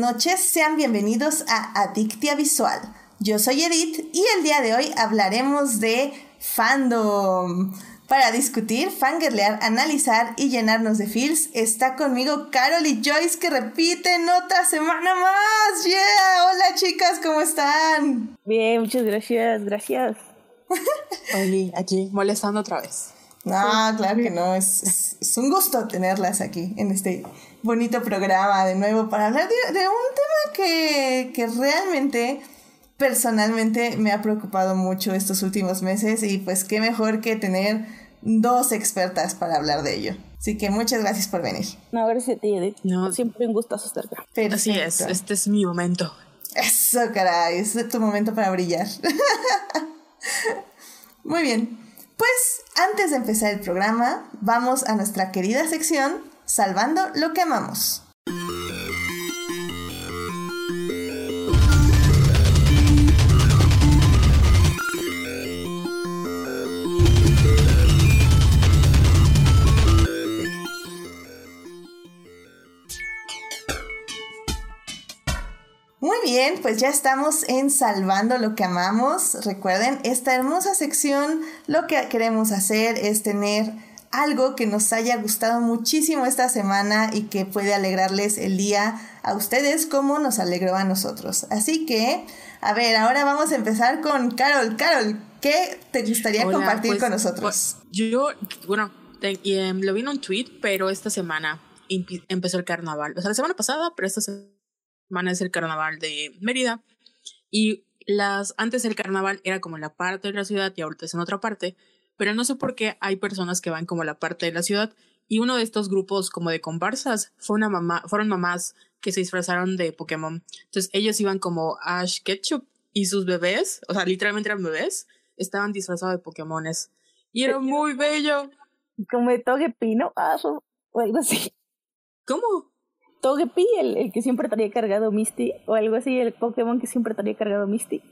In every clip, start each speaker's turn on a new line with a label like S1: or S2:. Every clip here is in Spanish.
S1: buenas noches, sean bienvenidos a Adictia Visual. Yo soy Edith y el día de hoy hablaremos de fandom. Para discutir, fangirlear, analizar y llenarnos de feels, está conmigo Carol y Joyce que repiten otra semana más. ¡Yeah! Hola chicas, ¿cómo están?
S2: Bien, muchas gracias, gracias.
S3: Oli, aquí molestando otra vez.
S1: No, claro que no, es, es, un gusto tenerlas aquí en este bonito programa de nuevo para hablar de, de un tema que, que realmente personalmente me ha preocupado mucho estos últimos meses y pues qué mejor que tener dos expertas para hablar de ello. Así que muchas gracias por venir.
S2: No, gracias a ti, Edith. No. Siempre un gusto estar acá.
S3: Así es, este es mi momento.
S1: Eso, caray, es tu momento para brillar. Muy bien, pues antes de empezar el programa, vamos a nuestra querida sección Salvando lo que amamos. Muy bien, pues ya estamos en Salvando lo que amamos. Recuerden, esta hermosa sección lo que queremos hacer es tener algo que nos haya gustado muchísimo esta semana y que puede alegrarles el día a ustedes como nos alegró a nosotros. Así que, a ver, ahora vamos a empezar con Carol. Carol, ¿qué te gustaría compartir
S3: pues,
S1: con nosotros?
S3: Pues, yo, bueno, em, lo vi en un tweet, pero esta semana empezó el carnaval. O sea, la semana pasada, pero esta semana es el carnaval de Mérida. Y las, antes el carnaval era como la parte de la ciudad y ahorita es en otra parte. Pero no sé por qué hay personas que van como a la parte de la ciudad. Y uno de estos grupos como de comparsas fue una mamá, fueron mamás que se disfrazaron de Pokémon. Entonces ellos iban como Ash Ketchup y sus bebés, o sea, literalmente eran bebés, estaban disfrazados de Pokémones. Y era muy bello.
S2: Como de Togepi, ah, O algo así.
S3: ¿Cómo?
S2: Togepi, el, el que siempre traía cargado Misty, o algo así, el Pokémon que siempre traía cargado Misty.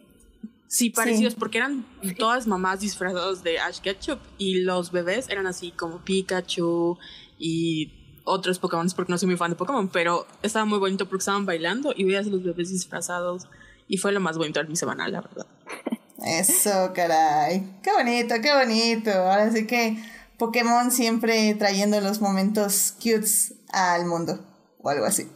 S3: Sí, parecidos, porque eran todas mamás disfrazadas de Ash Ketchup y los bebés eran así como Pikachu y otros Pokémon, porque no soy muy fan de Pokémon, pero estaba muy bonito porque estaban bailando y veías a los bebés disfrazados y fue lo más bonito de mi semana, la verdad.
S1: Eso, caray. Qué bonito, qué bonito. Ahora sí que Pokémon siempre trayendo los momentos cutes al mundo o algo así.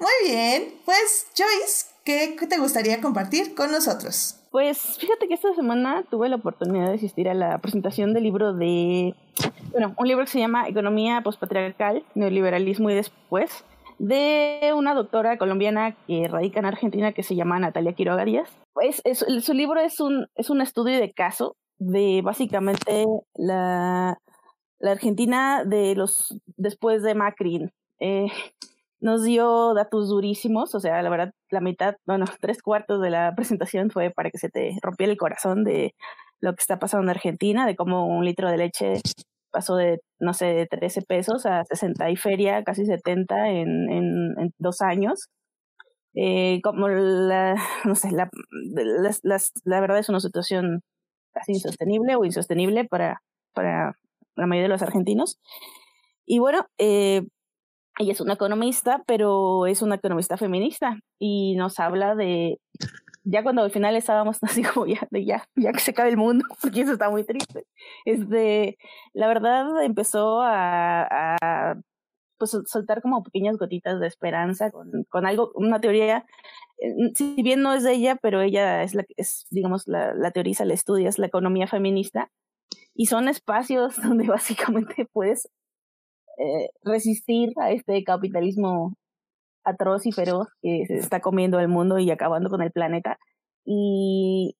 S1: Muy bien, pues Joyce, ¿qué te gustaría compartir con nosotros?
S2: Pues fíjate que esta semana tuve la oportunidad de asistir a la presentación del libro de, bueno, un libro que se llama Economía Postpatriarcal, Neoliberalismo y Después, de una doctora colombiana que radica en Argentina que se llama Natalia Quiroga Díaz. Pues su libro es un, es un estudio de caso de básicamente la la Argentina de los después de Macri eh, nos dio datos durísimos, o sea, la verdad, la mitad, bueno, tres cuartos de la presentación fue para que se te rompiera el corazón de lo que está pasando en Argentina, de cómo un litro de leche pasó de, no sé, de 13 pesos a 60 y feria, casi 70 en, dos años. Eh, como la, no sé, la, la verdad es una situación casi insostenible o insostenible para, para la mayoría de los argentinos. Y bueno, eh, ella es una economista, pero es una economista feminista y nos habla de, ya cuando al final estábamos así como ya, de ya, ya que se acabe el mundo, porque eso está muy triste. Este, la verdad empezó a, a pues soltar como pequeñas gotitas de esperanza con, con algo, una teoría, eh, si bien no es de ella, pero ella es la es, digamos, la, la teoriza, la estudia, es la economía feminista, y son espacios donde básicamente puedes eh, resistir a este capitalismo atroz y feroz que se está comiendo el mundo y acabando con el planeta. Y,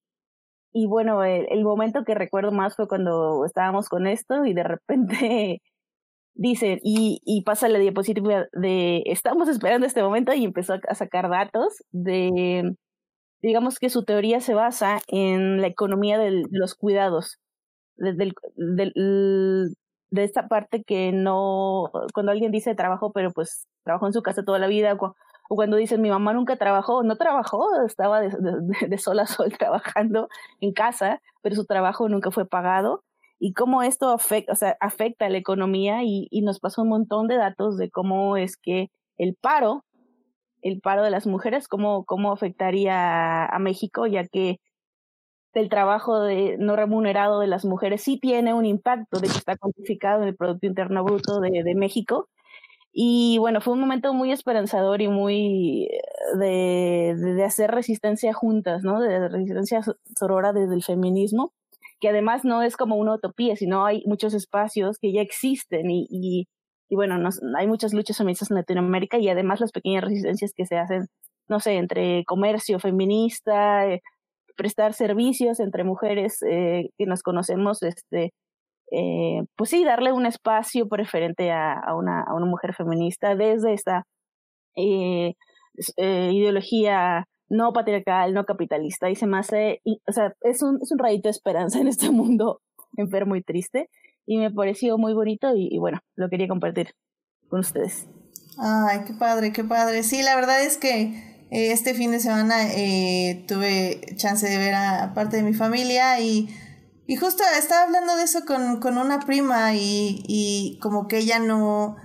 S2: y bueno, el, momento que recuerdo más fue cuando estábamos con esto y de repente dice, y, y pasa la diapositiva de, estamos esperando este momento y empezó a sacar datos de, digamos que su teoría se basa en la economía de los cuidados del, de esta parte que no, cuando alguien dice trabajo, pero pues trabajó en su casa toda la vida, o, cuando dicen mi mamá nunca trabajó, no trabajó, estaba de, sol a sol trabajando en casa, pero su trabajo nunca fue pagado. Y cómo esto afecta, o sea, afecta a la economía y, y nos pasó un montón de datos de cómo es que el paro, el paro de las mujeres, cómo, cómo afectaría a México, ya que el trabajo de, no remunerado de las mujeres sí tiene un impacto, de que está cuantificado en el Producto Interno Bruto de, México. Y bueno, fue un momento muy esperanzador y muy de, de, hacer resistencia juntas, ¿no? De resistencia sorora desde el feminismo, que además no es como una utopía, sino hay muchos espacios que ya existen y, y, bueno, hay muchas luchas feministas en Latinoamérica y además las pequeñas resistencias que se hacen, no sé, entre comercio feminista, eh, prestar servicios entre mujeres eh, que nos conocemos, este, eh, pues sí, darle un espacio preferente a, a, una, a una mujer feminista desde esta eh, ideología no patriarcal, no capitalista, y se me hace, o sea, es un, es un rayito de esperanza en este mundo enfermo y triste, y me pareció muy bonito y, y bueno, lo quería compartir con ustedes.
S1: Ay, qué padre, qué padre. Sí, la verdad es que este fin de semana eh, tuve chance de ver a, parte de mi familia y, y justo estaba hablando de eso con, con una prima y, y, como que ella no,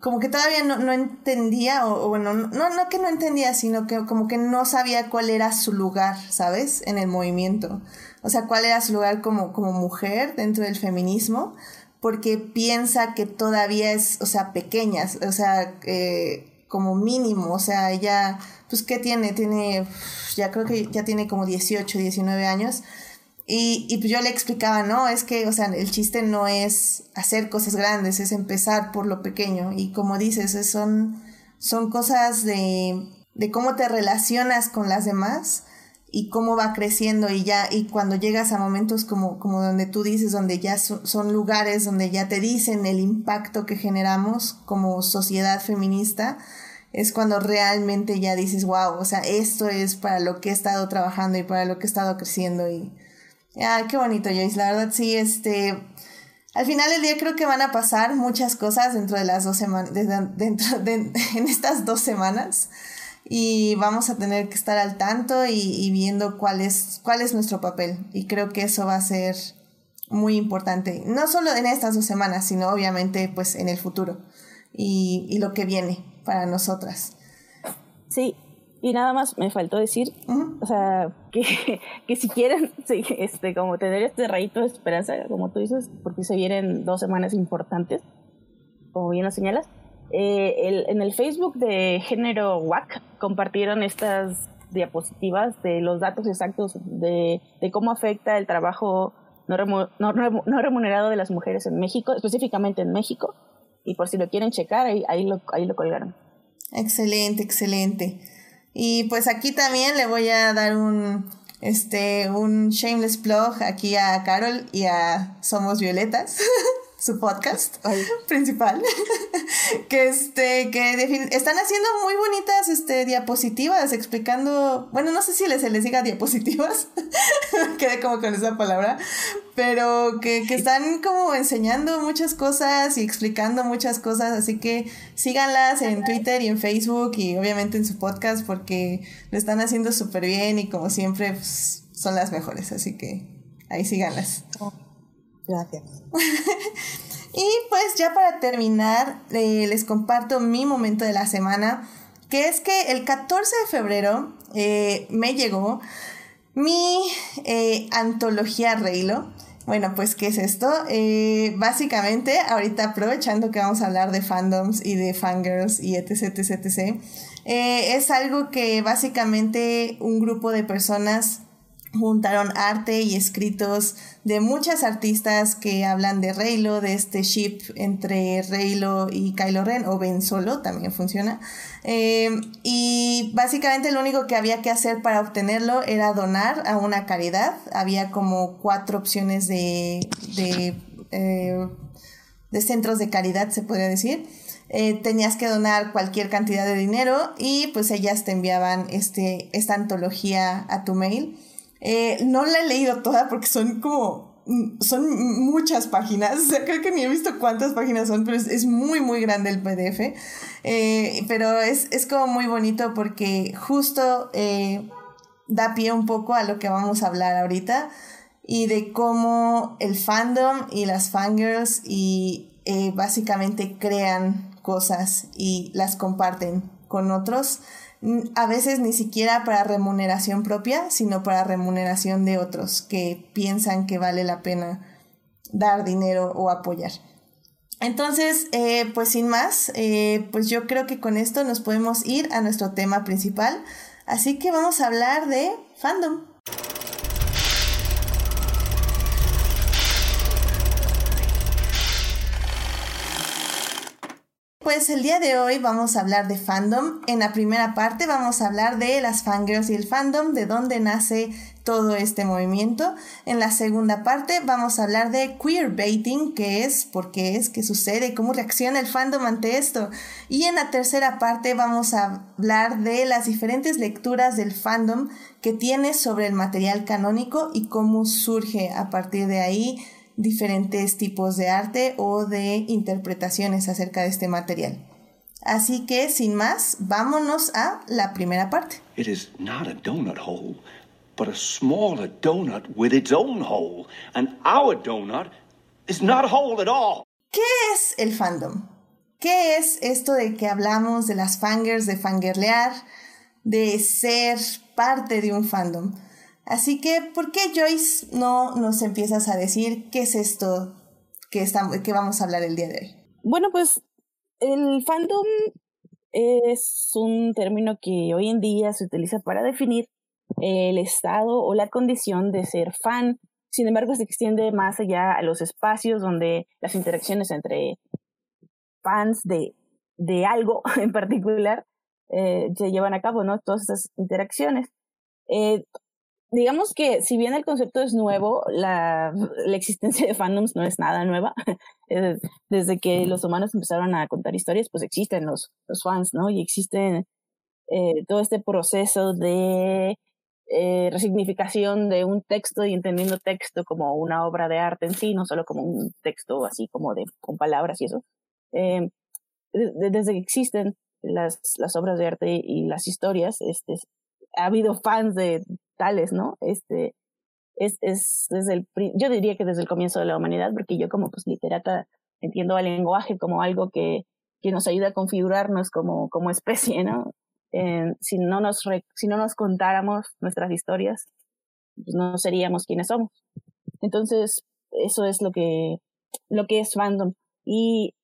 S1: como que todavía no, no entendía, o, bueno, no, no que no entendía, sino que como que no sabía cuál era su lugar, ¿sabes? En el movimiento. O sea, cuál era su lugar como, como mujer dentro del feminismo, porque piensa que todavía es, o sea, pequeña, o sea, eh, como mínimo, o sea, ella, pues, ¿qué tiene? Tiene, ya creo que ya tiene como 18, 19 años. Y, y pues yo le explicaba, no, es que, o sea, el chiste no es hacer cosas grandes, es empezar por lo pequeño. Y como dices, son, son cosas de, de cómo te relacionas con las demás y cómo va creciendo y ya, y cuando llegas a momentos como, como donde tú dices, donde ya son lugares donde ya te dicen el impacto que generamos como sociedad feminista, es cuando realmente ya dices, wow, o sea, esto es para lo que he estado trabajando y para lo que he estado creciendo y, ah, qué bonito, Joyce, la verdad sí, este, al final del día creo que van a pasar muchas cosas dentro de las dos semanas, dentro de, en estas dos semanas y vamos a tener que estar al tanto y, viendo cuál es, cuál es nuestro papel y creo que eso va a ser muy importante, no solo en estas dos semanas, sino obviamente pues en el futuro y, y lo que viene para nosotras.
S2: Sí, y nada más me faltó decir, o sea, que, que si quieren este, como tener este rayito de esperanza, como tú dices, porque se vienen dos semanas importantes, como bien lo señalas, eh, el, en el Facebook de Género WAC compartieron estas diapositivas de los datos exactos de, de cómo afecta el trabajo no, no, no, remunerado de las mujeres en México, específicamente en México, y por si lo quieren checar, ahí, ahí, lo, ahí lo colgaron.
S1: Excelente, excelente. Y pues aquí también le voy a dar un, este, un shameless plug aquí a Carol y a Somos Violetas. su podcast principal, que este, que están haciendo muy bonitas este, diapositivas explicando, bueno, no sé si les, se les diga diapositivas, quedé como con esa palabra, pero que, que están como enseñando muchas cosas y explicando muchas cosas, así que síganlas en Twitter y en Facebook y obviamente en su podcast porque lo están haciendo súper bien y como siempre pues, son las mejores, así que ahí síganlas.
S2: Gracias.
S1: y pues ya para terminar, eh, les comparto mi momento de la semana, que es que el 14 de febrero eh, me llegó mi eh, antología Reylo. Bueno, pues, ¿qué es esto? básicamente, ahorita aprovechando que vamos a hablar de fandoms y de fangirls y etc, etc, etc, es algo que básicamente un grupo de personas juntaron arte y escritos de muchas artistas que hablan de Reylo, de este ship entre Reylo y Kylo Ren, o Ben Solo, también funciona. Eh, y básicamente lo único que había que hacer para obtenerlo era donar a una caridad. Había como cuatro opciones de, de, eh, de centros de caridad, se podría decir. Eh, tenías que donar cualquier cantidad de dinero y pues ellas te enviaban este, esta antología a tu mail. Eh, no la he leído toda porque son como mm, son muchas páginas, o sea, creo que ni he visto cuántas páginas son, pero es, muy, muy grande el PDF. Eh, pero es, es, como muy bonito porque justo eh, da pie un poco a lo que vamos a hablar ahorita y de cómo el fandom y las fangirls y básicamente crean cosas y las comparten con otros, a veces ni siquiera para remuneración propia, sino para remuneración de otros que piensan que vale la pena dar dinero o apoyar. Entonces, eh, pues sin más, eh, pues yo creo que con esto nos podemos ir a nuestro tema principal. Así que vamos a hablar de fandom. Pues el día de hoy vamos a hablar de fandom. En la primera parte vamos a hablar de las fangirls y el fandom, de dónde nace todo este movimiento. En la segunda parte vamos a hablar de queerbaiting, qué es, por qué es, qué sucede, cómo reacciona el fandom ante esto. Y en la tercera parte vamos a hablar de las diferentes lecturas del fandom que tiene sobre el material canónico y cómo surge a partir de ahí diferentes tipos de arte o de interpretaciones acerca de este material. Así que, sin más, vámonos a la primera parte. It is not a donut hole, but a smaller donut with its own hole. And our donut is not a hole at all. ¿Qué es el fandom? ¿Qué es esto de que hablamos de las fangers, de fangirlear, de ser parte de un fandom? Así que, ¿por qué Joyce no nos empiezas a decir qué es esto que, estamos, vamos a hablar el día de hoy?
S2: Bueno, pues el fandom es un término que hoy en día se utiliza para definir el estado o la condición de ser fan. Sin embargo, se extiende más allá a los espacios donde las interacciones entre fans de, de algo en particular eh, se llevan a cabo, ¿no? Todas esas interacciones. Eh, digamos que si bien el concepto es nuevo, la, la existencia de fandoms no es nada nueva. Desde que los humanos empezaron a contar historias, pues existen los, los fans, ¿no? Y existen eh, todo este proceso de eh, resignificación de un texto y entendiendo texto como una obra de arte en sí, no solo como un texto así como de con palabras y eso. Eh, desde que existen las, las obras de arte y las historias, este, ha habido fans de tales, ¿no? Este, es, es desde el, yo diría que desde el comienzo de la humanidad, porque yo como pues literata entiendo al lenguaje como algo que, que nos ayuda a configurarnos como, como especie, ¿no? si, no nos si no nos contáramos nuestras historias, pues no seríamos quienes somos. Entonces, eso es lo que, lo que es fandom. Y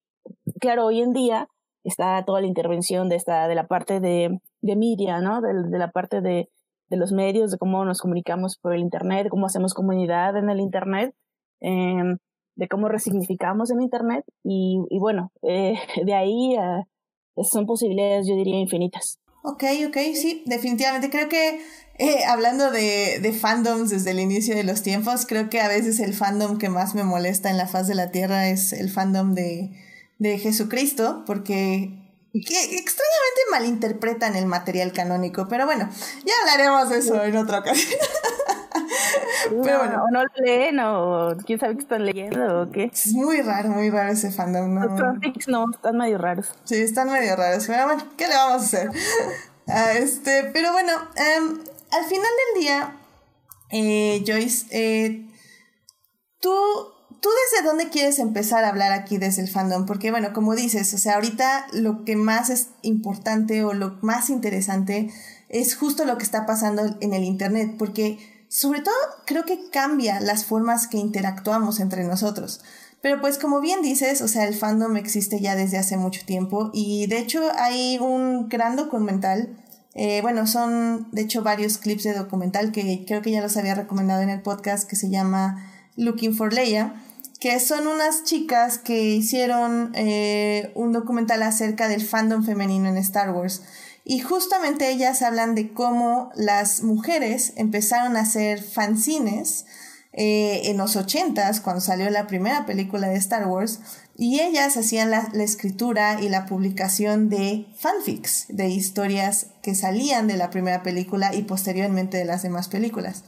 S2: claro, hoy en día está toda la intervención de esta, de la parte de, de media, ¿no? De la parte de, de los medios, de cómo nos comunicamos por el Internet, de cómo hacemos comunidad en el Internet, eh, de cómo resignificamos en Internet y, y bueno, eh, de ahí son posibilidades, yo diría, infinitas.
S1: Ok, ok, sí, definitivamente. Creo que eh, hablando de, de fandoms desde el inicio de los tiempos, creo que a veces el fandom que más me molesta en la faz de la Tierra es el fandom de, de Jesucristo, porque que extrañamente malinterpretan el material canónico, pero bueno, ya hablaremos de eso en otra ocasión.
S2: pero bueno. O no lo leen, o quién sabe qué están leyendo, o qué.
S1: Es muy raro, muy raro ese fandom.
S2: ¿no? Los fanfics no, están medio raros.
S1: Sí, están medio raros, pero bueno, ¿qué le vamos a hacer? Ah, este, pero bueno, em, al final del día, eh, Joyce, eh, tú ¿Tú desde dónde quieres empezar a hablar aquí desde el fandom? Porque bueno, como dices, o sea, ahorita lo que más es importante o lo más interesante es justo lo que está pasando en el Internet, porque sobre todo creo que cambia las formas que interactuamos entre nosotros. Pero pues como bien dices, o sea, el fandom existe ya desde hace mucho tiempo y de hecho hay un gran documental, eh, bueno, son de hecho varios clips de documental que creo que ya los había recomendado en el podcast que se llama Looking for Leia, que son unas chicas que hicieron eh, un documental acerca del fandom femenino en Star Wars. Y justamente ellas hablan de cómo las mujeres empezaron a hacer fanzines eh, en los ochentas, cuando salió la primera película de Star Wars, y ellas hacían la, la, escritura y la publicación de fanfics, de historias que salían de la primera película y posteriormente de las demás películas.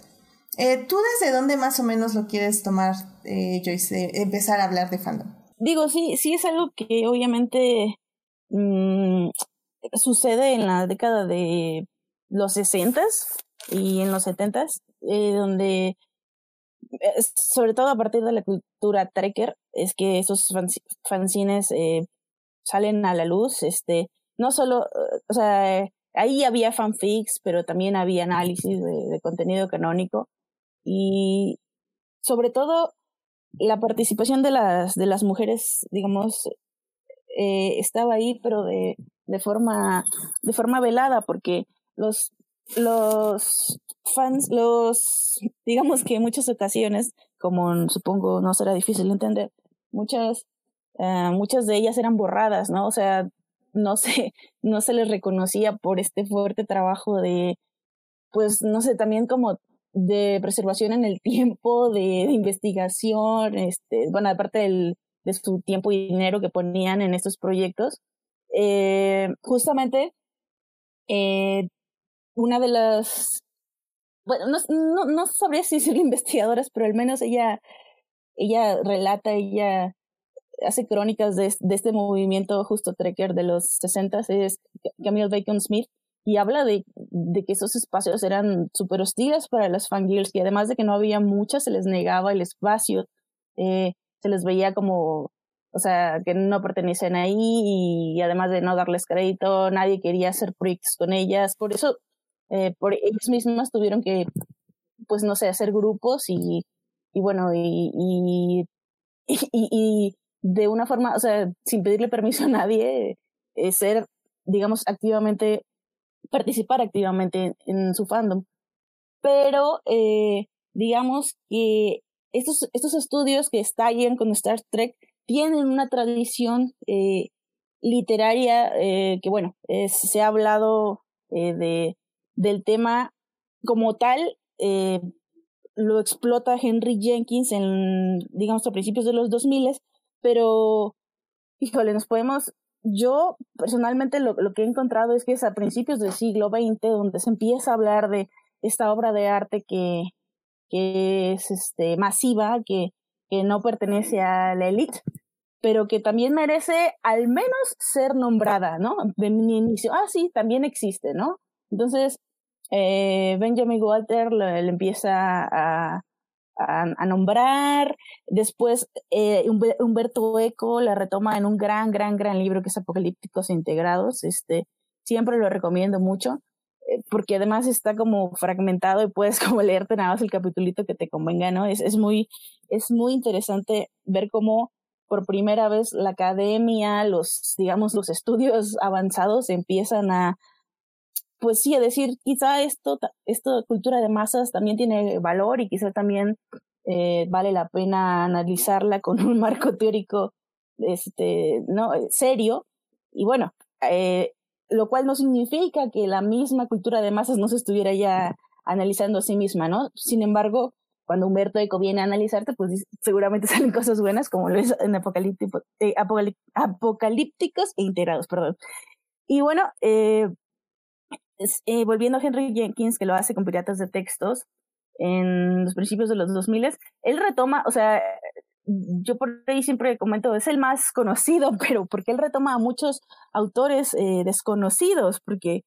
S1: Eh, ¿Tú desde dónde más o menos lo quieres tomar, eh, Joyce, empezar a hablar de fandom?
S2: Digo, sí, sí es algo que obviamente mmm, sucede en la década de los 60 y en los 70 eh, donde sobre todo a partir de la cultura trekker, es que esos fanzines eh, salen a la luz, este, no solo, o sea, ahí había fanfics, pero también había análisis de, contenido canónico y sobre todo la participación de las, de las mujeres, digamos, eh, estaba ahí, pero de, de, forma, de forma velada, porque los, los fans, los, digamos que en muchas ocasiones, como supongo no será difícil entender, muchas, eh, muchas de ellas eran borradas, ¿no? O sea, no se, no se les reconocía por este fuerte trabajo de, pues, no sé, también como de preservación en el tiempo, de, investigación, este, bueno, aparte del, de su tiempo y dinero que ponían en estos proyectos. Eh, justamente, eh, una de las, bueno, no, no, no sabría si ser investigadoras, pero al menos ella, ella relata, ella hace crónicas de, de este movimiento justo trekker de los 60, es Camille Bacon Smith, y habla de, de que esos espacios eran súper hostiles para las fangirls, y además de que no había muchas, se les negaba el espacio, eh, se les veía como, o sea, que no pertenecen ahí, y, además de no darles crédito, nadie quería hacer pricks con ellas, por eso, eh, por ellas mismas tuvieron que, pues no sé, hacer grupos y, y bueno, y, y, y de una forma, o sea, sin pedirle permiso a nadie, eh, ser, digamos, activamente, participar activamente en, su fandom. Pero, eh, digamos que estos, estos estudios que estallan con Star Trek tienen una tradición eh, literaria eh, que, bueno, se ha hablado de, del tema como tal, lo explota Henry Jenkins en, digamos, a principios de los 2000 pero, híjole, nos podemos, yo personalmente lo, lo que he encontrado es que es a principios del siglo XX donde se empieza a hablar de esta obra de arte que, que es este, masiva, que, que no pertenece a la élite, pero que también merece al menos ser nombrada, ¿no? De mi inicio, ah, sí, también existe, ¿no? Entonces, eh, Benjamin Walter le empieza a, a, nombrar. Después, eh, Humberto Eco la retoma en un gran, gran, gran libro que es Apocalípticos Integrados. Este, siempre lo recomiendo mucho, eh, porque además está como fragmentado y puedes como leerte nada más el capitulito que te convenga, ¿no? Es, es, muy, es muy interesante ver cómo por primera vez la academia, los, digamos, los estudios avanzados empiezan a, pues sí, a decir, quizá esto, esta cultura de masas también tiene valor y quizá también eh, vale la pena analizarla con un marco teórico este, no, serio. Y bueno, eh, lo cual no significa que la misma cultura de masas no se estuviera ya analizando a sí misma, ¿no? Sin embargo, cuando Humberto Eco viene a analizarte, pues seguramente salen cosas buenas, como lo es en apocalíptico, eh, apocalípticos e integrados, perdón. Y bueno, eh, eh, volviendo a Henry Jenkins, que lo hace con Piratas de Textos en los principios de los 2000, él retoma, o sea, yo por ahí siempre comento, es el más conocido, pero porque él retoma a muchos autores eh, desconocidos, porque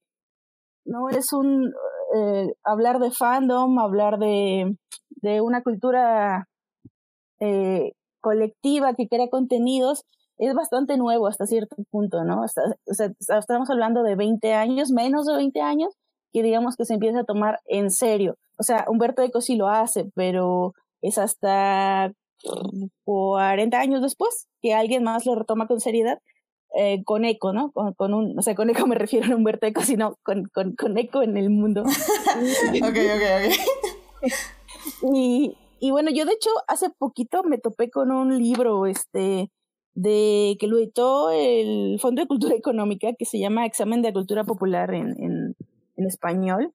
S2: no es un eh, hablar de fandom, hablar de, de una cultura colectiva que crea contenidos, es bastante nuevo hasta cierto punto, ¿no? o sea, estamos hablando de 20 años, menos de 20 años, que digamos que se empieza a tomar en serio. O sea, Humberto Eco sí lo hace, pero es hasta 40 años después que alguien más lo retoma con seriedad, eh, con eco, ¿no? Con, con, un, o sea, con eco me refiero a Humberto Eco, sino con, con, con eco en el mundo.
S1: ok, ok, ok.
S2: y, y bueno, yo de hecho hace poquito me topé con un libro, este, de que lo editó el Fondo de Cultura Económica, que se llama Examen de Cultura Popular en, en, en español.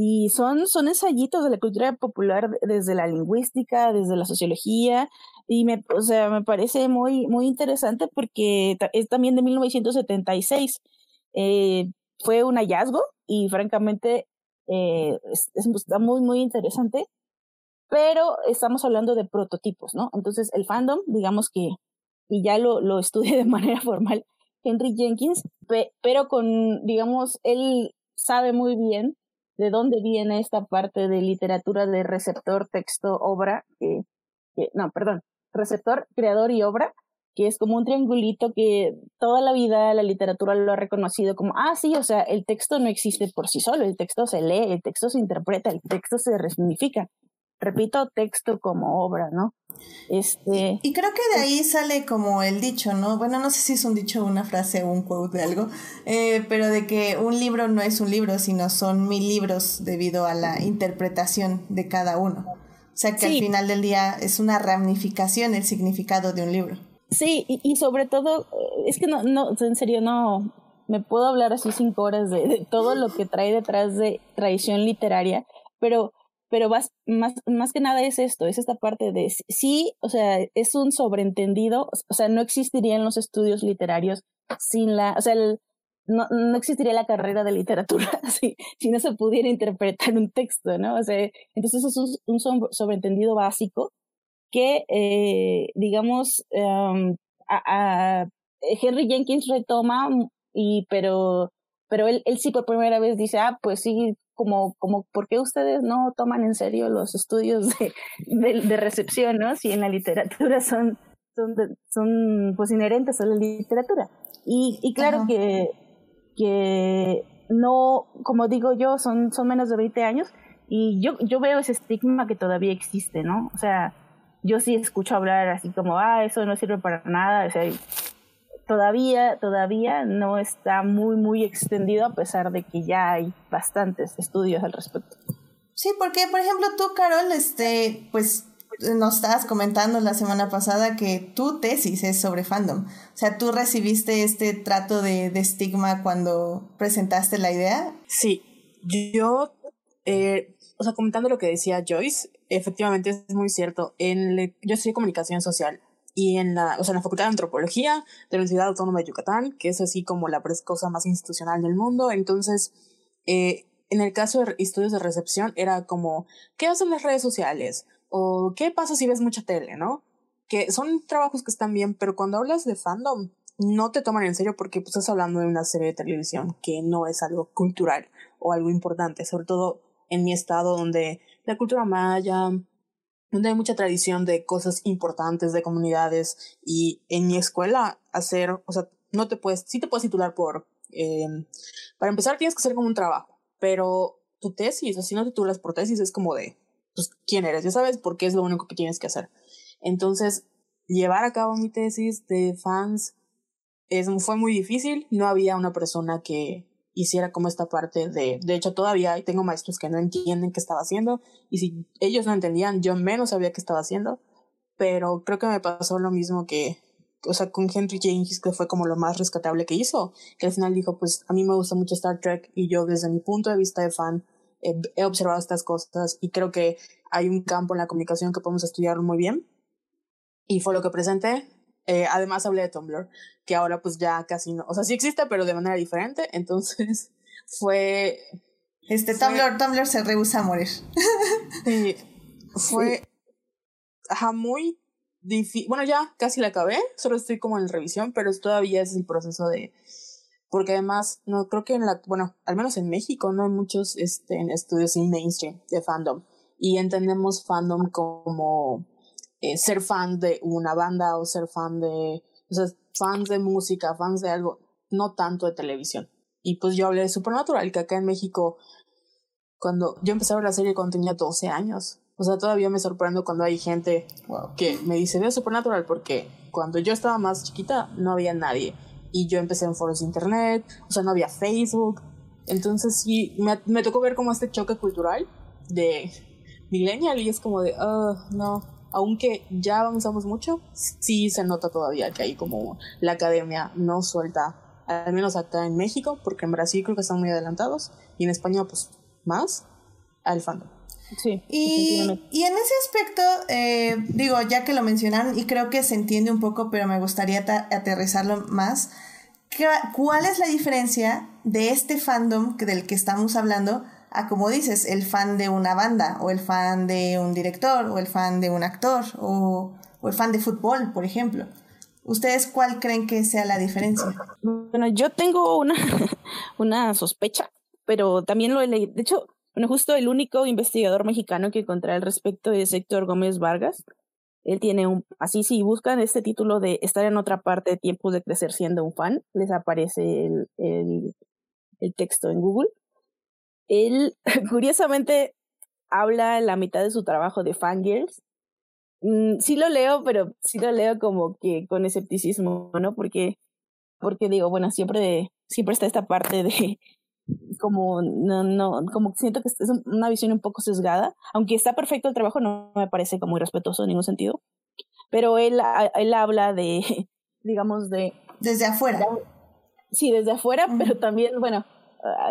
S2: Y son, son ensayitos de la cultura popular desde la lingüística, desde la sociología, y me, o sea, me parece muy, muy interesante porque es también de 1976. Eh, fue un hallazgo y francamente eh, es, está muy, muy interesante, pero estamos hablando de prototipos, ¿no? Entonces el fandom, digamos que y ya lo, lo estudia de manera formal Henry Jenkins, pero con, digamos, él sabe muy bien de dónde viene esta parte de literatura de receptor, texto, obra, que, no, perdón, receptor, creador y obra, que es como un triangulito que toda la vida la literatura lo ha reconocido como, ah, sí, o sea, el texto no existe por sí solo, el texto se lee, el texto se interpreta, el texto se resignifica. Repito, texto como obra, ¿no? Este,
S1: y creo que de ahí sale como el dicho, ¿no? Bueno, no sé si es un dicho, una frase o un quote de algo, eh, pero de que un libro no es un libro, sino son mil libros debido a la interpretación de cada uno. O sea que al final del día es una ramificación el significado de un libro.
S2: Sí, y, sobre todo, es que no, no, en serio, no, me puedo hablar así cinco horas de, todo lo que trae detrás de tradición literaria, pero, pero más, más, más que nada es esto, es esta parte de, sí, o sea, es un sobreentendido, o sea, no existirían los estudios literarios sin la, o sea, no, no existiría la carrera de literatura si, si no se pudiera interpretar un texto, ¿no? O sea, entonces es un, un sobreentendido básico que, eh, digamos, em, a, Henry Jenkins retoma, y pero, pero él, él sí por primera vez dice, ah, pues sí, como, como, ¿por qué ustedes no toman en serio los estudios de, de, recepción, no? Si en la literatura son, son, son pues inherentes a la literatura. Y, y claro que, que no, como digo yo, son, son menos de 20 años, y yo, yo veo ese estigma que todavía existe, ¿no? O sea, yo sí escucho hablar así como, ah, eso no sirve para nada, o sea, todavía, todavía no está muy, muy extendido a pesar de que ya hay bastantes estudios al respecto.
S1: Sí, porque, por ejemplo, tú, Carol, este, pues nos estabas comentando la semana pasada que tu tesis es sobre fandom. O sea, ¿tú recibiste este trato de, de estigma cuando presentaste la idea?
S3: Sí, yo, eh, o sea, comentando lo que decía Joyce, efectivamente es muy cierto. En yo estudié comunicación social y en la, o sea, en la Facultad de Antropología de la Universidad Autónoma de Yucatán, que es así como la cosa más institucional del mundo. Entonces, eh, en el caso de estudios de recepción, era como, ¿qué hacen las redes sociales? O ¿qué pasa si ves mucha tele, no? Que son trabajos que están bien, pero cuando hablas de fandom, no te toman en serio porque pues, estás hablando de una serie de televisión que no es algo cultural o algo importante, sobre todo en mi estado donde la cultura maya, donde hay mucha tradición de cosas importantes de comunidades y en mi escuela hacer, o sea, no te puedes, sí te puedes titular por, eh, para empezar tienes que hacer como un trabajo, pero tu tesis, o si no titulas por tesis es como de, pues, ¿quién eres? Ya sabes por qué es lo único que tienes que hacer. Entonces, llevar a cabo mi tesis de fans es, fue muy difícil, no había una persona que hiciera como esta parte de, de hecho todavía tengo maestros que no entienden qué estaba haciendo y si ellos no entendían, yo menos sabía qué estaba haciendo, pero creo que me pasó lo mismo que, o sea, con Henry James, que fue como lo más rescatable que hizo, que al final dijo, pues a mí me gusta mucho Star Trek y yo desde mi punto de vista de fan he observado estas cosas y creo que hay un campo en la comunicación que podemos estudiar muy bien. Y fue lo que presenté, eh, además hablé de Tumblr, que ahora pues ya casi no, o sea, sí existe, pero de manera diferente. Entonces fue...
S1: Este Tumblr, Tumblr se rehúsa a morir.
S3: sí, fue ajá, muy difícil. Bueno, ya casi la acabé, solo estoy como en revisión, pero todavía es el proceso de... Porque además, no creo que en la, bueno, al menos en México no hay muchos este, en estudios en mainstream de fandom. Y entendemos fandom como eh, ser fan de una banda o ser fan de, o sea, fans de música, fans de algo, no tanto de televisión. Y pues yo hablé de Supernatural, que acá en México, cuando yo empecé a ver la serie cuando tenía 12 años, o sea, todavía me sorprendo cuando hay gente que me dice, veo Supernatural, porque cuando yo estaba más chiquita no había nadie. Y yo empecé en foros de internet, o sea, no había Facebook. Entonces sí, me, me tocó ver como este choque cultural de millennial y es como de, oh, no, aunque ya avanzamos mucho, sí se nota todavía que hay como la academia no suelta, al menos acá en México, porque en Brasil creo que están muy adelantados, y en España pues más, al fandom.
S2: Sí,
S1: y, y en ese aspecto, eh, digo, ya que lo mencionaron, y creo que se entiende un poco, pero me gustaría aterrizarlo más, ¿cuál es la diferencia de este fandom del que estamos hablando a como dices, el fan de una banda, o el fan de un director, o el fan de un actor, o, el fan de fútbol, por ejemplo. ¿Ustedes cuál creen que sea la diferencia?
S2: Bueno, yo tengo una, una sospecha, pero también lo he leído. De hecho, bueno, justo el único investigador mexicano que encontré al respecto es Héctor Gómez Vargas. Él tiene un, así si buscan este título de estar en otra parte, tiempos de crecer siendo un fan, les aparece el, el, el texto en Google. Él, curiosamente, habla la mitad de su trabajo de fangirls. Mm, sí lo leo, pero sí lo leo como que con escepticismo, ¿no? Porque, porque digo, bueno, siempre, siempre está esta parte de como no, no, como siento que es una visión un poco sesgada, aunque está perfecto el trabajo, no me parece como irrespetuoso en ningún sentido. Pero él, él habla de, digamos, de...
S1: Desde afuera.
S2: sí, desde afuera, pero también, bueno,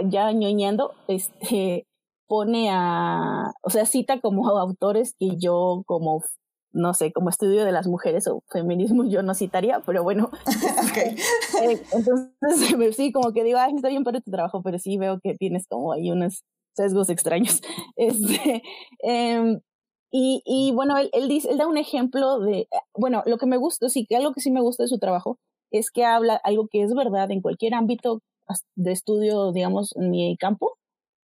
S2: ya ñoñando, este, pone a, o sea, cita como autores que yo como, no sé, como estudio de las mujeres o feminismo yo no citaría, pero bueno. okay. Eh, entonces, sí, como que digo, ay, está bien para tu trabajo, pero sí veo que tienes como ahí unos sesgos extraños. Este, eh, y, y bueno, él, él, dice, él da un ejemplo de, bueno, lo que me gusta, sí, que algo que sí me gusta de su trabajo es que habla algo que es verdad en cualquier ámbito de estudio, digamos, en mi campo,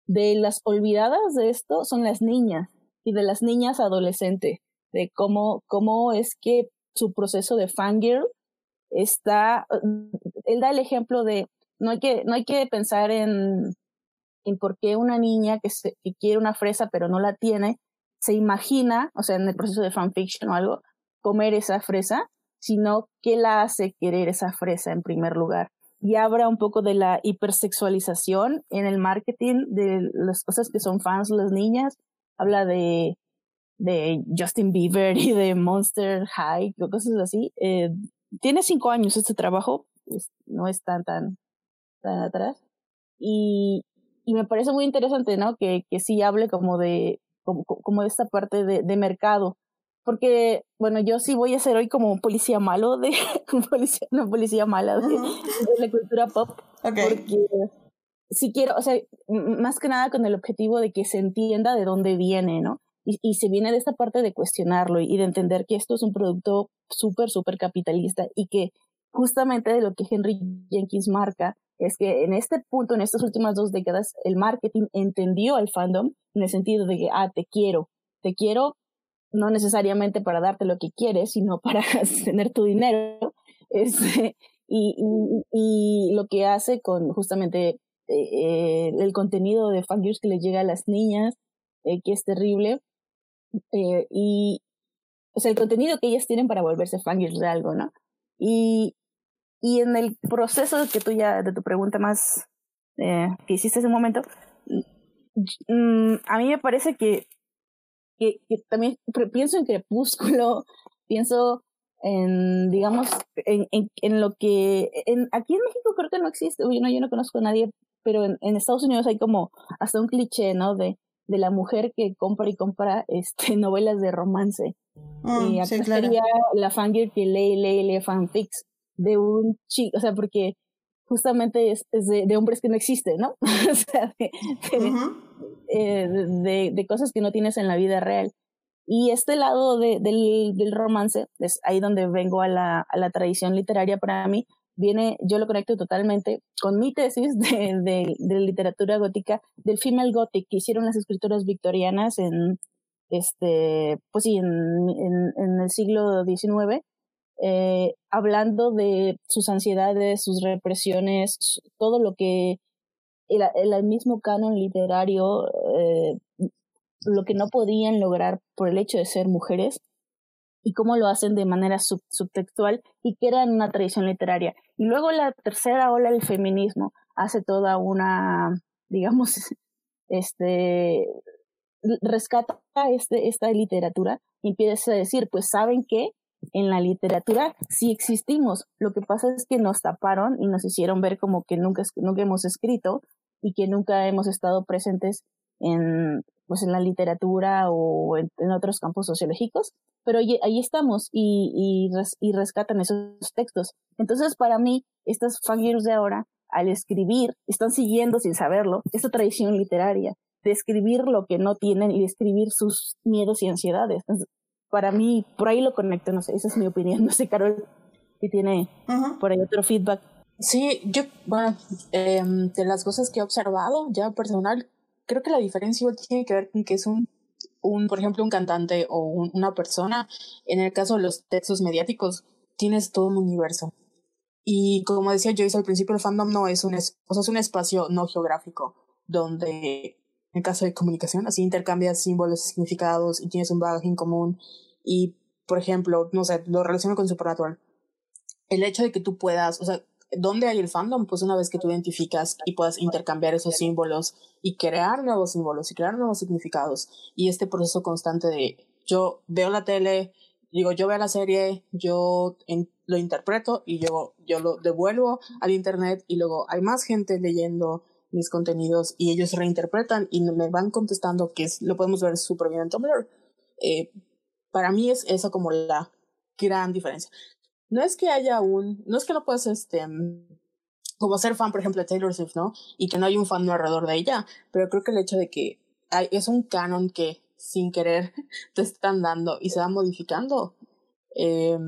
S2: de las olvidadas de esto son las niñas y de las niñas adolescentes, de cómo, cómo es que su proceso de fangirl está, él da el ejemplo de, no hay que, no hay que pensar en, en por qué una niña que, quiere una fresa pero no la tiene, se imagina, o sea, en el proceso de fanfiction o algo, comer esa fresa, sino que la hace querer esa fresa en primer lugar y habla un poco de la hipersexualización en el marketing de las cosas que son fans las niñas. Habla de, de Justin Bieber y de Monster High, cosas así. Eh, tiene cinco años este trabajo, no es tan, tan, tan atrás. Y, y me parece muy interesante, ¿no? Que, que sí hable como de, como, como de esta parte de, de mercado porque, bueno, yo sí voy a ser hoy como un policía malo de, policía, una policía mala de, la cultura pop, porque sí quiero, o sea, más que nada con el objetivo de que se entienda de dónde viene, ¿no? Y, y se viene de esta parte de cuestionarlo y de entender que esto es un producto súper, súper capitalista y que justamente de lo que Henry Jenkins marca es que en este punto, en estas últimas dos décadas, el marketing entendió al fandom en el sentido de que, ah, te quiero, te quiero no necesariamente para darte lo que quieres, sino para tener tu dinero. Este, y, y, lo que hace con justamente eh, el contenido de fangirls que le llega a las niñas, eh, que es terrible. Eh, y, o sea, el contenido que ellas tienen para volverse fangirls de algo, ¿no? Y, y en el proceso que tú ya, de tu pregunta más que hiciste hace un momento, mm, a mí me parece que que, que también pienso en Crepúsculo, pienso en, digamos, en, en, en lo que, en, aquí en México creo que no existe, yo no, yo no conozco a nadie, pero en, en Estados Unidos hay como hasta un cliché, ¿no? De, de la mujer que compra y compra este novelas de romance. Mm, y acá sería la fangirl que lee, lee, lee fanfics de un chico, o sea, porque justamente es, es de, de, hombres que no existen, ¿no? o sea, de, eh, de, cosas que no tienes en la vida real. Y este lado de, del, del romance, es ahí donde vengo a la, a la tradición literaria para mí, viene, yo lo conecto totalmente con mi tesis de, de, de, literatura gótica, del female gothic que hicieron las escritoras victorianas en, este, pues sí, en, en, en el siglo XIX, eh, hablando de sus ansiedades, sus represiones, todo lo que el, el mismo canon literario, eh, lo que no podían lograr por el hecho de ser mujeres y cómo lo hacen de manera sub, subtextual y que era en una tradición literaria. Y luego la tercera ola del feminismo hace toda una, digamos, este, rescata este, esta literatura y empieza a decir, pues saben que en la literatura sí existimos. Lo que pasa es que nos taparon y nos hicieron ver como que nunca, nunca hemos escrito y que nunca hemos estado presentes en, pues en la literatura o en, otros campos sociológicos, pero ahí, estamos y, y, y, rescatan esos textos. Entonces, para mí, estos fangirls de ahora, al escribir, están siguiendo sin saberlo esta tradición literaria de escribir lo que no tienen y de escribir sus miedos y ansiedades. Para mí, por ahí lo conecto, no sé, esa es mi opinión. No sé, Carol, si tiene por ahí otro feedback.
S3: Sí, yo, bueno, eh, de las cosas que he observado ya personal, creo que la diferencia tiene que ver con que es un un, por ejemplo, un cantante o una persona, en el caso de los textos mediáticos, tienes todo un universo. Y como decía Joyce al principio, el fandom no es un, es, o sea, es un espacio no geográfico, donde en caso de comunicación, así intercambias símbolos, significados y tienes un bagaje en común. Y, por ejemplo, no sé, lo relaciono con Supernatural. El hecho de que tú puedas, o sea, ¿dónde hay el fandom? Pues una vez que tú identificas y puedas intercambiar esos símbolos y crear nuevos símbolos y crear nuevos significados. Y este proceso constante de yo veo la tele, digo, yo veo la serie, yo lo interpreto y yo, yo lo devuelvo al internet y luego hay más gente leyendo mis contenidos y ellos reinterpretan y me van contestando que es, lo podemos ver súper bien en Tumblr. Eh, para mí es eso como la gran diferencia. No es que haya un, no es que no puedas, este, como ser fan, por ejemplo, de Taylor Swift, ¿no? Y que no hay un fan alrededor de ella, pero creo que el hecho de que es un canon que sin querer te están dando y se va modificando eh,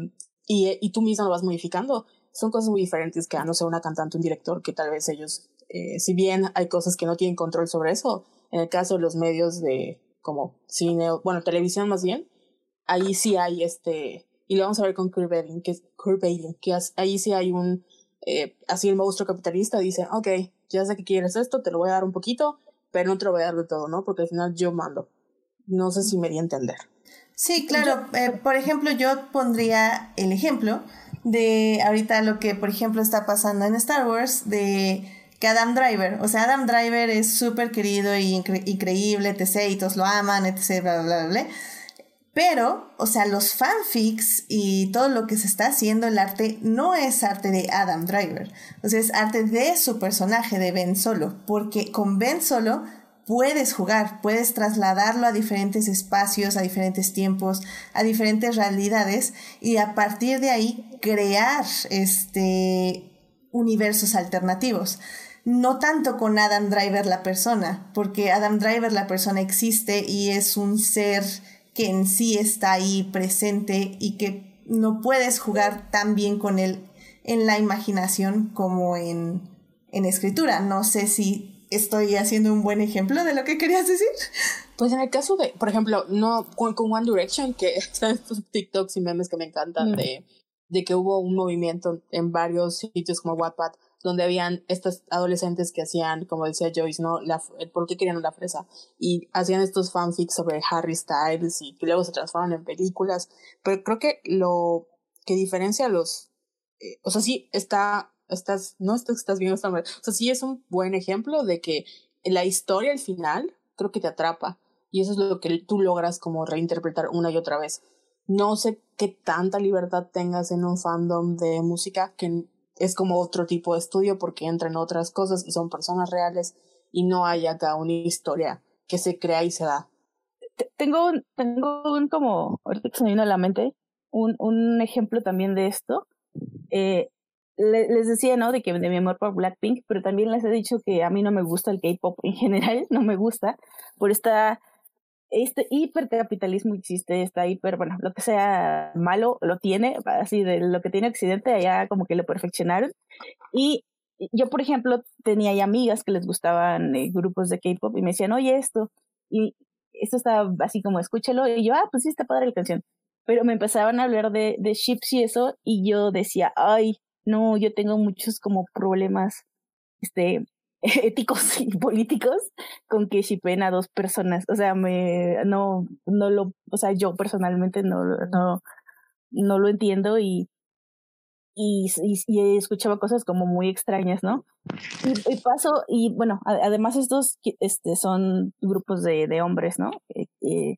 S3: y, tú mismo lo vas modificando. Son cosas muy diferentes que a no ser una cantante, un director, que tal vez ellos, eh, si bien hay cosas que no tienen control sobre eso, en el caso de los medios de como cine, bueno, televisión más bien, ahí sí hay este, y lo vamos a ver con Kurt que es que ahí sí hay un, eh, así el monstruo capitalista dice, ok, ya sé que quieres esto, te lo voy a dar un poquito, pero no te lo voy a dar de todo, ¿no? Porque al final yo mando. No sé si me di a entender.
S1: Sí, claro. Eh, por ejemplo, yo pondría el ejemplo de ahorita lo que, por ejemplo, está pasando en Star Wars de que Adam Driver, o sea, Adam Driver es súper querido y increíble, etc., y todos lo aman, etc., bla, bla, bla, bla. Pero, o sea, los fanfics y todo lo que se está haciendo, el arte, no es arte de Adam Driver. O sea, es arte de su personaje, de Ben Solo. Porque con Ben Solo puedes jugar, puedes trasladarlo a diferentes espacios, a diferentes tiempos, a diferentes realidades y a partir de ahí crear este universos alternativos. No tanto con Adam Driver la persona, porque Adam Driver la persona existe y es un ser que en sí está ahí presente y que no puedes jugar tan bien con él en la imaginación como en, en escritura. No sé si estoy haciendo un buen ejemplo de lo que querías decir.
S3: Pues en el caso de, por ejemplo, no con, One Direction, que están estos TikToks y memes que me encantan mm. de, de que hubo un movimiento en varios sitios como Wattpad donde habían estos adolescentes que hacían, como decía Joyce, ¿no? La, por qué querían la fresa. Y hacían estos fanfics sobre Harry Styles y que luego se transforman en películas. Pero creo que lo que diferencia a los... Eh, o sea, sí, está estás, no estás, estás bien, estás mal. O sea, sí es un buen ejemplo de que la historia al final creo que te atrapa. Y eso es lo que tú logras como reinterpretar una y otra vez. No sé qué tanta libertad tengas en un fandom de música que es como otro tipo de estudio porque entran otras cosas y son personas reales y no hay acá una historia que se crea y se da.
S2: Tengo un, tengo un como, ahorita que se me vino a la mente, un, un ejemplo también de esto. Eh, les decía, ¿no? De que de mi amor por Blackpink, pero también les he dicho que a mí no me gusta el K-pop en general, no me gusta por esta este hipercapitalismo existe, está hiper, bueno, lo que sea malo lo tiene, así de lo que tiene Occidente, allá como que lo perfeccionaron. Y yo, por ejemplo, tenía ya amigas que les gustaban eh, grupos de K-pop y me decían, oye, esto, y esto está así como, escúchalo, y yo, ah, pues sí, está padre la canción. Pero me empezaban a hablar de, de chips y eso, y yo decía, ay, no, yo tengo muchos como problemas este, éticos y políticos con que shipen a dos personas. O sea, me, no, no lo, o sea, yo personalmente no, no, no lo entiendo y, y, y, escuchaba cosas como muy extrañas, ¿no? Y, paso, y bueno, además estos este, son grupos de, de hombres, ¿no? Eh, eh,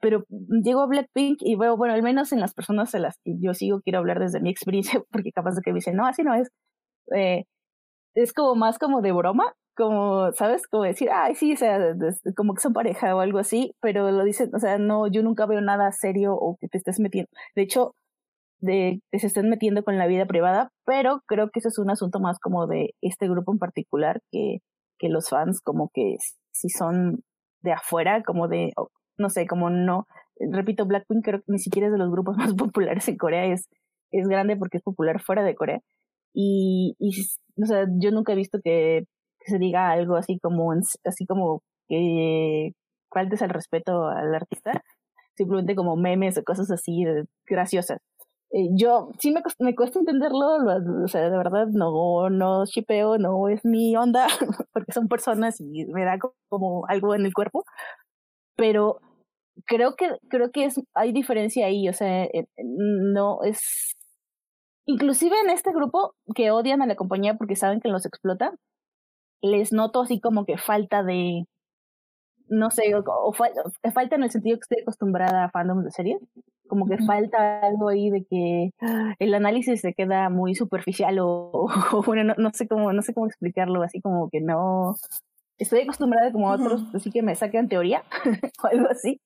S2: pero llego a Blackpink y veo, bueno, al menos en las personas a las que yo sigo, quiero hablar desde mi experiencia, porque capaz de que me dicen, no, así no es. Eh, es como más como de broma, como, ¿sabes? Como decir, ay, sí, o sea, como que son pareja o algo así, pero lo dicen, o sea, no, yo nunca veo nada serio o que te estés metiendo. De hecho, de que se estén metiendo con la vida privada, pero creo que eso es un asunto más como de este grupo en particular, que, que los fans como que si son de afuera, como de, no sé, como no, repito, Blackpink creo que ni siquiera es de los grupos más populares en Corea, es, es grande porque es popular fuera de Corea. Y, y o sea, yo nunca he visto que, se diga algo así como, así como que faltes el respeto al artista, simplemente como memes o cosas así graciosas. Eh, yo sí me, me cuesta entenderlo, o sea, de verdad no, no shipeo, no es mi onda, porque son personas y me da como algo en el cuerpo, pero creo que, creo que es, hay diferencia ahí, o sea, no es, inclusive en este grupo que odian a la compañía porque saben que los explota, les noto así como que falta de, no sé, o, falta en el sentido que estoy acostumbrada a fandoms de series, como que falta algo ahí de que el análisis se queda muy superficial o, bueno, no, sé cómo, no sé cómo explicarlo, así como que no, estoy acostumbrada como a otros, así que me sacan teoría o algo así.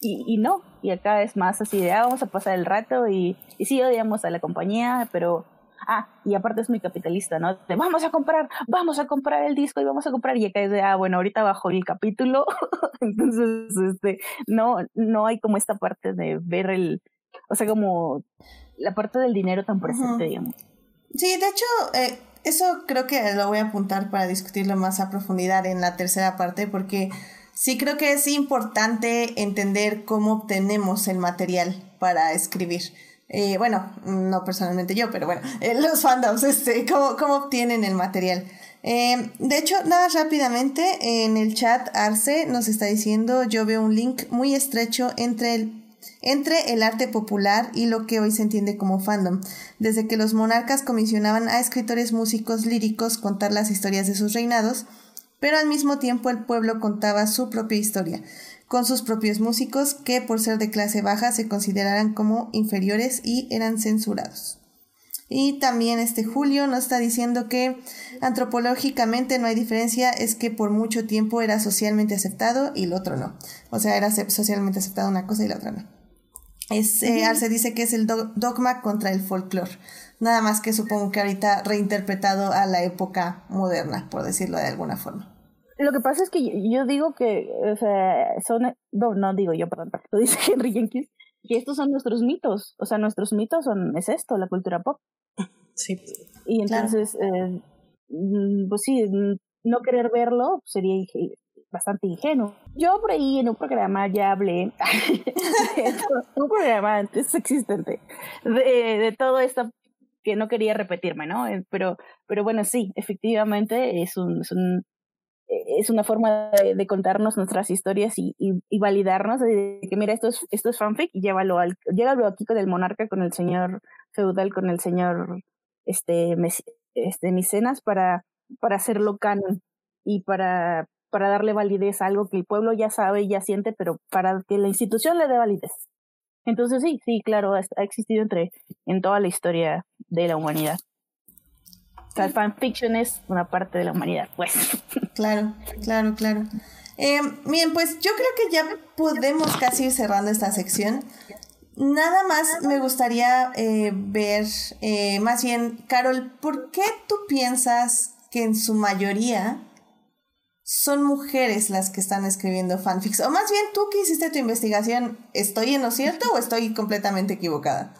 S2: Y, y no, y acá es más así de, ah, vamos a pasar el rato y, y sí odiamos a la compañía, pero ah, y aparte es muy capitalista, ¿no? De vamos a comprar, vamos a comprar el disco y vamos a comprar, y acá es de, ah, bueno, ahorita bajo el capítulo, entonces, este, no, no hay como esta parte de ver el, o sea, como la parte del dinero tan presente, digamos.
S1: Sí, de hecho, eh, eso creo que lo voy a apuntar para discutirlo más a profundidad en la tercera parte, porque sí creo que es importante entender cómo obtenemos el material para escribir. Eh, bueno, no personalmente yo, pero bueno, eh, los fandoms, este, cómo, cómo obtienen el material. Eh, de hecho, nada rápidamente, en el chat Arce nos está diciendo, yo veo un link muy estrecho entre el, entre el arte popular y lo que hoy se entiende como fandom, desde que los monarcas comisionaban a escritores músicos líricos contar las historias de sus reinados, pero al mismo tiempo el pueblo contaba su propia historia con sus propios músicos que por ser de clase baja se consideraran como inferiores y eran censurados. Y también este Julio nos está diciendo que antropológicamente no hay diferencia, es que por mucho tiempo era socialmente aceptado y el otro no. O sea, era socialmente aceptado una cosa y la otra no. Es, eh, Arce dice que es el dogma contra el folclore. Nada más que supongo que ahorita reinterpretado a la época moderna, por decirlo de alguna forma.
S2: Lo que pasa es que yo, digo que, o sea, son, no, no digo yo, perdón, lo dice Henry Jenkins, que estos son nuestros mitos, o sea, nuestros mitos son, es esto, la cultura pop.
S3: Sí.
S2: Y entonces, eh, mm, pues sí, no querer verlo sería bastante ingenuo. Yo por ahí en un programa ya hablé, un programa antes existente, de, de todo esto que no quería repetirme, ¿no? Eh, pero, pero bueno, sí, efectivamente es un, es un eh, es una forma de, contarnos nuestras historias y, y, validarnos de que mira esto es esto es fanfic y llévalo al llévalo aquí con el monarca con el señor feudal con el señor este este micenas para para hacerlo canon y para para darle validez a algo que el pueblo ya sabe y ya siente pero para que la institución le dé validez entonces sí sí claro ha existido entre en toda la historia de la humanidad el fanfiction es una parte de la humanidad, pues.
S1: Claro, claro, claro. Eh, bien, pues yo creo que ya podemos casi ir cerrando esta sección. Nada más me gustaría eh, ver, eh, más bien, Carol, ¿por qué tú piensas que en su mayoría son mujeres las que están escribiendo fanfics? O más bien, tú que hiciste tu investigación, ¿estoy en lo cierto o estoy completamente equivocada?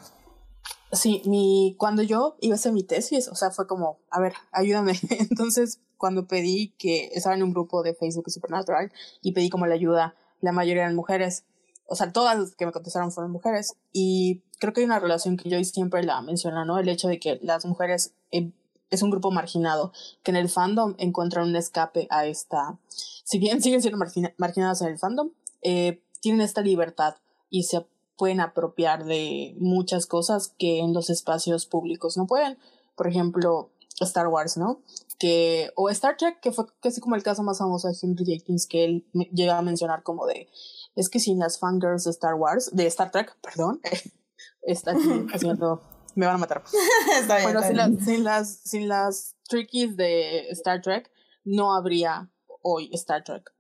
S3: Sí, mi, cuando yo iba a hacer mi tesis, o sea, fue como, a ver, ayúdame. Entonces, cuando pedí que estaba en un grupo de Facebook Supernatural y pedí como la ayuda, la mayoría eran mujeres. O sea, todas las que me contestaron fueron mujeres. Y creo que hay una relación que yo siempre la menciona, ¿no? El hecho de que las mujeres eh, es un grupo marginado, que en el fandom encuentran un escape a esta. Si bien siguen siendo marginadas en el fandom, eh, tienen esta libertad y se pueden apropiar de muchas cosas que en los espacios públicos no pueden. Por ejemplo, Star Wars, ¿no? Que, o Star Trek, que fue casi como el caso más famoso de Henry Jenkins, que él llega a mencionar como de, es que sin las fangirls de Star Wars, de Star Trek, perdón, está haciendo, me van a matar. está bien, bueno, sin, las, sin, las, sin las trickies de Star Trek, no habría hoy Star Trek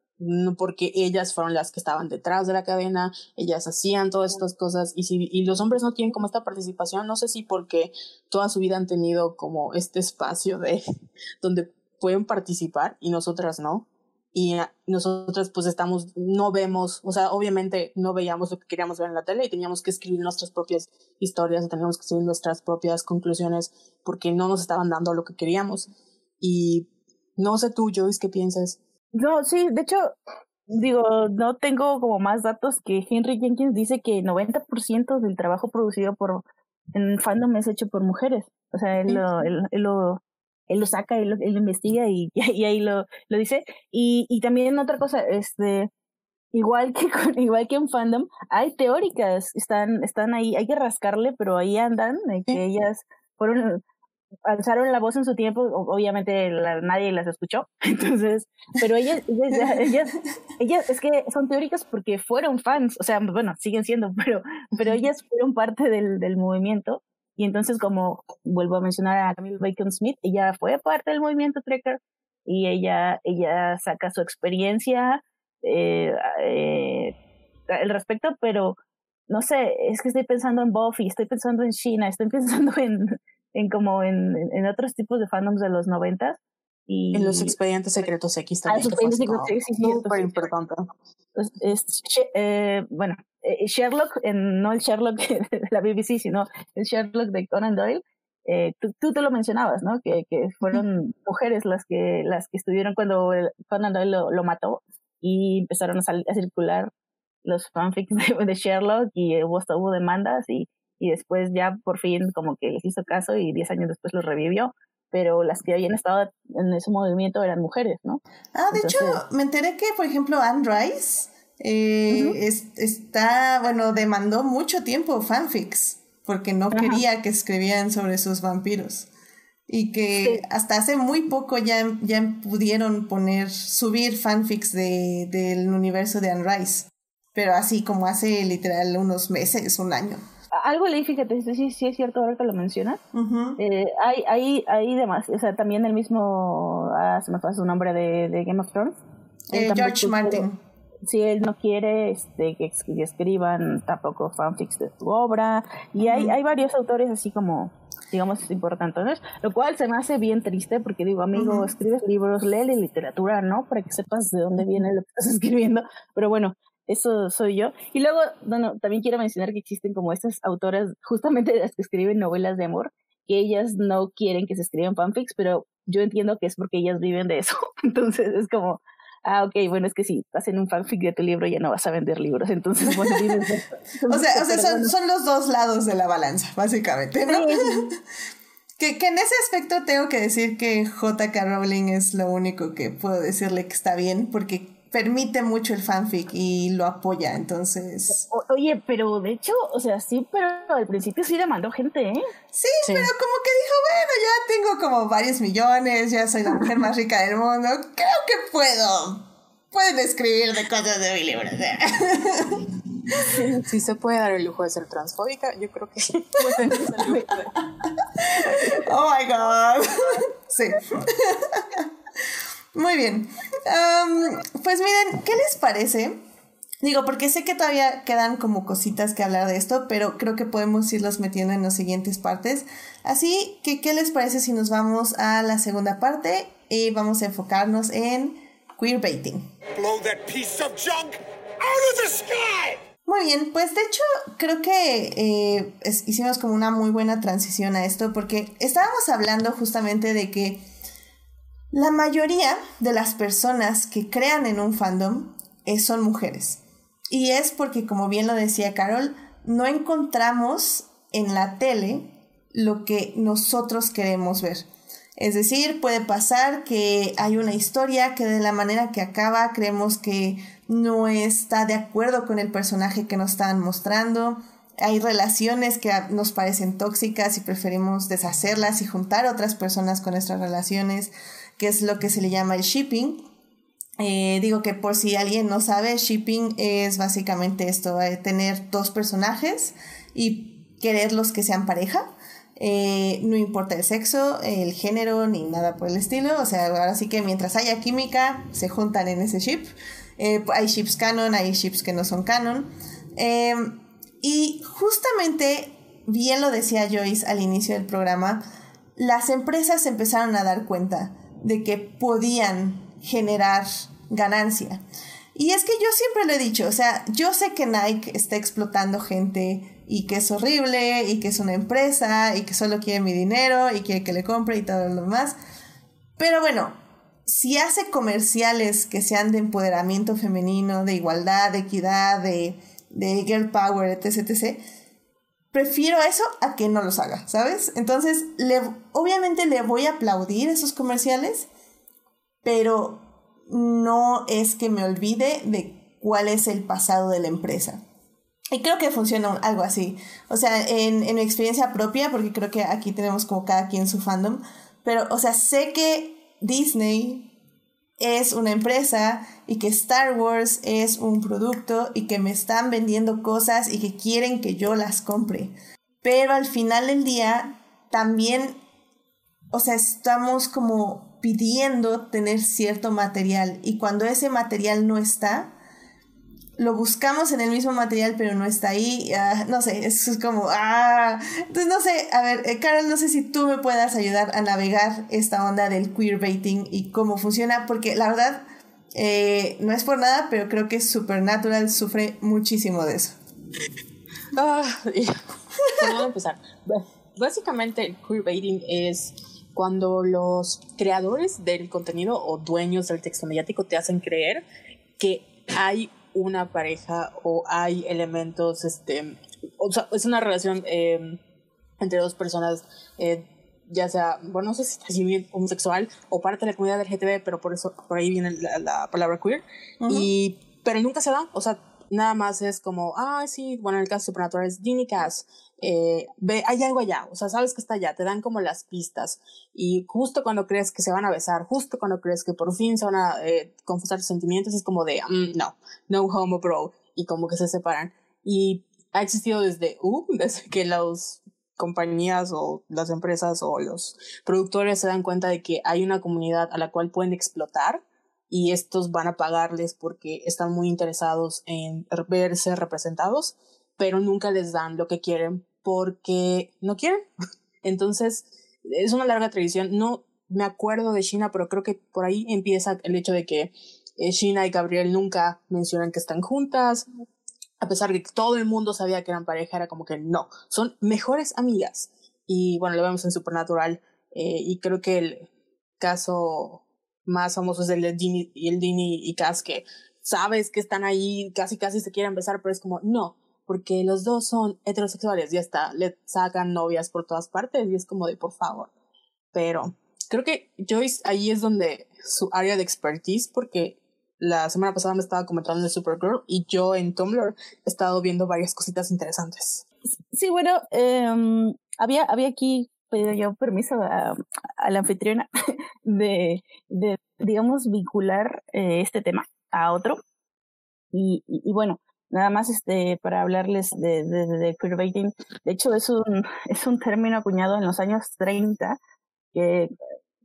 S3: porque ellas fueron las que estaban detrás de la cadena, ellas hacían todas estas cosas y, si, y los hombres no tienen como esta participación, no sé si porque toda su vida han tenido como este espacio de donde pueden participar y nosotras no. Y nosotras pues estamos, no vemos, o sea, obviamente no veíamos lo que queríamos ver en la tele y teníamos que escribir nuestras propias historias, teníamos que escribir nuestras propias conclusiones porque no nos estaban dando lo que queríamos. Y no sé tú, Joyce, ¿qué piensas?
S2: No, sí, de hecho, digo, no tengo como más datos que Henry Jenkins dice que 90% del trabajo producido por en fandom es hecho por mujeres. O sea, él lo, él, lo, él lo saca, él lo, él investiga y, y, ahí lo, lo dice. Y, y también otra cosa, este, igual que con, igual que en fandom, hay teóricas, están, están ahí, hay que rascarle, pero ahí andan, que ellas fueron alzaron la voz en su tiempo, obviamente nadie las escuchó, entonces, pero ellas, ellas, ellas, es que son teóricas porque fueron fans, o sea, bueno, siguen siendo, pero, pero ellas fueron parte del, del movimiento, y entonces como vuelvo a mencionar a Camille Bacon Smith, ella fue parte del movimiento Trekker, y ella, ella saca su experiencia eh, eh, al respecto, pero no sé, es que estoy pensando en Buffy, estoy pensando en China, estoy pensando en en como en, en otros tipos de fandoms de los noventas. Y...
S3: En los expedientes secretos X también. Ah, los expedientes secretos X, súper importante.
S2: Pues, es, eh, bueno, eh, Sherlock, en, no el Sherlock de la BBC, sino el Sherlock de Conan Doyle, eh, tú, tú, te lo mencionabas, ¿no? Que, que fueron mujeres las que, las que estuvieron cuando Conan Doyle lo, lo mató y empezaron a, a circular los fanfics de, de Sherlock y hubo, hubo demandas y y después ya por fin como que les hizo caso y 10 años después los revivió, pero las que habían estado en ese movimiento eran mujeres, ¿no?
S1: Ah, de hecho, me enteré que, por ejemplo, Anne Rice eh, está, bueno, demandó mucho tiempo fanfics porque no quería que escribieran sobre sus vampiros. Y que hasta hace muy poco ya, ya pudieron poner, subir fanfics de, del universo de Anne Rice. Pero así como hace literal unos meses, un año
S2: algo leí, fíjate, sí, sí es cierto ahora que lo mencionas. eh, hay, hay, hay demás, o sea, también el mismo, ah, se me pasa su nombre de, de Game of Thrones.
S1: Eh, George Martin.
S2: si él no quiere este, que, escriban tampoco fanfics de su obra, y hay, hay varios autores así como, digamos, importantes, lo cual se me hace bien triste porque digo, amigo, escribes libros, lee literatura, ¿no? Para que sepas de dónde viene lo que estás escribiendo, pero bueno, eso soy yo. Y luego, bueno, también quiero mencionar que existen como estas autoras, justamente las que escriben novelas de amor, que ellas no quieren que se escriban fanfics, pero yo entiendo que es porque ellas viven de eso. Entonces es como, ah, ok, bueno, es que si hacen un fanfic de tu libro ya no vas a vender libros. Entonces, bueno,
S1: o sea, o sea son, son, los dos lados de la balanza, básicamente, ¿no? que, que en ese aspecto tengo que decir que JK Rowling es lo único que puedo decirle que está bien, porque permite mucho el fanfic y lo apoya, entonces...
S2: oye, pero de hecho, o sea, sí, pero al principio sí demandó gente, ¿eh?
S1: Sí, pero como que dijo, bueno, ya tengo como varios millones, ya soy la mujer más rica del mundo, creo que puedo. Pueden escribir de cosas de mi libro.
S3: Si se puede dar el lujo de ser transfóbica, yo creo que sí.
S1: oh my god. Sí. Muy bien. pues miren, ¿qué les parece? Digo, porque sé que todavía quedan como cositas que hablar de esto, pero creo que podemos irlos metiendo en las siguientes partes. Así que, ¿qué les parece si nos vamos a la segunda parte y vamos a enfocarnos en queerbaiting? Muy bien, pues de hecho creo que eh, hicimos como una muy buena transición a esto porque estábamos hablando justamente de que la mayoría de las personas que crean en un fandom eh, son mujeres. Y es porque, como bien lo decía Carol, no encontramos en la tele lo que nosotros queremos ver. Es decir, puede pasar que hay una historia que de la manera que acaba creemos que no está de acuerdo con el personaje que nos están mostrando. Hay relaciones que nos parecen tóxicas y preferimos deshacerlas y juntar otras personas con nuestras relaciones que es lo que se le llama el shipping. Eh, digo que por si alguien no sabe, shipping es básicamente esto, eh, tener dos personajes y quererlos que sean pareja. Eh, no importa el sexo, el género, ni nada por el estilo. O sea, ahora sí que mientras haya química, se juntan en ese ship. hay ships canon, hay ships que no son canon. Em, y justamente, bien lo decía Joyce al inicio del programa, las empresas empezaron a dar cuenta de que podían generar ganancia. Y es que yo siempre lo he dicho, o sea, yo sé que Nike está explotando gente y que es horrible y que es una empresa y que solo quiere mi dinero y quiere que le compre y todo lo demás. Pero bueno, si hace comerciales que sean de empoderamiento femenino, de igualdad, de equidad, de, de girl power, etc, etc, prefiero eso a que no los haga, ¿sabes? Entonces, le, obviamente le voy a aplaudir esos comerciales, pero no es que me olvide de cuál es el pasado de la empresa. Y creo que funciona algo así. O sea, en, en mi experiencia propia, porque creo que aquí tenemos como cada quien su fandom, pero, o sea, sé que Disney es una empresa y que Star Wars es un producto y que me están vendiendo cosas y que quieren que yo las compre. Pero al final del día también, o sea, estamos como pidiendo tener cierto material y cuando ese material no está, lo buscamos en el mismo material, pero no está ahí. Ah, no sé, es como, ah. Entonces, no sé, a ver, eh, Carol, no sé si tú me puedas ayudar a navegar esta onda del queerbaiting y cómo funciona, porque la verdad, eh, no es por nada, pero creo que Supernatural sufre muchísimo de eso.
S3: Ah, ¿Por empezar? Básicamente, el queerbaiting es cuando los creadores del contenido o dueños del texto mediático te hacen creer que hay una pareja o hay elementos, este, o sea, es una relación em, entre dos personas, eh, ya sea, bueno, no sé si está homosexual o parte de la comunidad del GTB, pero por eso, por ahí viene la, palabra queer, y, pero nunca se da, o sea, nada más es como, ah, sí, bueno, en el caso de Supernatural es Ginny Cass, eh, ve, hay algo allá, o sea, sabes que está allá, te dan como las pistas, y justo cuando crees que se van a besar, justo cuando crees que por fin se van a eh, confesar sentimientos, es como de, mm, no, no homo bro, y como que se separan. Y ha existido desde, uh, desde que las compañías o las empresas o los productores se dan cuenta de que hay una comunidad a la cual pueden explotar y estos van a pagarles porque están muy interesados en verse representados, pero nunca les dan lo que quieren porque no quieren. Entonces, es una larga tradición. No me acuerdo de China, pero creo que por ahí empieza el hecho de que eh, China y Gabriel nunca mencionan que están juntas. A pesar de que todo el mundo sabía que eran pareja, era como que no, son mejores amigas. Y bueno, lo vemos en Supernatural. Eh, y creo que el caso más famoso es el de Dini, el Dini y Cass, que sabes que están ahí, casi casi se quieren besar, pero es como, no, porque los dos son heterosexuales, ya está, le sacan novias por todas partes y es como de, por favor. Pero creo que Joyce ahí es donde su área de expertise, porque la semana pasada me estaba comentando de Supergirl y yo en Tumblr he estado viendo varias cositas interesantes.
S2: Sí, bueno, eh, había, había aquí pedido yo permiso a, a la anfitriona de, de, digamos, vincular eh, este tema a otro. Y, y, bueno, nada más este para hablarles de, de, de queerbaiting. De hecho, es un, es un término acuñado en los años 30 que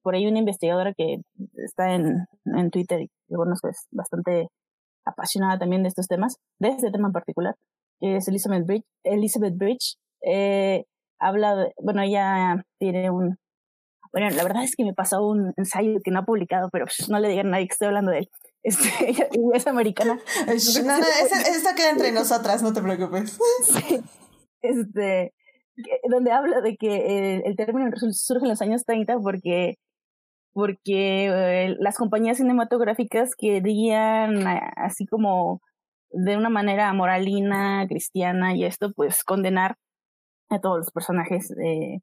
S2: por ahí una investigadora que está en, en Twitter y que conozco es bastante apasionada también de estos temas, de este tema en particular, que es Elizabeth Bridge. Elizabeth Bridge eh, habla de, bueno, ella tiene un, bueno, la verdad es que me pasó un ensayo que no ha publicado, pero pues, no le digan a nadie que estoy hablando de él. Este, ella, es americana.
S1: no, no, esto queda entre nosotras, no te preocupes.
S2: Sí, este, donde habla de que el, el término surge en los años 30 porque porque eh, las compañías cinematográficas querían, así como de una manera moralina, cristiana y esto, pues condenar a todos los personajes eh,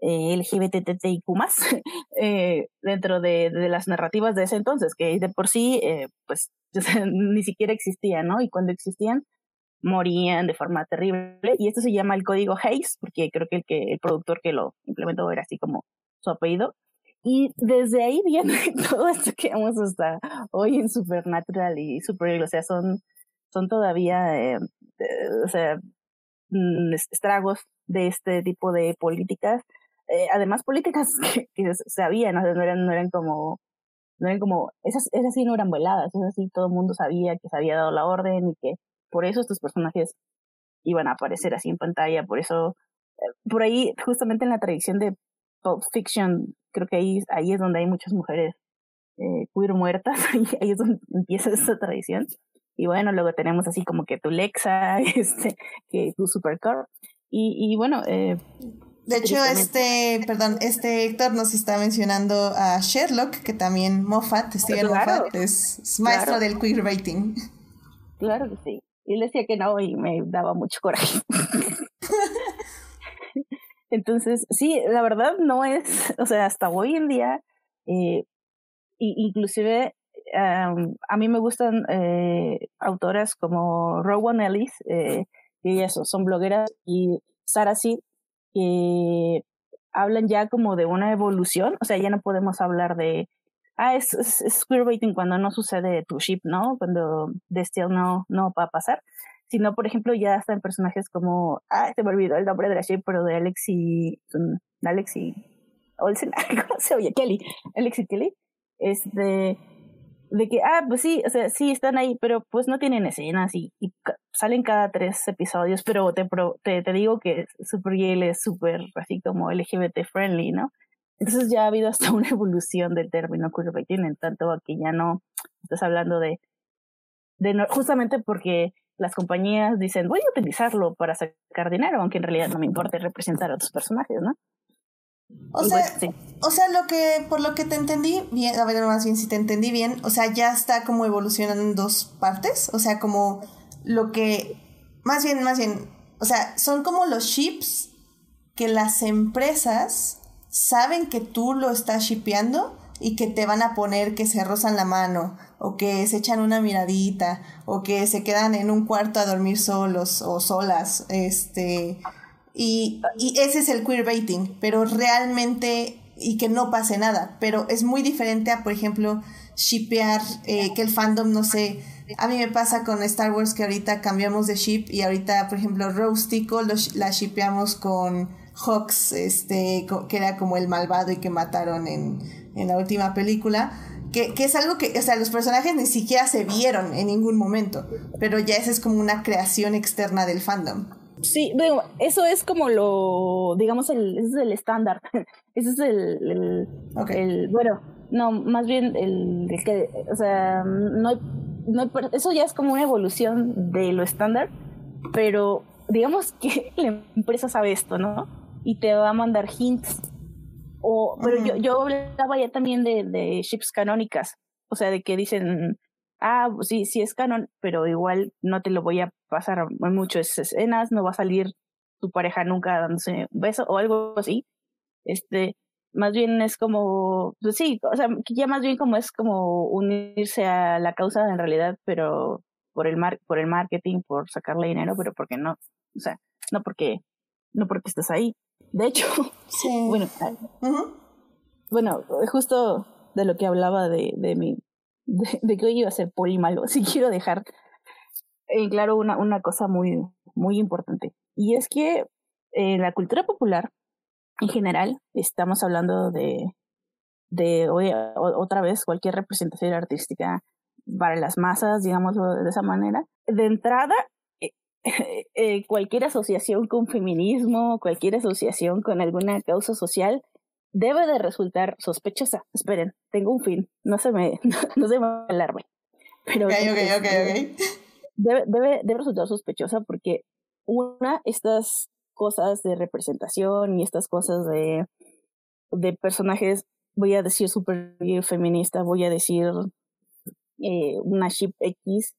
S2: eh, LGBTTIQ eh, dentro de, de, las narrativas de ese entonces, que de por sí, eh, pues, ni siquiera existían, ¿no? Y cuando existían, morían de forma terrible. Y esto se llama el código Hayes, porque creo que el, que el productor que lo implementó era así como su apellido. Y desde ahí viene todo esto que vamos hasta hoy en Supernatural y Supergirl, o sea, son, son todavía, eh, o sea, mm, estragos de este tipo de políticas. Eh, además, políticas que, que se habían, no eran, no eran como, no eran como, esas, esas sí no eran veladas, esas sí todo el mundo sabía que se había dado la orden y que por eso estos personajes iban a aparecer así en pantalla, por eso, eh, por ahí, justamente en la tradición de Pulp Fiction, creo que ahí, ahí es donde hay muchas mujeres eh, queer muertas, ahí es donde empieza esa tradición. Y bueno, luego tenemos así como que tu Lexa, este, que tu Supercar. Y, y bueno, eh,
S1: De hecho, este, perdón, este Héctor nos está mencionando a Sherlock, que también Moffat, Steven Moffat, es, maestro del queerbaiting.
S2: Claro que sí. Y él decía que no y me daba mucho coraje. Entonces, sí, la verdad no es, o sea, hasta hoy en día, eh, inclusive a mí me gustan eh, autoras como Rowan Ellis, eh, que ellas son blogueras, y Sarah Seed, que hablan ya como de una evolución, o sea, ya no podemos hablar de, ah, es, es, queerbaiting cuando no sucede tu ship, ¿no? Cuando de no, no va a pasar, sino, por ejemplo, ya está en personajes como, ah, se me olvidó el nombre de la ship, pero de Alexi, Alexi Olsen, ¿cómo se oye? Kelly, Alexi Kelly, es de que, ah, pues sí, o sea, sí están ahí, pero pues no tienen escenas y, y salen cada tres episodios, pero te, te, te digo que Super Yale es súper así como LGBT friendly, ¿no? Entonces ya ha habido hasta una evolución del término queerbaiting en tanto que ya no estás hablando de, de no, justamente porque las compañías dicen voy a utilizarlo para sacar dinero, aunque en realidad no me importa representar a otros personajes, ¿no?
S1: O sea, o sea, lo que, por lo que te entendí bien, a ver, más bien si te entendí bien, o sea, ya está como evolucionando en dos partes, o sea, como lo que, más bien, más bien, o sea, son como los chips que las empresas saben que tú lo estás shipeando y que te van a poner que se rozan la mano o que se echan una miradita o que se quedan en un cuarto a dormir solos o solas, este, y, ese es el queerbaiting, pero realmente, y que no pase nada, pero es muy diferente a, por ejemplo, shipear, eh, que el fandom, no sé, a mí me pasa con Star Wars que ahorita cambiamos de ship y ahorita, por ejemplo, Rose la shipeamos con Hawks, este, que era como el malvado y que mataron en, en la última película. Que, que, es algo que, o sea, los personajes ni siquiera se vieron en ningún momento, pero ya esa es como una creación externa del fandom.
S2: Sí, bueno, eso es como lo, digamos, el, ese es el estándar. ese es el, el, bueno, no, más bien el, que, o sea, no, no eso ya es como una evolución de lo estándar, pero digamos que la empresa sabe esto, ¿no? Y te va a mandar hints. O, pero yo, yo hablaba ya también de, de ships canónicas, o sea, de que dicen, ah, pues sí, sí es canon, pero igual no te lo voy a pasar muchas escenas, no va a salir tu pareja nunca dándose un beso o algo así. Este, más bien es como, pues sí, o sea, ya más bien como es como unirse a la causa en realidad, pero por el mar por el marketing, por sacarle dinero, pero porque no, o sea, no porque no porque estés ahí. De hecho, sí. bueno, bueno, justo de lo que hablaba de, de mi de, que hoy iba a ser poli malo, sí quiero dejar en claro una, una cosa muy, muy importante. Y es que en la cultura popular, en general, estamos hablando de, de hoy, otra vez cualquier representación artística para las masas, digámoslo de esa manera. De entrada, eh, eh, cualquier asociación con feminismo, cualquier asociación con alguna causa social, debe de resultar sospechosa. Esperen, tengo un fin, no se me, no, se me alarme. Pero okay, okay, okay, debe, resultar sospechosa porque una, estas cosas de representación y estas cosas de, de personajes, voy a decir súper feminista, voy a decir eh, una ship X,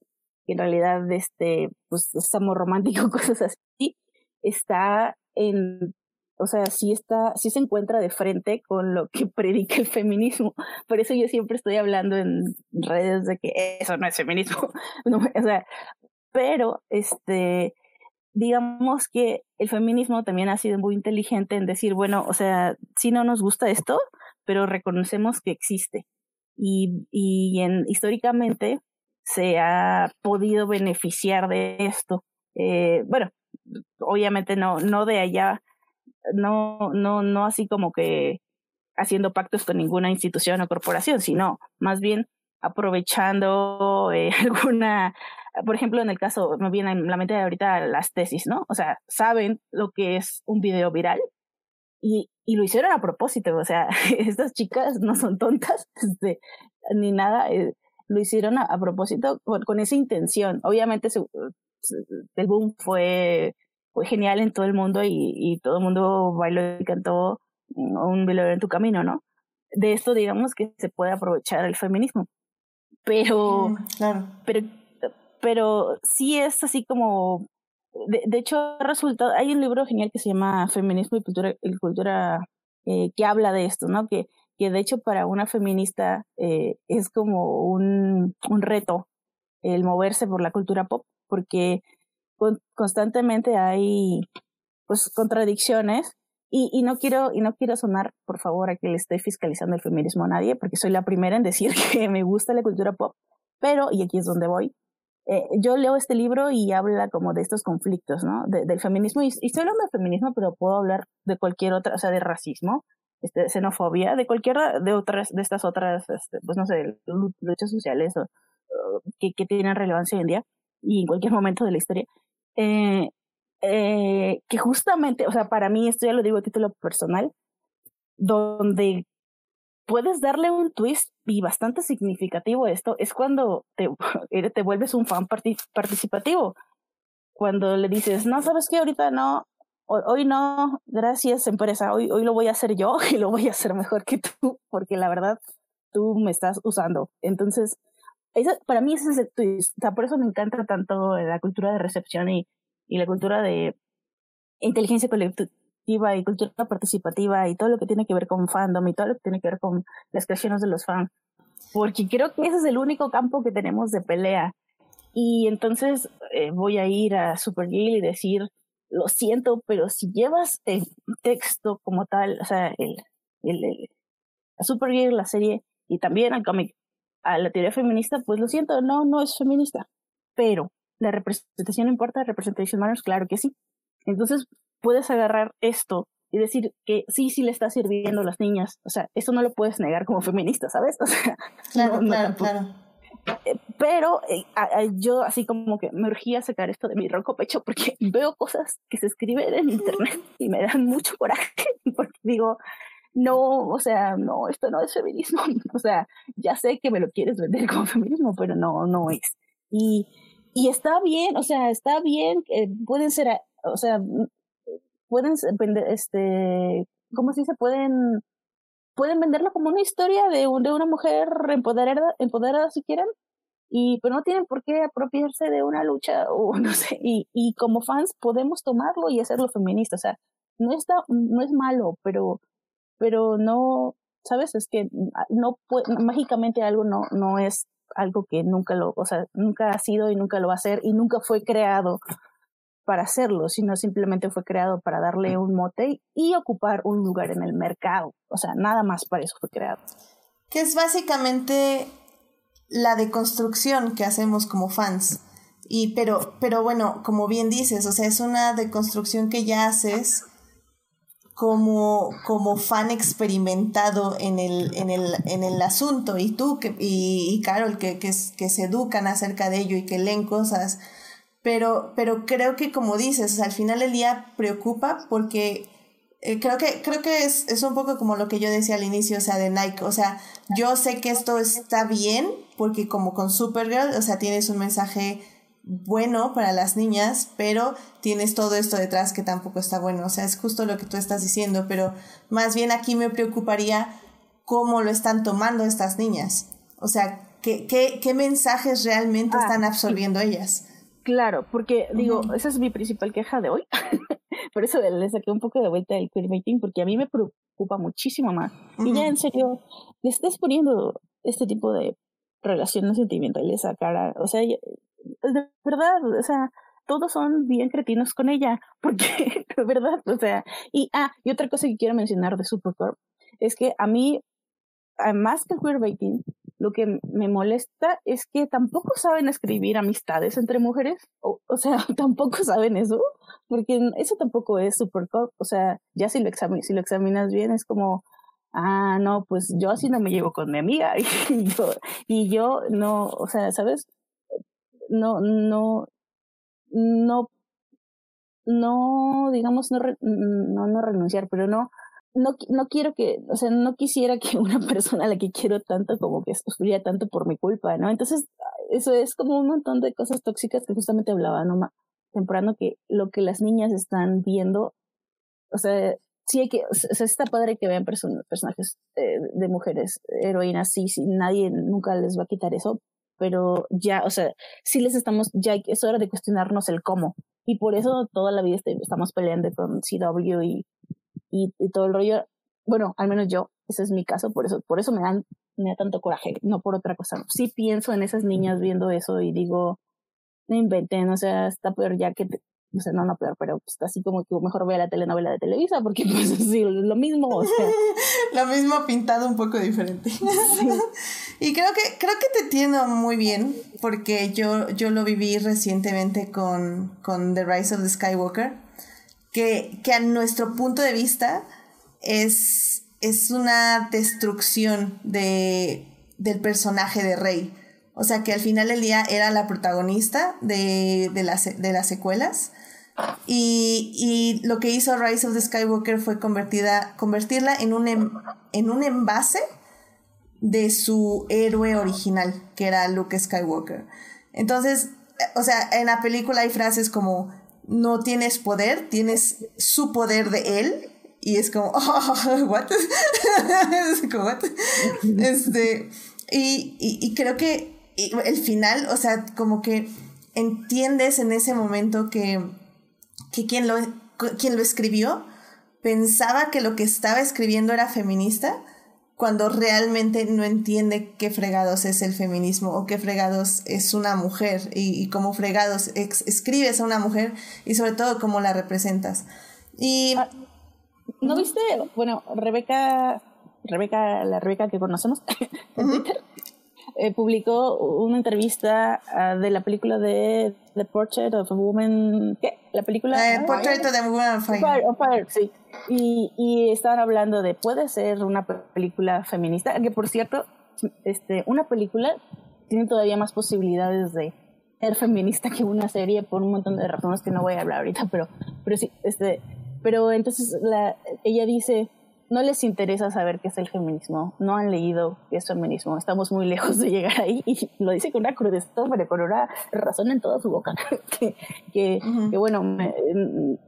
S2: que en realidad este, pues es amor romántico, cosas así, está en o sea, sí está, sí se encuentra de frente con lo que predica el feminismo. Por eso yo siempre estoy hablando en redes de que eso no es feminismo. O sea, pero este, digamos que el feminismo también ha sido muy inteligente en decir, bueno, o sea, sí no nos gusta esto, pero reconocemos que existe. Y, y en, históricamente se ha podido beneficiar de esto. Eh, bueno, obviamente no, no de allá no, no, no así como que haciendo pactos con ninguna institución o corporación, sino más bien aprovechando eh, alguna, por ejemplo, en el caso, me viene en la mente ahorita las tesis, ¿no? O sea, saben lo que es un video viral y, y lo hicieron a propósito, o sea, estas chicas no son tontas este, ni nada, eh, lo hicieron a, propósito con, esa intención. Obviamente el boom fue fue genial en todo el mundo y, y todo el mundo bailó y cantó un velero en tu camino, ¿no? De esto digamos que se puede aprovechar el feminismo. Pero,
S1: claro.
S2: pero, pero sí es así como, de, de hecho, resultado, hay un libro genial que se llama Feminismo y Cultura, y cultura eh, que habla de esto, ¿no? Que, que de hecho para una feminista eh, es como un, un reto el moverse por la cultura pop, porque constantemente hay pues contradicciones. Y, y, no quiero y no quiero sonar por favor a que le estoy fiscalizando el feminismo a nadie porque soy la primera en decir que me gusta la cultura pop pero y aquí es donde voy eh, yo leo este libro y habla como de estos conflictos no del feminismo y, y hablando de feminismo pero puedo hablar de cualquier otra o sea de racismo este, xenofobia de cualquiera de otras de estas otras este, pues no sé luchas sociales o, que, que tienen relevancia hoy en día y en cualquier momento de la historia eh, eh, que justamente, o sea, para mí, esto ya lo digo a título personal, donde puedes darle un twist y bastante significativo a esto, es cuando te, te vuelves un fan participativo. Cuando le dices, no, sabes que ahorita no, hoy no, gracias empresa, hoy, hoy lo voy a hacer yo y lo voy a hacer mejor que tú, porque la verdad tú me estás usando. Entonces, para mí ese es el twist. O sea, por eso me encanta tanto la cultura de recepción y, y la cultura de inteligencia colectiva y cultura participativa y todo lo que tiene que ver con fandom y todo lo que tiene que ver con las creaciones de los fans. Porque creo que ese es el único campo que tenemos de pelea. Y entonces eh, voy a ir a Supergirl y decir, lo siento, pero si llevas el texto como tal, o sea, el, el, el a Supergirl, la serie, y también al cómic, a la teoría feminista, pues lo siento, no, no es feminista. Pero la representación importa, representation matters, claro que sí. Entonces puedes agarrar esto y decir que sí, sí le está sirviendo a las niñas. O sea, eso no lo puedes negar como feminista, ¿sabes? O sea,
S1: claro, claro, claro.
S2: Eh, pero eh, yo así como que me urgía sacar esto de mi ronco pecho porque veo cosas que se escriben en internet y me dan mucho coraje porque digo, no, o sea, no, esto no es feminismo. O sea, ya sé que me lo quieres vender como feminismo, pero no, no es. Y, y está bien, o sea, está bien, eh, pueden ser, o sea, pueden vender, este, ¿cómo se dice? Pueden, pueden venderlo como una historia de, de una mujer empoderada, empoderada si quieren, y pero no tienen por qué apropiarse de una lucha o no sé y, y como fans podemos tomarlo y hacerlo feminista o sea no está no es malo pero pero no, ¿sabes? Es que no mágicamente algo no, no es algo que nunca lo, o sea, nunca ha sido y nunca lo va a ser y nunca fue creado para hacerlo, sino simplemente fue creado para darle un mote y ocupar un lugar en el mercado. O sea, nada más para eso fue creado.
S1: Que es básicamente la deconstrucción que hacemos como fans. Y pero, pero bueno, como bien dices, o sea, es una deconstrucción que ya haces como, como fan experimentado en el, en el, en el asunto. Y tú que, y, y Carol que, que, que, se educan acerca de ello y que leen cosas, pero, pero creo que como dices, al final el día preocupa porque eh, creo que, creo que es, es un poco como lo que yo decía al inicio, o sea, de Nike, o sea, yo sé que esto está bien porque como con Supergirl, o sea, tienes un mensaje bueno para las niñas, pero tienes todo esto detrás que tampoco está bueno. O sea, es justo lo que tú estás diciendo, pero más bien aquí me preocuparía cómo lo están tomando estas niñas. O sea, qué, qué, qué mensajes realmente ah, están absorbiendo ellas.
S2: Claro, porque digo, esa es mi principal queja de hoy. Por eso le saqué un poco de vuelta el queerbaiting, porque a mí me preocupa muchísimo más. Y ya en serio, le estés poniendo este tipo de relaciones sentimentales a cara. O sea, de verdad, o sea, todos son bien cretinos con ella, porque, de verdad, o sea, y, ah, y otra cosa que quiero mencionar de Supercorp es que a mí, más que queerbaiting, lo que me molesta es que tampoco saben escribir amistades entre mujeres, o, o sea, tampoco saben eso, porque eso tampoco es Supercorp, o sea, ya si lo, si lo examinas bien es como, ah, no, pues yo así no me llevo con mi amiga, y yo, y yo no, o sea, ¿sabes? No, no, no, no, digamos, no, no, no renunciar, pero no, no, no quiero que, o sea, no quisiera que una persona a la que quiero tanto como que sufriera tanto por mi culpa, ¿no? Entonces, eso es como un montón de cosas tóxicas que justamente hablaba, ¿no? temprano que lo que las niñas están viendo, o sea, sí hay que, o sea, está padre que vean personajes eh, de mujeres heroínas, sí, sí, nadie nunca les va a quitar eso, pero ya, o sea, sí les estamos, ya es hora de cuestionarnos el cómo. Y por eso toda la vida este, estamos peleando con CW y, y, todo el rollo. Bueno, al menos yo, ese es mi caso, por eso, por eso me dan, me da tanto coraje, no por otra cosa. Sí pienso en esas niñas viendo eso y digo, no inventen, o sea, está peor ya que, o sea, no, no peor, pero pues así como que mejor vea la telenovela de Televisa, porque pues sí, lo mismo, o sea.
S1: lo mismo pintado un poco diferente. y creo que, creo que te entiendo muy bien, porque yo, yo lo viví recientemente con, con The Rise of the Skywalker, que, que a nuestro punto de vista es, es una destrucción de, del personaje de Rey. O sea que al final del día era la protagonista de, de, las, de las secuelas. Y, y, lo que hizo Rise of the Skywalker fue convertida, convertirla en un, em, en un envase de su héroe original, que era Luke Skywalker. Entonces, o sea, en la película hay frases como, no tienes poder, tienes su poder de él. Y es como, oh, what? what? Este, y, y creo que el final, o sea, como que entiendes en ese momento que, que quien, lo, quien lo escribió pensaba que lo que estaba escribiendo era feminista cuando realmente no entiende qué fregados es el feminismo o qué fregados es una mujer y, cómo fregados escribes a una mujer y sobre todo cómo la representas. Y... Ah,
S2: ¿No viste? Bueno, Rebeca, Rebeca, la Rebeca que conocemos en Twitter, eh, publicó una entrevista uh, de la película de The Portrait of a Woman. ¿Qué? La película.
S1: Eh, Portrait of a Woman Fire.
S2: Fire, Fire sí. Y, y estaban hablando de puede ser una película feminista, que por cierto, este, una película tiene todavía más posibilidades de ser feminista que una serie por un montón de razones que no voy a hablar ahorita, pero, pero sí, este, pero entonces la, ella dice no les interesa saber qué es el feminismo, no han leído qué es feminismo, estamos muy lejos de llegar ahí y lo dice con una crudeza, pero con una razón en toda su boca, que, que, bueno, me,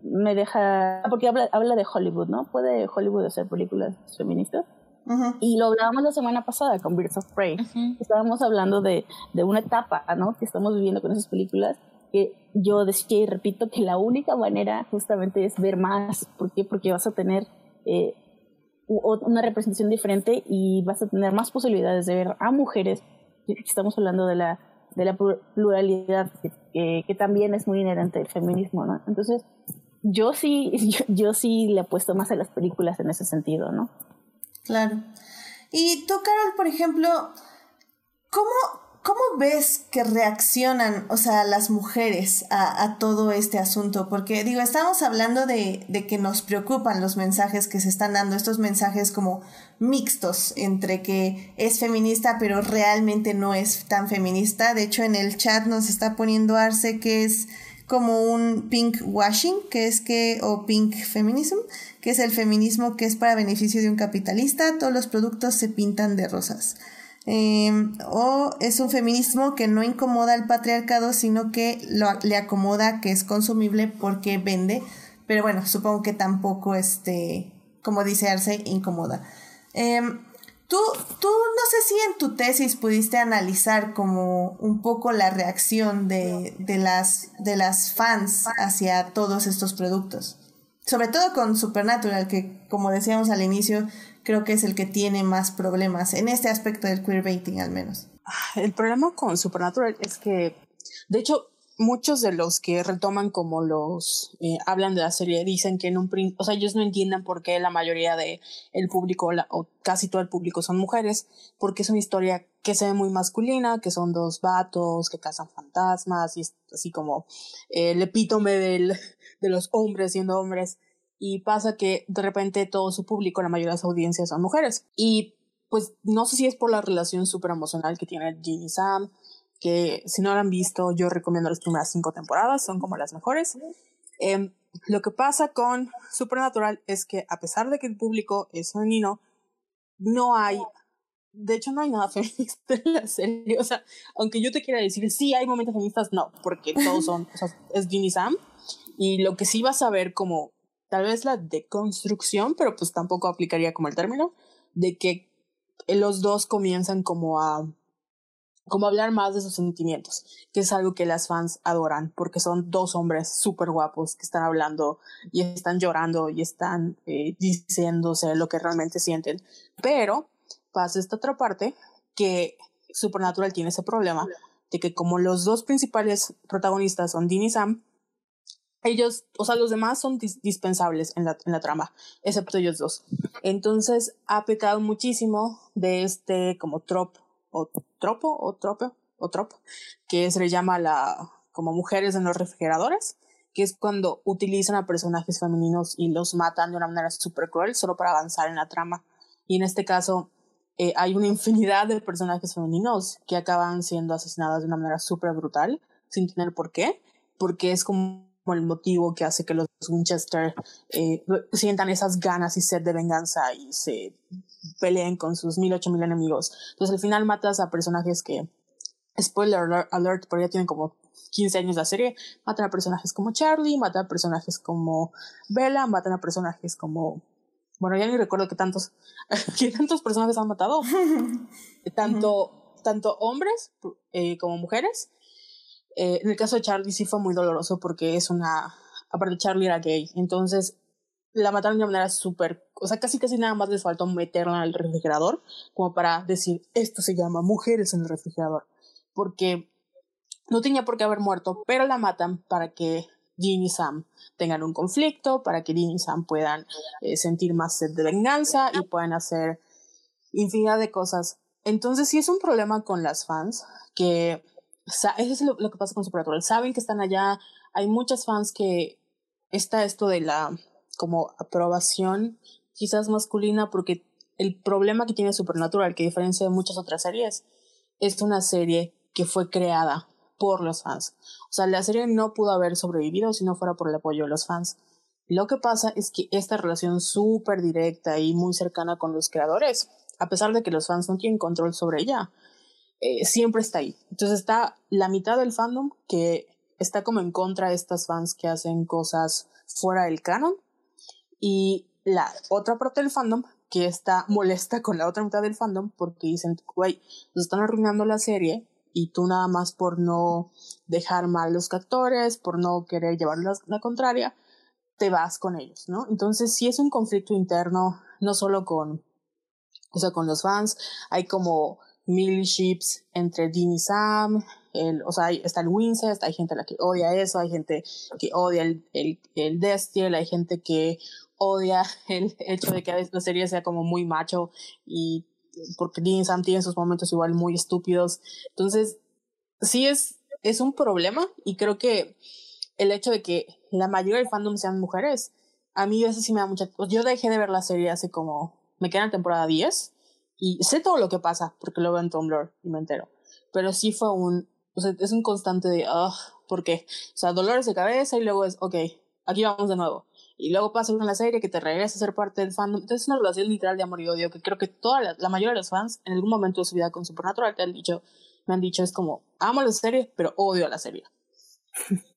S2: me, deja, porque habla, habla de Hollywood, ¿no? ¿Puede Hollywood hacer películas feministas? Y lo hablábamos la semana pasada con Birds of Prey. Estábamos hablando de, de una etapa, ¿no? Que estamos viviendo con esas películas que yo decía y repito que la única manera justamente es ver más. ¿Por qué? Porque vas a tener eh, una representación diferente y vas a tener más posibilidades de ver a mujeres. Estamos hablando de la, de la pluralidad que, también es muy inherente al feminismo, ¿no? Entonces, yo sí, yo, yo sí le apuesto más a las películas en ese sentido, ¿no?
S1: Claro. Y tú, Carol, por ejemplo, ¿cómo, ¿Cómo ves que reaccionan, o sea, las mujeres a, todo este asunto? Porque digo, estamos hablando de, de, que nos preocupan los mensajes que se están dando, estos mensajes como mixtos entre que es feminista pero realmente no es tan feminista. De hecho, en el chat nos está poniendo Arce que es como un pink washing, que es que, o pink feminism, que es el feminismo que es para beneficio de un capitalista, todos los productos se pintan de rosas. Em, o es un feminismo que no incomoda al patriarcado, sino que lo, le acomoda que es consumible porque vende. Pero bueno, supongo que tampoco, este, como dice Arce, incomoda. Em, tú, tú no sé si en tu tesis pudiste analizar como un poco la reacción de, de, las, de las fans hacia todos estos productos. Sobre todo con Supernatural, que como decíamos al inicio, creo que es el que tiene más problemas en este aspecto del queerbaiting al menos.
S3: El problema con Supernatural es que, de hecho, muchos de los que retoman como los eh, hablan de la serie dicen que en un o sea ellos no entienden por qué la mayoría de el público o casi todo el público son mujeres porque es una historia que se ve muy masculina que son dos vatos que cazan fantasmas y es así como el epítome del, de los hombres siendo hombres y pasa que de repente todo su público, la mayoría de las audiencias son mujeres. Y pues no sé si es por la relación súper emocional que tiene Ginny y Sam, que si no la han visto, yo recomiendo las primeras cinco temporadas, son como las mejores. Eh, lo que pasa con Supernatural es que a pesar de que el público es femenino, no hay de hecho no hay nada feminista en la serie. O sea, aunque yo te quiera decir, sí hay momentos feministas, no, porque todos son, o sea, es Ginny Sam. Y lo que sí vas a ver como tal vez la deconstrucción, pero pues tampoco aplicaría como el término, de que los dos comienzan como a como hablar más de sus sentimientos, que es algo que las fans adoran, porque son dos hombres súper guapos que están hablando y están llorando y están eh, diciéndose lo que realmente sienten. Pero pasa esta otra parte que Supernatural tiene ese problema de que como los dos principales protagonistas son Dean y Sam, ellos, o sea, los demás son dispensables en la, en la trama, excepto ellos dos. Entonces ha pecado muchísimo de este como trop, o tropo, o trope, o trop, que se le llama la, como mujeres en los refrigeradores, que es cuando utilizan a personajes femeninos y los matan de una manera súper cruel solo para avanzar en la trama. Y en este caso, eh, hay una infinidad de personajes femeninos que acaban siendo asesinadas de una manera súper brutal, sin tener por qué, porque es como el motivo que hace que los Winchester eh, sientan esas ganas y sed de venganza y se peleen con sus mil ocho mil enemigos. Entonces al final matas a personajes que, spoiler alert, pero ya tienen como 15 años la serie, matan a personajes como Charlie, matan a personajes como Bella, matan a personajes como bueno, ya ni recuerdo que tantos, que tantos personajes han matado. tanto, tanto hombres eh, como mujeres. Eh, en el caso de Charlie sí fue muy doloroso porque es una. Aparte, Charlie era gay. Entonces la mataron de una manera súper. O sea, casi casi nada más les faltó meterla el refrigerador como para decir: esto se llama mujeres en el refrigerador. Porque no tenía por qué haber muerto, pero la matan para que Jean y Sam tengan un conflicto, para que Jean y Sam puedan eh, sentir más sed de venganza y puedan hacer infinidad de cosas. Entonces sí es un problema con las fans, que eso es lo, que pasa con Supernatural. Saben que están allá, hay muchas fans que está esto de la como aprobación quizás masculina porque el problema que tiene Supernatural, que diferencia de muchas otras series, es una serie que fue creada por los fans. O sea, la serie no pudo haber sobrevivido si no fuera por el apoyo de los fans. Lo que pasa es que esta relación súper directa y muy cercana con los creadores, a pesar de que los fans no tienen control sobre ella, eh, siempre está ahí. Entonces está la mitad del fandom que está como en contra de estas fans que hacen cosas fuera del canon y la otra parte del fandom que está molesta con la otra mitad del fandom porque dicen, güey, nos están arruinando la serie y tú nada más por no dejar mal los actores, por no querer llevar la, contraria, te vas con ellos, ¿no? Entonces sí es un conflicto interno, no solo con, o sea, con los fans, hay como mil ships entre Dean y Sam, el, o sea, está el Wincest, hay gente a la que odia eso, hay gente que odia el, el, el Destiel, hay gente que odia el hecho de que la serie sea como muy macho y porque Dean Sam tiene sus momentos igual muy estúpidos. Entonces, sí es, es un problema y creo que el hecho de que la mayoría del fandom sean mujeres, a mí eso sí me da mucha... Yo dejé de ver la serie hace como... Me queda en temporada 10 y sé todo lo que pasa porque lo veo en Tumblr y me entero. Pero sí fue un... O sea, es un constante de... Uh, ¿Por qué? O sea, dolores de cabeza y luego es, ok, aquí vamos de nuevo y luego pasa en la serie que te regresa a ser parte del fandom. Entonces es una relación literal de amor y odio que creo que toda la, la, mayoría de los fans en algún momento de su vida con Supernatural te han dicho, me han dicho es como, amo la serie, pero odio a la serie.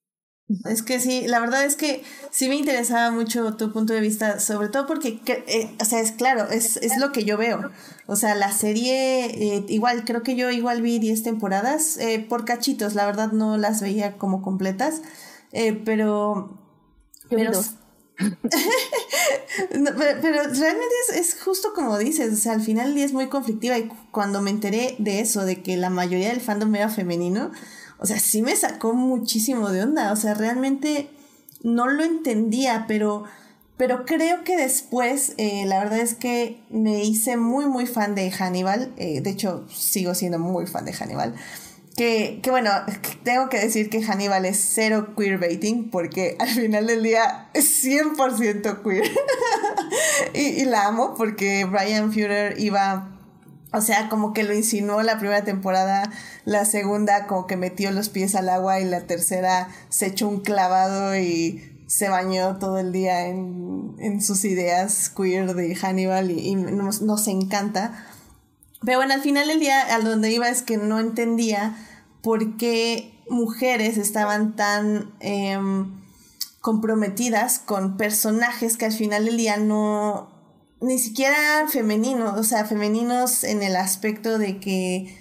S1: Es que sí, la verdad es que sí me interesaba mucho tu punto de vista, sobre todo porque, eh, o sea, es claro, es, es lo que yo veo. O sea, la serie, eh, igual, creo que yo igual vi 10 temporadas eh, por cachitos, la verdad no las veía como completas, pero... pero pero, realmente es, justo como dices, o sea, al final es muy conflictiva y cuando me enteré de eso, de que la mayoría del fandom era femenino, o sea, sí me sacó muchísimo de onda, o sea, realmente no lo entendía, pero, pero creo que después, eh, la verdad es que me hice muy, muy fan de Hannibal, eh, de hecho, sigo siendo muy fan de Hannibal. Que, que, bueno, tengo que decir que Hannibal es cero queerbaiting porque al final del día es 100% queer. y, y, la amo porque Brian Fuller iba, o sea, como que lo insinuó la primera temporada, la segunda como que metió los pies al agua y la tercera se echó un clavado y se bañó todo el día en, en sus ideas queer de Hannibal y, y nos, nos encanta. Pero bueno, al final del día, a donde iba es que no entendía por qué mujeres estaban tan em, comprometidas con personajes que al final del día no, ni siquiera femeninos, o sea, femeninos en el aspecto de que,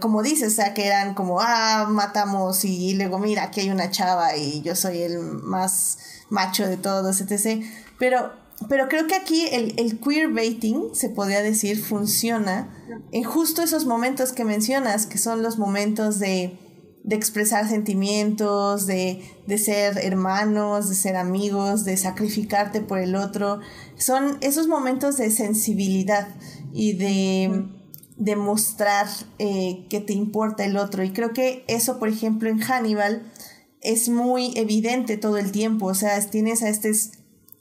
S1: como dices, o sea, que eran como, ah, matamos y luego mira, aquí hay una chava y yo soy el más macho de todos, etc. Pero, pero creo que aquí el, el queerbaiting, se podría decir, funciona en justo esos momentos que mencionas, que son los momentos de de expresar sentimientos, de, de, ser hermanos, de ser amigos, de sacrificarte por el otro. Son esos momentos de sensibilidad y de, de mostrar eh, que te importa el otro. Y creo que eso, por ejemplo, en Hannibal es muy evidente todo el tiempo. O sea, tienes a este,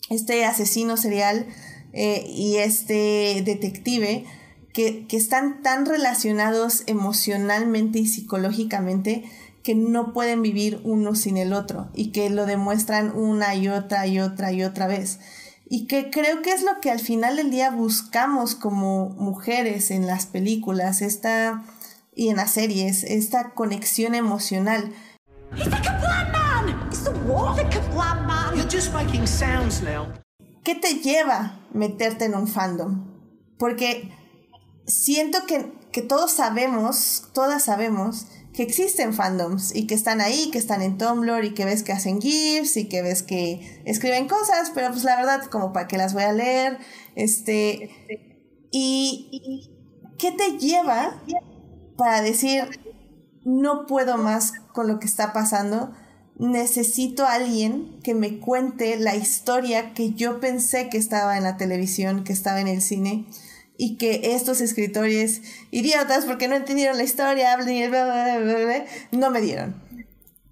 S1: este asesino serial eh, y este detective que, están tan relacionados emocionalmente y psicológicamente que no pueden vivir uno sin el otro y que lo demuestran una y otra y otra y otra vez. Y que creo que es lo que al final del día buscamos como mujeres en las películas esta, y en las series, esta conexión emocional. ¿Qué te lleva meterte en un fandom? Porque siento que, que todos sabemos, todas sabemos, que existen fandoms y que están ahí, que están en Tumblr y que ves que hacen GIFs y que ves que escriben cosas, pero pues la verdad como para que las voy a leer, este, y ¿qué te lleva para decir no puedo más con lo que está pasando? Necesito a alguien que me cuente la historia que yo pensé que estaba en la televisión, que estaba en el cine y que estos escritores idiotas, porque no entendieron la historia, hablan y no me dieron.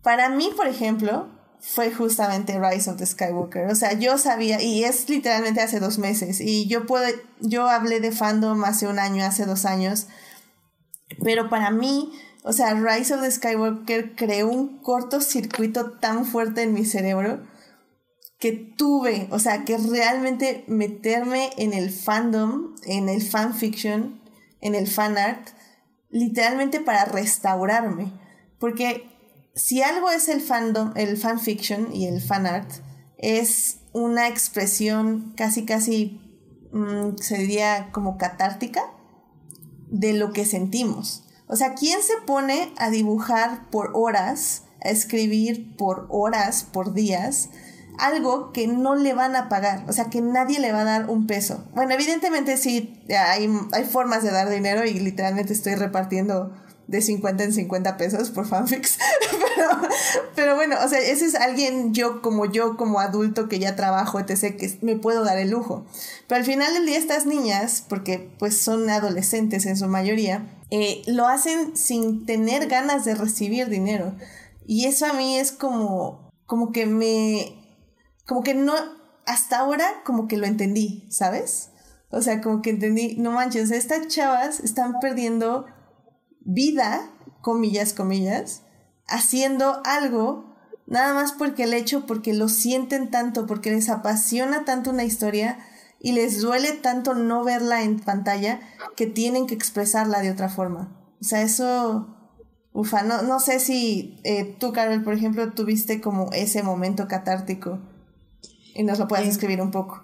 S1: Para mí, por ejemplo, fue justamente Rise of the Skywalker. O sea, yo sabía, y es literalmente hace dos meses, y yo puedo, yo hablé de fandom hace un año, hace dos años, pero para mí, o sea, Rise of the Skywalker creó un cortocircuito tan fuerte en mi cerebro que tuve, o sea, que realmente meterme en el fandom, en el fanfiction, en el fanart, literalmente para restaurarme. Porque si algo es el fandom, el fanfiction y el fanart, es una expresión casi, casi, mm, se diría como catártica de lo que sentimos. O sea, ¿quién se pone a dibujar por horas, a escribir por horas, por días? Algo que no le van a pagar, o sea, que nadie le va a dar un peso. Bueno, evidentemente sí, hay, hay formas de dar dinero y literalmente estoy repartiendo de 50 en 50 pesos por fanfics. pero, bueno, o sea, ese es alguien yo como yo, como adulto que ya trabajo, etc., que me puedo dar el lujo. Pero al final del día estas niñas, porque pues son adolescentes en su mayoría, eh, lo hacen sin tener ganas de recibir dinero. Y eso a mí es como, como que me, como que no, hasta ahora como que lo entendí, ¿sabes? O sea, como que entendí, no manches, estas chavas están perdiendo vida, comillas, comillas, haciendo algo, nada más porque el hecho, porque lo sienten tanto, porque les apasiona tanto una historia y les duele tanto no verla en pantalla que tienen que expresarla de otra forma. O sea, eso, ufa, no, no sé si eh, tú, Carol, por ejemplo, tuviste como ese momento catártico y nos lo puedes escribir un poco.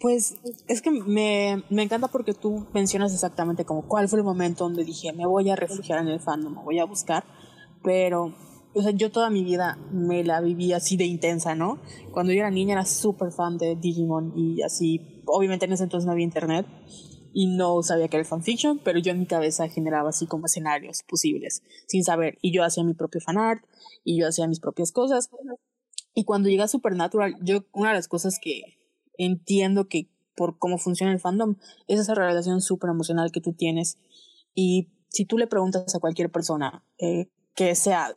S3: Pues es que me, me, encanta porque tú mencionas exactamente como cuál fue el momento donde dije me voy a refugiar en el fandom, me voy a buscar, pero o sea, yo toda mi vida me la viví así de intensa, ¿no? Cuando yo era niña era súper fan de Digimon y así, obviamente en ese entonces no había internet y no sabía que era el fanfiction, pero yo en mi cabeza generaba así como escenarios posibles, sin saber, y yo hacía mi propio fanart y yo hacía mis propias cosas y cuando llega Supernatural, yo una de las cosas que entiendo que por cómo funciona el fandom es esa relación súper emocional que tú tienes. Y si tú le preguntas a cualquier persona eh, que sea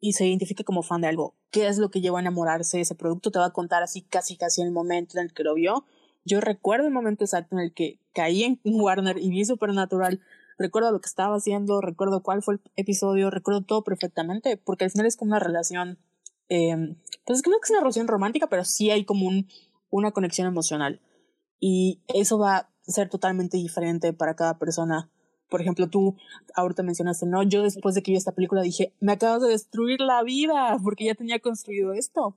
S3: y se identifique como fan de algo, qué es lo que lleva a enamorarse de ese producto, te va a contar así casi casi el momento en el que lo vio. Yo recuerdo el momento exacto en el que caí en Warner y vi Supernatural, recuerdo lo que estaba haciendo, recuerdo cuál fue el episodio, recuerdo todo perfectamente, porque al final es como una relación eh, pues creo que es una relación romántica, pero sí hay como un, una conexión emocional. Y eso va ser totalmente diferente para cada persona. Por ejemplo, tú ahorita mencionaste, ¿no? Yo después de que vi esta película dije, me acabas de destruir la vida porque ya tenía construido esto.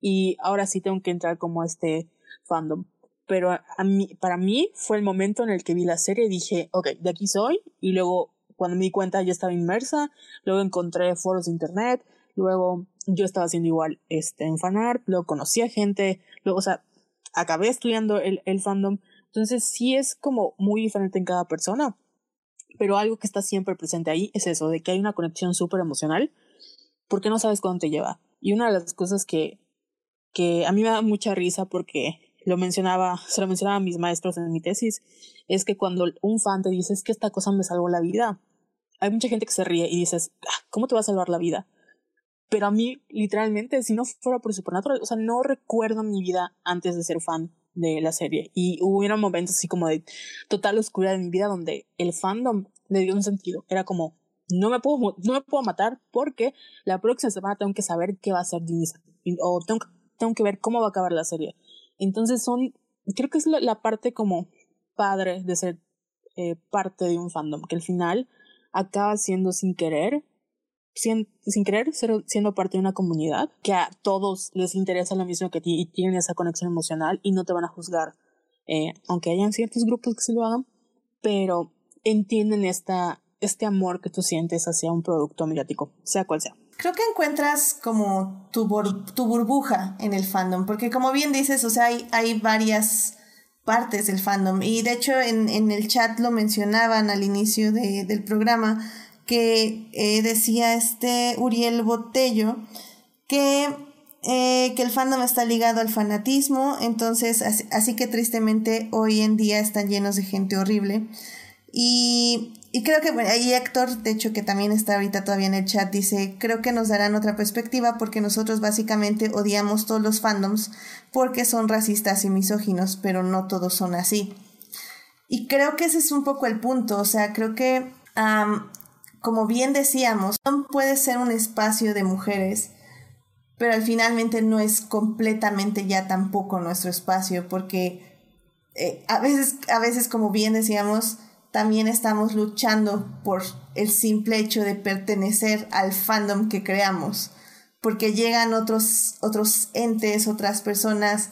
S3: Y ahora sí tengo que entrar como este fandom. Pero a mí, para mí fue el momento en el que vi la serie y dije, ok, de aquí soy. Y luego, cuando me di cuenta, ya estaba inmersa. Luego encontré foros de internet. Luego yo estaba haciendo igual este, en fanart. Luego conocí a gente. Luego, o sea, acabé estudiando el, el fandom. Entonces sí es como muy diferente en cada persona. Pero algo que está siempre presente ahí es eso, de que hay una conexión súper emocional. Porque no sabes cuándo te lleva. Y una de las cosas que, que a mí me da mucha risa porque lo mencionaba, se lo mencionaba mis maestros en mi tesis, es que cuando un fan te dice que esta cosa me salvó la vida, hay mucha gente que se ríe y dices, ah, ¿cómo te va a salvar la vida? Pero a mí, literalmente, si no fuera por Supernatural, o sea, no recuerdo mi vida antes de ser fan de la serie. Y hubo momentos así como de total oscuridad en mi vida donde el fandom le dio un sentido. Era como, no me puedo, no me puedo matar porque la próxima semana tengo que saber qué va a hacer Denise. O tengo, tengo que ver cómo va a acabar la serie. Entonces son, creo que es la, parte como padre de ser eh, parte de un fandom, que al final acaba siendo sin querer, sin, sin querer ser, siendo parte de una comunidad, que a todos les interesa lo mismo que a ti y tienen esa conexión emocional y no te van a juzgar, eh, aunque hayan ciertos grupos que sí lo hagan, pero entienden esta, este amor que tú sientes hacia un producto mediático, sea cual sea.
S1: Creo que encuentras como tu, tu burbuja en el fandom, porque como bien dices, o sea, hay, hay varias partes del fandom y de hecho en, en el chat lo mencionaban al inicio de, del programa que eh, decía este Uriel Botello que, eh, que el fandom está ligado al fanatismo, entonces así, que tristemente hoy en día están llenos de gente horrible. Y, y creo que, bueno, ahí Héctor, de hecho que también está ahorita todavía en el chat, dice, creo que nos darán otra perspectiva porque nosotros básicamente odiamos todos los fandoms porque son racistas y misóginos, pero no todos son así. Y creo que ese es un poco el punto, o sea, creo que, como bien decíamos, puede ser un espacio de mujeres, pero al finalmente no es completamente ya tampoco nuestro espacio porque eh, a veces, a veces, como bien decíamos, también estamos luchando por el simple hecho de pertenecer al fandom que creamos, porque llegan otros, otros entes, otras personas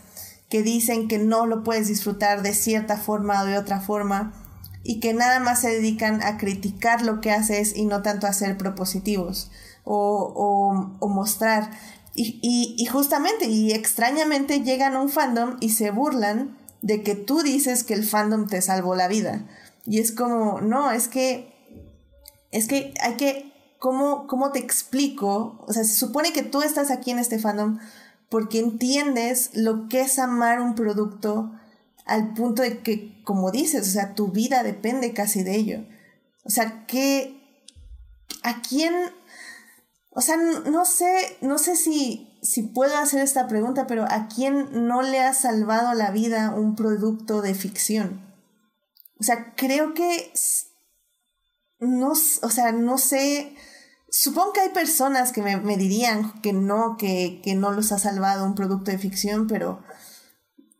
S1: que dicen que no lo puedes disfrutar de cierta forma o de otra forma y que nada más se dedican a criticar lo que haces y no tanto a ser propositivos o, o, mostrar. Y, y, y justamente y extrañamente llegan a un fandom y se burlan de que tú dices que el fandom te salvó la vida y es como, no, es que, es que hay que, ¿cómo, ¿cómo te explico? O sea, se supone que tú estás aquí en este fandom porque entiendes lo que es amar un producto al punto de que, como dices, o sea, tu vida depende casi de ello. O sea, que, ¿a quién? O sea, no sé, no sé si, si puedo hacer esta pregunta, pero ¿a quién no le ha salvado la vida un producto de ficción? O sea, creo que no, o sea, no sé. Supongo que hay personas que me, dirían que no, que, que, no los ha salvado un producto de ficción, pero.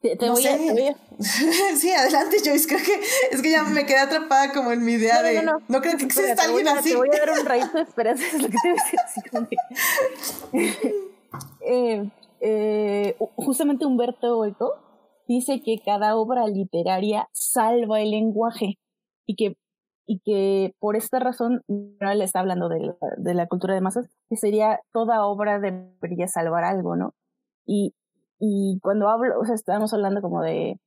S2: Te, voy, a,
S1: sí, adelante, Joyce. Creo que es que ya me quedé atrapada como en mi idea de. No, no, creo que exista alguien así.
S2: Te voy a dar un de esperanza, es lo que te decía. eh, eh, justamente Humberto Eco dice que cada obra literaria salva el lenguaje y que, y que por esta razón, no le está hablando de la, de la cultura de masas, que sería toda obra debería salvar algo, ¿no? Y, y cuando hablo, o sea, estamos hablando como de,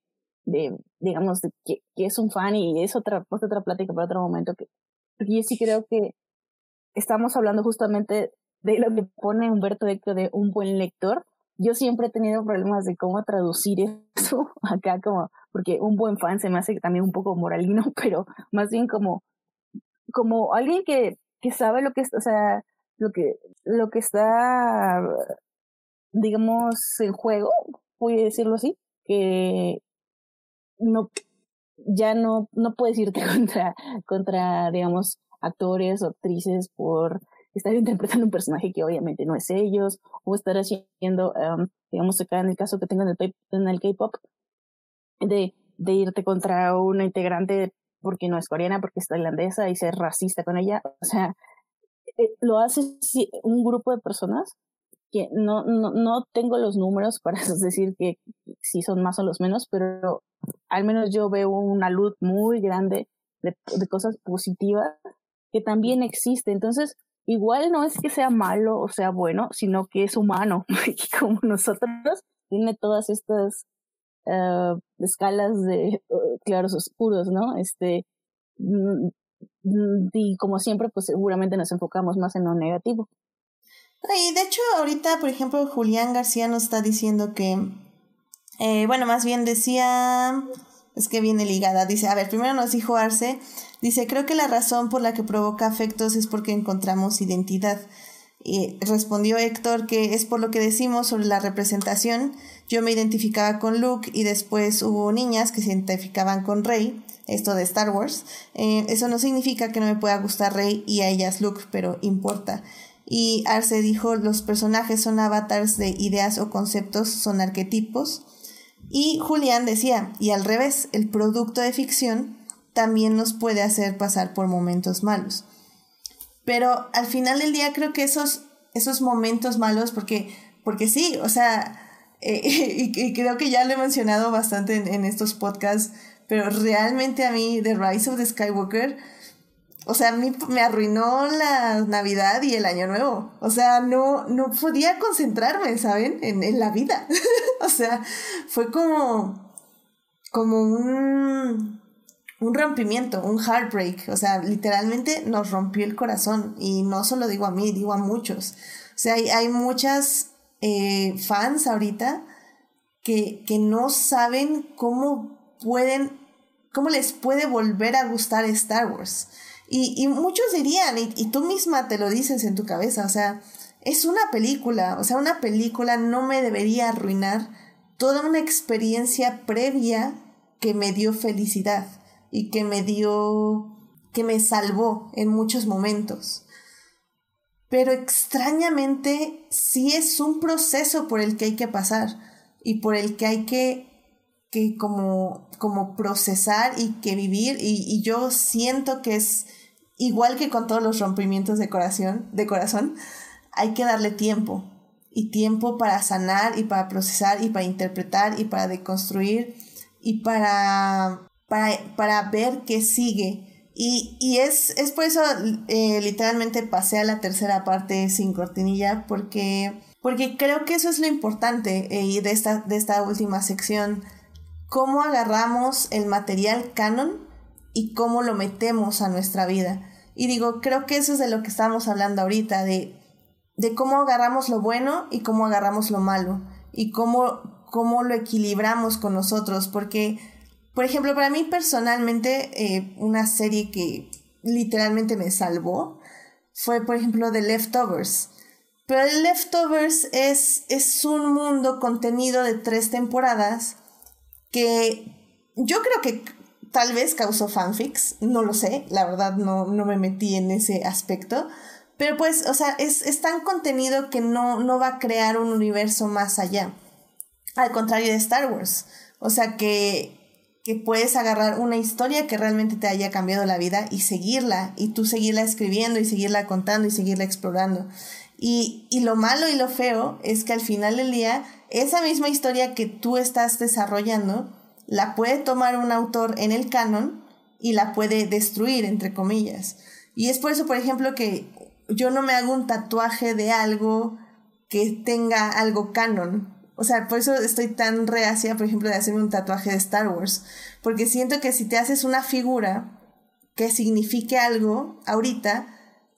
S2: de digamos, de que, que, es un fan y es otra, otra plática para otro momento, que, porque yo sí creo que estamos hablando justamente de lo que pone Humberto Eco de un buen lector, yo siempre he tenido problemas de cómo traducir eso acá como, porque un buen fan se me hace también un poco moralino, pero más bien como, como alguien que, que sabe lo que o sea, lo que, lo que está, digamos, en juego, voy a decirlo así, que no, ya no, no puedes irte contra, contra, digamos, actores o actrices por estar interpretando un personaje que obviamente no es ellos, o estar haciendo, um, digamos acá en el caso que tengo en el, K-pop, de de irte contra una integrante porque no es coreana, porque es tailandesa y ser racista con ella. O sea, eh, lo hace un grupo de personas que no, no, no tengo los números para decir que si son más o los menos, pero al menos yo veo una luz muy grande de, cosas positivas que también existe. Entonces, igual no es que sea malo o sea bueno, sino que es humano, como nosotros tiene todas estas uh, escalas de uh, claros oscuros, ¿no? Este, mm, mm, y como siempre, pues seguramente nos enfocamos más en lo negativo.
S1: Y de hecho, ahorita, por ejemplo, Julián García nos está diciendo que, eh, bueno, más bien decía, es que viene ligada, dice, a ver, primero nos dijo Arce, dice, creo que la razón por la que provoca afectos es porque encontramos identidad. Y respondió Héctor que es por lo que decimos sobre la representación. Yo me identificaba con Luke y después hubo niñas que se identificaban con Rey, esto de Star Wars. Eh, eso no significa que no me pueda gustar Rey y a ellas Luke, pero importa. Y Arce dijo, los personajes son avatars de ideas o conceptos, son arquetipos. Y Julián decía, y al revés, el producto de ficción también nos puede hacer pasar por momentos malos. Pero al final del día creo que esos, esos momentos malos, porque, porque sí, o sea, eh, y, creo que ya lo he mencionado bastante en, estos podcasts, pero realmente a mí The Rise of the Skywalker, o sea, a mí me arruinó la Navidad y el Año Nuevo. O sea, no, no podía concentrarme, ¿saben? En, en la vida. o sea, fue como, como un, un rompimiento, un heartbreak, o sea, literalmente nos rompió el corazón y no solo digo a mí, digo a muchos. O sea, hay, hay muchas eh, fans ahorita que, que no saben cómo pueden, cómo les puede volver a gustar Star Wars. Y, muchos dirían, y, tú misma te lo dices en tu cabeza, o sea, es una película, o sea, una película no me debería arruinar toda una experiencia previa que me dio felicidad y que me dio, que me salvó en muchos momentos. Pero extrañamente sí es un proceso por el que hay que pasar y por el que hay que, que como, como procesar y que vivir y yo siento que es igual que con todos los rompimientos de corazón, de corazón, hay que darle tiempo y tiempo para sanar y para procesar y para interpretar y para deconstruir y para para, ver qué sigue. Y, y es, es, por eso eh, literalmente pasé a la tercera parte sin cortinilla, porque, porque creo que eso es lo importante eh, de, esta, de esta última sección. Cómo agarramos el material canon y cómo lo metemos a nuestra vida. Y digo, creo que eso es de lo que estamos hablando ahorita, de, de cómo agarramos lo bueno y cómo agarramos lo malo, y cómo, cómo lo equilibramos con nosotros, porque por ejemplo, para mí personalmente, eh, una serie que literalmente me salvó fue, por ejemplo, The Leftovers. Pero The Leftovers es, es un mundo contenido de tres temporadas que yo creo que tal vez causó fanfics, no lo sé, la verdad no, no me metí en ese aspecto. Pero pues, o sea, es, es tan contenido que no, no va a crear un universo más allá. Al contrario de Star Wars. O sea que que puedes agarrar una historia que realmente te haya cambiado la vida y seguirla, y tú seguirla escribiendo y seguirla contando y seguirla explorando. Y, y lo malo y lo feo es que al final del día, esa misma historia que tú estás desarrollando, la puede tomar un autor en el canon y la puede destruir, entre comillas. Y es por eso, por ejemplo, que yo no me hago un tatuaje de algo que tenga algo canon, o sea, por eso estoy tan reacia, por ejemplo, de hacerme un tatuaje de Star Wars. Porque siento que si te haces una figura que signifique algo, ahorita,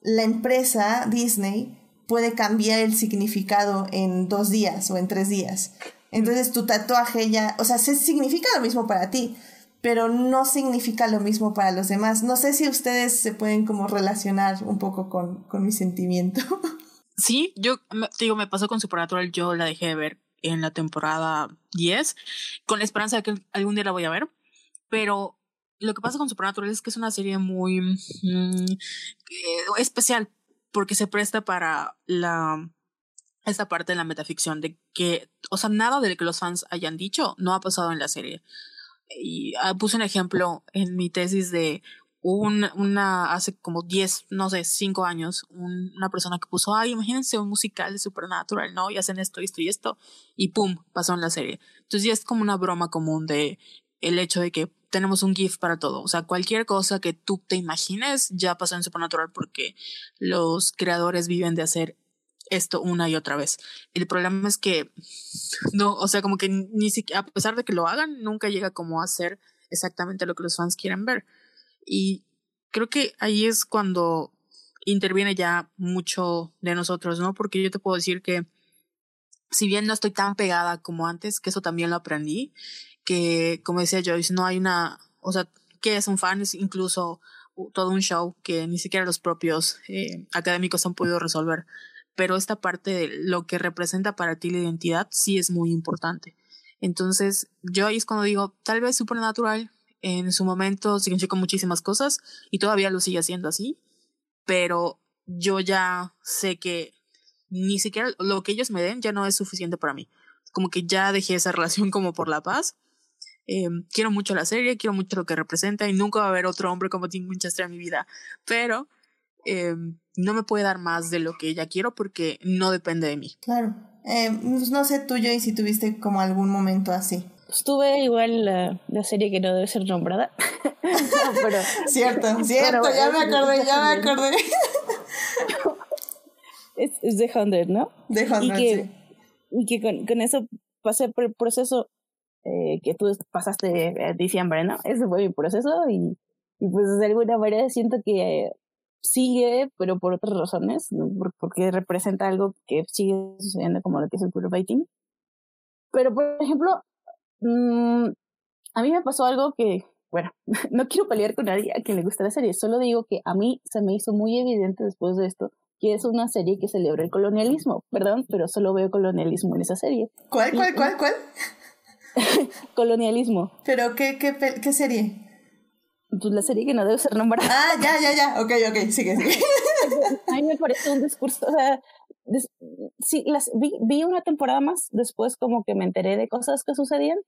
S1: la empresa Disney puede cambiar el significado en dos días o en tres días. Entonces tu tatuaje ya, o sea, significa lo mismo para ti, pero no significa lo mismo para los demás. No sé si ustedes se pueden como relacionar un poco con, con mi sentimiento.
S3: Sí, yo digo, me pasó con Supernatural, yo la dejé de ver en la temporada 10, con la esperanza de que algún día la voy a ver. Pero lo que pasa con Supernatural es que es una serie muy mm, eh, especial porque se presta para la esta parte de la metaficción de que, o sea, nada de lo que los fans hayan dicho no ha pasado en la serie. y ah, puse un ejemplo en mi tesis de un, una, hace como 10, no sé, 5 años, una persona que puso, ay, imagínense un musical de Supernatural, ¿no? Y hacen esto, esto y esto, y pum, pasó en la serie. Entonces ya es como una broma común de el hecho de que tenemos un GIF para todo. O sea, cualquier cosa que tú te imagines ya pasó en Supernatural porque los creadores viven de hacer esto una y otra vez. El problema es que no, o sea, como que ni siquiera, a pesar de que lo hagan, nunca llega como a hacer exactamente lo que los fans quieren ver. Y creo que ahí es cuando interviene ya mucho de nosotros, ¿no? Porque yo te puedo decir que si bien no estoy tan pegada como antes, que eso también lo aprendí, que como decía Joyce, no hay una, o sea, que es un fan, es incluso todo un show que ni siquiera los propios eh, académicos han podido resolver. Pero esta parte de lo que representa para ti la identidad sí es muy importante. Entonces, yo ahí es cuando digo, tal vez Supernatural en su momento significó muchísimas cosas y todavía lo sigue haciendo así, pero yo ya sé que ni siquiera lo que ellos me den ya no es suficiente para mí. Como que ya dejé esa relación como por la paz. Eh, quiero mucho la serie, quiero mucho lo que representa y nunca va a haber otro hombre como Tim Winchester en mi vida, pero eh, no me puede dar más de lo que ella quiero porque no depende de mí.
S1: Claro. Eh, pues no sé tú, y si tuviste como algún momento así.
S2: Estuve igual la, la, serie que no debe ser nombrada.
S1: pero, cierto, cierto, ya me acordé, ya me acordé.
S2: es, es The Hundred, ¿no?
S1: The Hundred,
S2: y que,
S1: sí.
S2: Y que con, con eso pasé por el proceso eh, que tú pasaste en diciembre, ¿no? Ese fue mi proceso y, y pues de alguna manera siento que sigue, pero por otras razones, porque representa algo que sigue sucediendo como lo que es el queerbaiting. Pero, por ejemplo, mmm, a mí me pasó algo que, bueno, no quiero pelear con nadie a quien le gusta la serie, solo digo que a mí se me hizo muy evidente después de esto que es una serie que celebra el colonialismo. Perdón, pero solo veo colonialismo en esa serie.
S1: ¿Cuál, cuál, cuál, cuál?
S2: colonialismo.
S1: ¿Pero qué, qué, qué serie?
S2: Pues la serie que no debe ser nombrada.
S1: Ah, ya, ya, ya. Ok, ok, sigue, sigue.
S2: a mí me parece un discurso, o sea, des, sí, las, vi, vi una temporada más, después como que me enteré de cosas que sucedían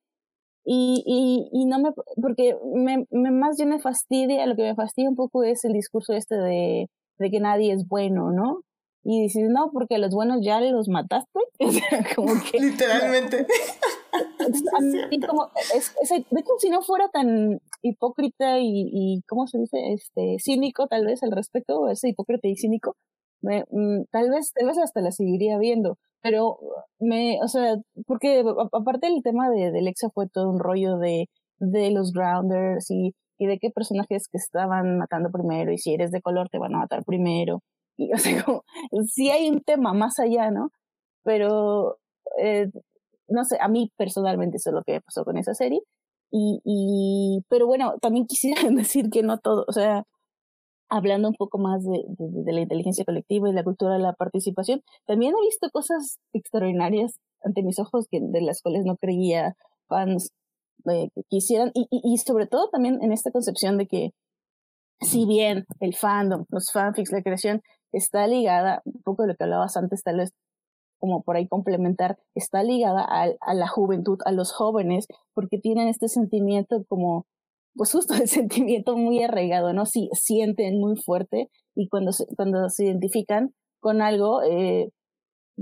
S2: y, y, y no me, porque me, me, más bien me fastidia, lo que me fastidia un poco es el discurso este de, de que nadie es bueno, ¿no? Y dices, no, porque los buenos ya los mataste. Como que.
S1: Literalmente.
S2: a mí como, es, es, de hecho, si no fuera tan hipócrita y, y, ¿cómo se dice? Este, cínico, tal vez, al respecto, ese hipócrita y cínico, me, mm, tal vez, tal vez hasta la seguiría viendo. Pero me, o sea, porque aparte el tema de, de Lexa fue todo un rollo de, de los grounders y, y de qué personajes que estaban matando primero y si eres de color te van a matar primero. Y, o sea, como, sí hay un tema más allá, ¿no? Pero, eh, no sé, a mí personalmente eso es lo que pasó con esa serie. Y, y, pero bueno, también quisiera decir que no todo, o sea, hablando un poco más de, de, de, la inteligencia colectiva y la cultura de la participación, también he visto cosas extraordinarias ante mis ojos que, de las cuales no creía fans eh, que quisieran, y, y, y sobre todo también en esta concepción de que si bien el fandom, los fanfics, la creación está ligada, un poco de lo que hablabas antes, tal vez como por ahí complementar, está ligada a, la juventud, a los jóvenes, porque tienen este sentimiento como, pues justo el sentimiento muy arraigado, ¿no? Si sienten muy fuerte y cuando se, cuando se identifican con algo, eh,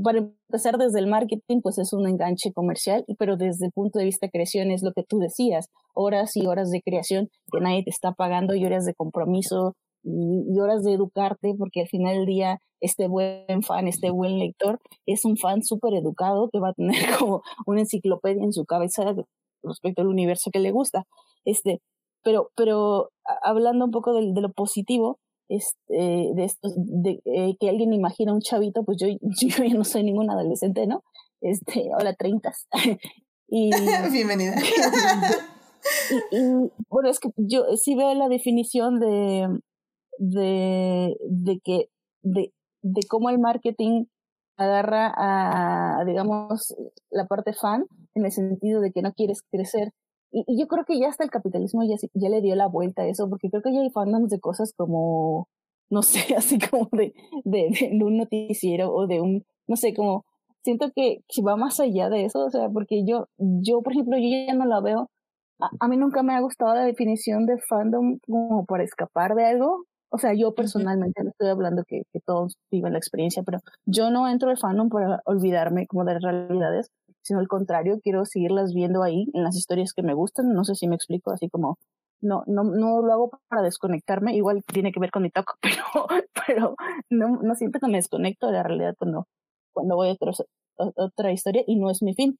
S2: para empezar desde el marketing, pues es un enganche comercial, pero desde el punto de vista de creación es lo que tú decías, horas y horas de creación que nadie te está pagando y horas de compromiso y horas de educarte, porque al final del día este buen fan, este buen lector, es un fan súper educado que va a tener como una enciclopedia en su cabeza respecto al universo que le gusta. Este, pero, pero hablando un poco de, de lo positivo, este, de esto, de eh, que alguien imagina un chavito, pues yo, yo ya no soy ningún adolescente, ¿no? Este, hola, treintas. y,
S1: Bienvenida.
S2: y, y, bueno, es que yo sí veo la definición de, de, de que, de, de cómo el marketing agarra a, digamos, la parte fan, en el sentido de que no quieres crecer. Y, y yo creo que ya hasta el capitalismo ya, ya le dio la vuelta a eso, porque creo que ya hay fandoms de cosas como, no sé, así como de, de, de un noticiero o de un, no sé, como, siento que, que va más allá de eso, o sea, porque yo, yo, por ejemplo, yo ya no la veo a, mí nunca me ha gustado la definición de fandom como para escapar de algo. O sea, yo personalmente no estoy hablando que, que todos viven la experiencia, pero yo no entro al fandom para olvidarme como de las realidades, sino al contrario, quiero seguirlas viendo ahí en las historias que me gustan. No sé si me explico, así como no, no, no lo hago para desconectarme, igual tiene que ver con mi talk, pero, pero no, no siento que me desconecto de la realidad cuando, cuando voy a otra, otra historia y no es mi fin.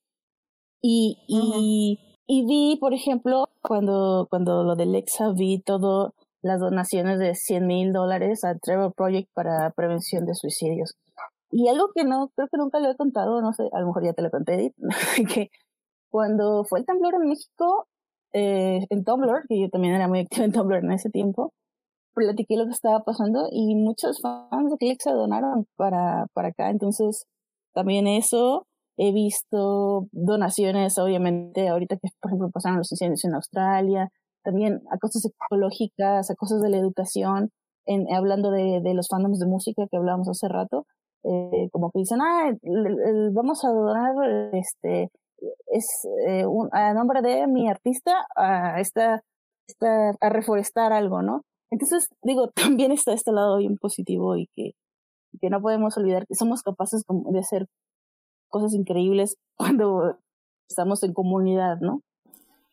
S2: Y, y, y vi, por ejemplo, cuando, cuando lo de Lexa, vi todo las donaciones de 100 mil dólares a Trevor Project para prevención de suicidios. Y algo que no, creo que nunca lo he contado, no sé, a lo mejor ya te lo conté, Edith, que cuando fue el temblor en México, eh, en Tumblr, que yo también era muy activa en Tumblr en ese tiempo, platiqué lo que estaba pasando y muchos fans de Click se donaron para, para acá. Entonces, también eso, he visto donaciones, obviamente, ahorita que, por ejemplo, pasaron los incendios en Australia, también a cosas ecológicas, a cosas de la educación, en, hablando de, de los fandoms de música que hablábamos hace rato, eh, como que dicen, ah, vamos a donar este es eh, un, a nombre de mi artista a, esta, esta, a reforestar algo, ¿no? Entonces, digo, también está este lado bien positivo y que, que no podemos olvidar que somos capaces de hacer cosas increíbles cuando estamos en comunidad, ¿no?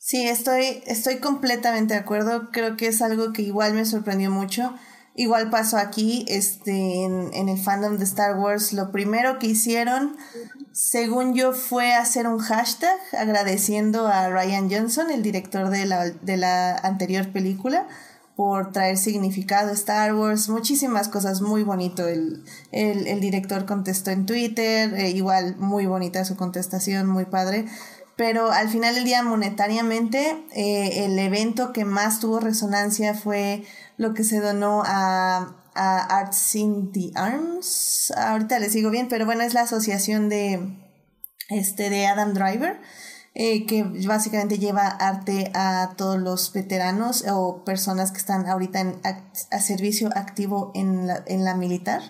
S1: Sí, estoy, estoy completamente de acuerdo. Creo que es algo que igual me sorprendió mucho. Igual pasó aquí, este, en, en, el fandom de Star Wars. Lo primero que hicieron, según yo, fue hacer un hashtag agradeciendo a Ryan Johnson, el director de la, de la anterior película, por traer significado a Star Wars, muchísimas cosas, muy bonito. El, el, el director contestó en Twitter, eh, igual muy bonita su contestación, muy padre pero al final del día monetariamente eh, el evento que más tuvo resonancia fue lo que se donó a, Arts in the Arms. Ahorita les digo bien, pero bueno, es la asociación de, este, de Adam Driver. Eh, que básicamente lleva arte a todos los veteranos o personas que están ahorita en, a, servicio activo en la, en la militar.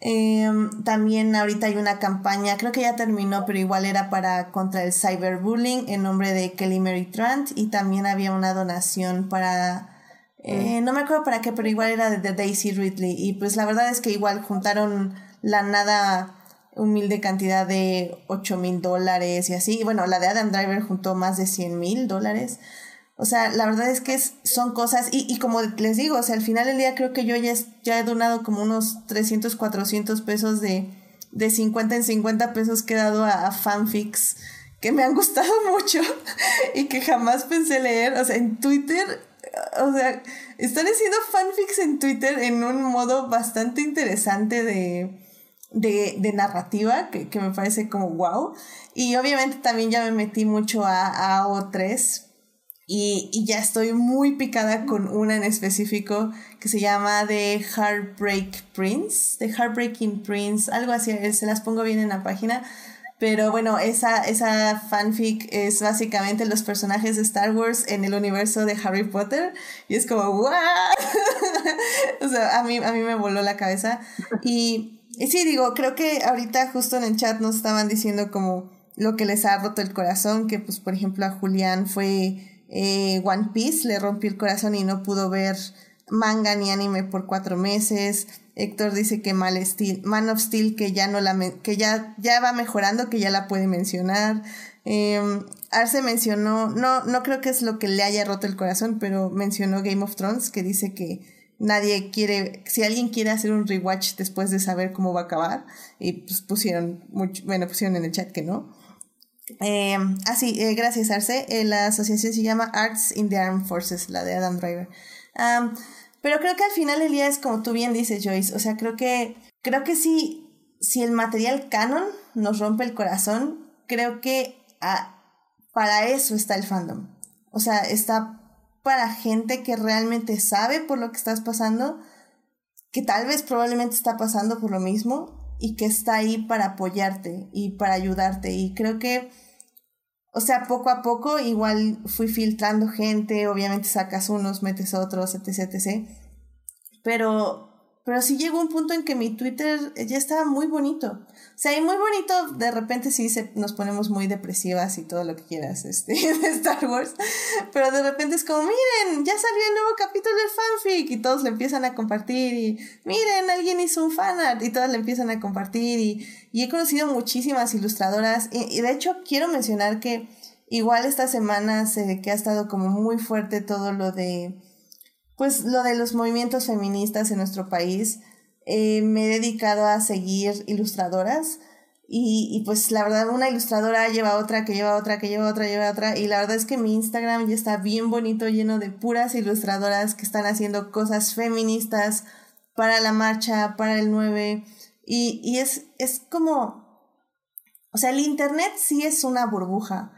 S1: Em, también ahorita hay una campaña, creo que ya terminó, pero igual era para contra el cyberbullying en nombre de Kelly Mary Trant y también había una donación para eh, no me acuerdo para qué, pero igual era de, Daisy Ridley. Y pues la verdad es que igual juntaron la nada humilde cantidad de 8 mil dólares y así. Y bueno, la de Adam Driver juntó más de 100 mil dólares. O sea, la verdad es que son cosas, y, y como les digo, o sea, al final del día creo que yo ya, ya he donado como unos 300, 400 pesos de, de 50 en 50 pesos que he dado a, fanfics que me han gustado mucho y que jamás pensé leer. O sea, en Twitter o sea, están haciendo fanfics en Twitter en un modo bastante interesante de, de, de narrativa, que, que, me parece como wow. Y obviamente también ya me metí mucho a, a O3 y, y, ya estoy muy picada con una en específico que se llama The Heartbreak Prince, The Heartbreaking Prince, algo así, se las pongo bien en la página pero bueno, esa, esa fanfic es básicamente los personajes de Star Wars en el universo de Harry Potter. Y es como, ¡guau! o sea, a mí, a mí me voló la cabeza. Y, y sí, digo, creo que ahorita justo en el chat nos estaban diciendo como lo que les ha roto el corazón, que pues por ejemplo a Julián fue eh, One Piece, le rompió el corazón y no pudo ver manga ni anime por cuatro meses. Héctor dice que Man of Steel que ya no la que ya, ya va mejorando, que ya la puede mencionar. Eh, Arce mencionó, no, no creo que es lo que le haya roto el corazón, pero mencionó Game of Thrones, que dice que nadie quiere, si alguien quiere hacer un rewatch después de saber cómo va a acabar, y pues pusieron mucho, bueno, pusieron en el chat que no. Eh, ah, sí, eh, gracias Arce. Eh, la asociación se llama Arts in the Armed Forces, la de Adam Driver. Pero creo que al final el día es como tú bien dices, Joyce. O sea, creo que, creo que si, si el material canon nos rompe el corazón, creo que ah, para eso está el fandom. O sea, está para gente que realmente sabe por lo que estás pasando, que tal vez probablemente está pasando por lo mismo y que está ahí para apoyarte y para ayudarte. Y creo que o sea, poco a poco igual fui filtrando gente, obviamente sacas unos, metes otros, etc, etc. Pero, pero sí llegó un punto en que mi Twitter ya estaba muy bonito. Sea, y muy bonito, de repente sí se, nos ponemos muy depresivas y todo lo que quieras este, de Star Wars. Pero de repente es como, miren, ya salió el nuevo capítulo del fanfic. Y todos le empiezan a compartir. Y miren, alguien hizo un fanart. Y todos le empiezan a compartir. Y, y he conocido muchísimas ilustradoras. Y, y, de hecho, quiero mencionar que igual esta semana se, que ha estado como muy fuerte todo lo de pues lo de los movimientos feministas en nuestro país. Eh, me he dedicado a seguir ilustradoras y, y, pues la verdad una ilustradora lleva otra, que lleva otra, que lleva otra, lleva otra y la verdad es que mi Instagram ya está bien bonito, lleno de puras ilustradoras que están haciendo cosas feministas para la marcha, para el 9 y, y es, es como, o sea, el Internet sí es una burbuja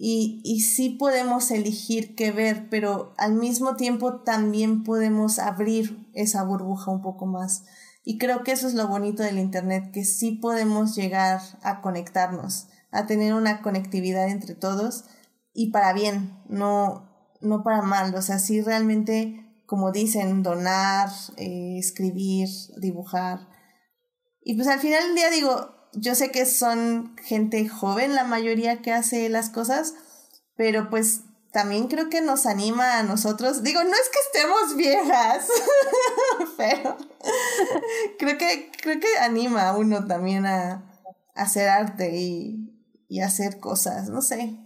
S1: y, y sí podemos elegir qué ver, pero al mismo tiempo también podemos abrir esa burbuja un poco más. Y creo que eso es lo bonito del Internet, que sí podemos llegar a conectarnos, a tener una conectividad entre todos y para bien, no, no para mal. O sea, sí realmente, como dicen, donar, eh, escribir, dibujar. Y pues al final del día digo, yo sé que son gente joven la mayoría que hace las cosas, pero pues también creo que nos anima a nosotros. Digo, no es que estemos viejas, pero creo que, creo que anima a uno también a, hacer arte y, y, hacer cosas, no sé.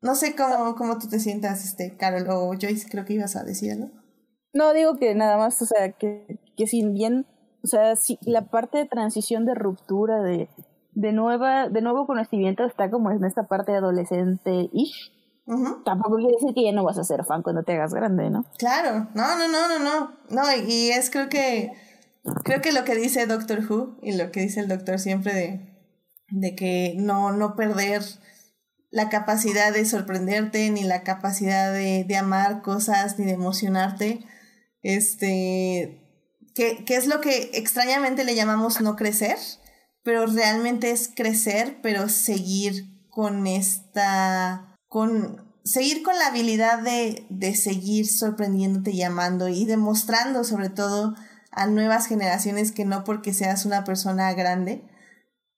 S1: No sé cómo, cómo tú te sientas, este, Carol, o Joyce, creo que ibas a decir, ¿no?
S2: No, digo que nada más, o sea, que, que sin bien o sea, si la parte de transición de ruptura, de, de, nueva, de nuevo conocimiento está como en esta parte adolescente-ish. Tampoco quiere decir que ya no vas a ser fan cuando te hagas grande, ¿no?
S1: Claro, no, no, no, no, no. No, y es creo que creo que lo que dice Doctor Who y lo que dice el doctor siempre de, de que no, no perder la capacidad de sorprenderte, ni la capacidad de, de amar cosas, ni de emocionarte. Este, que, es lo que extrañamente le llamamos no crecer, pero realmente es crecer, pero seguir con esta, con, seguir con la habilidad de, de seguir sorprendiéndote y amando y demostrando sobre todo a nuevas generaciones que no porque seas una persona grande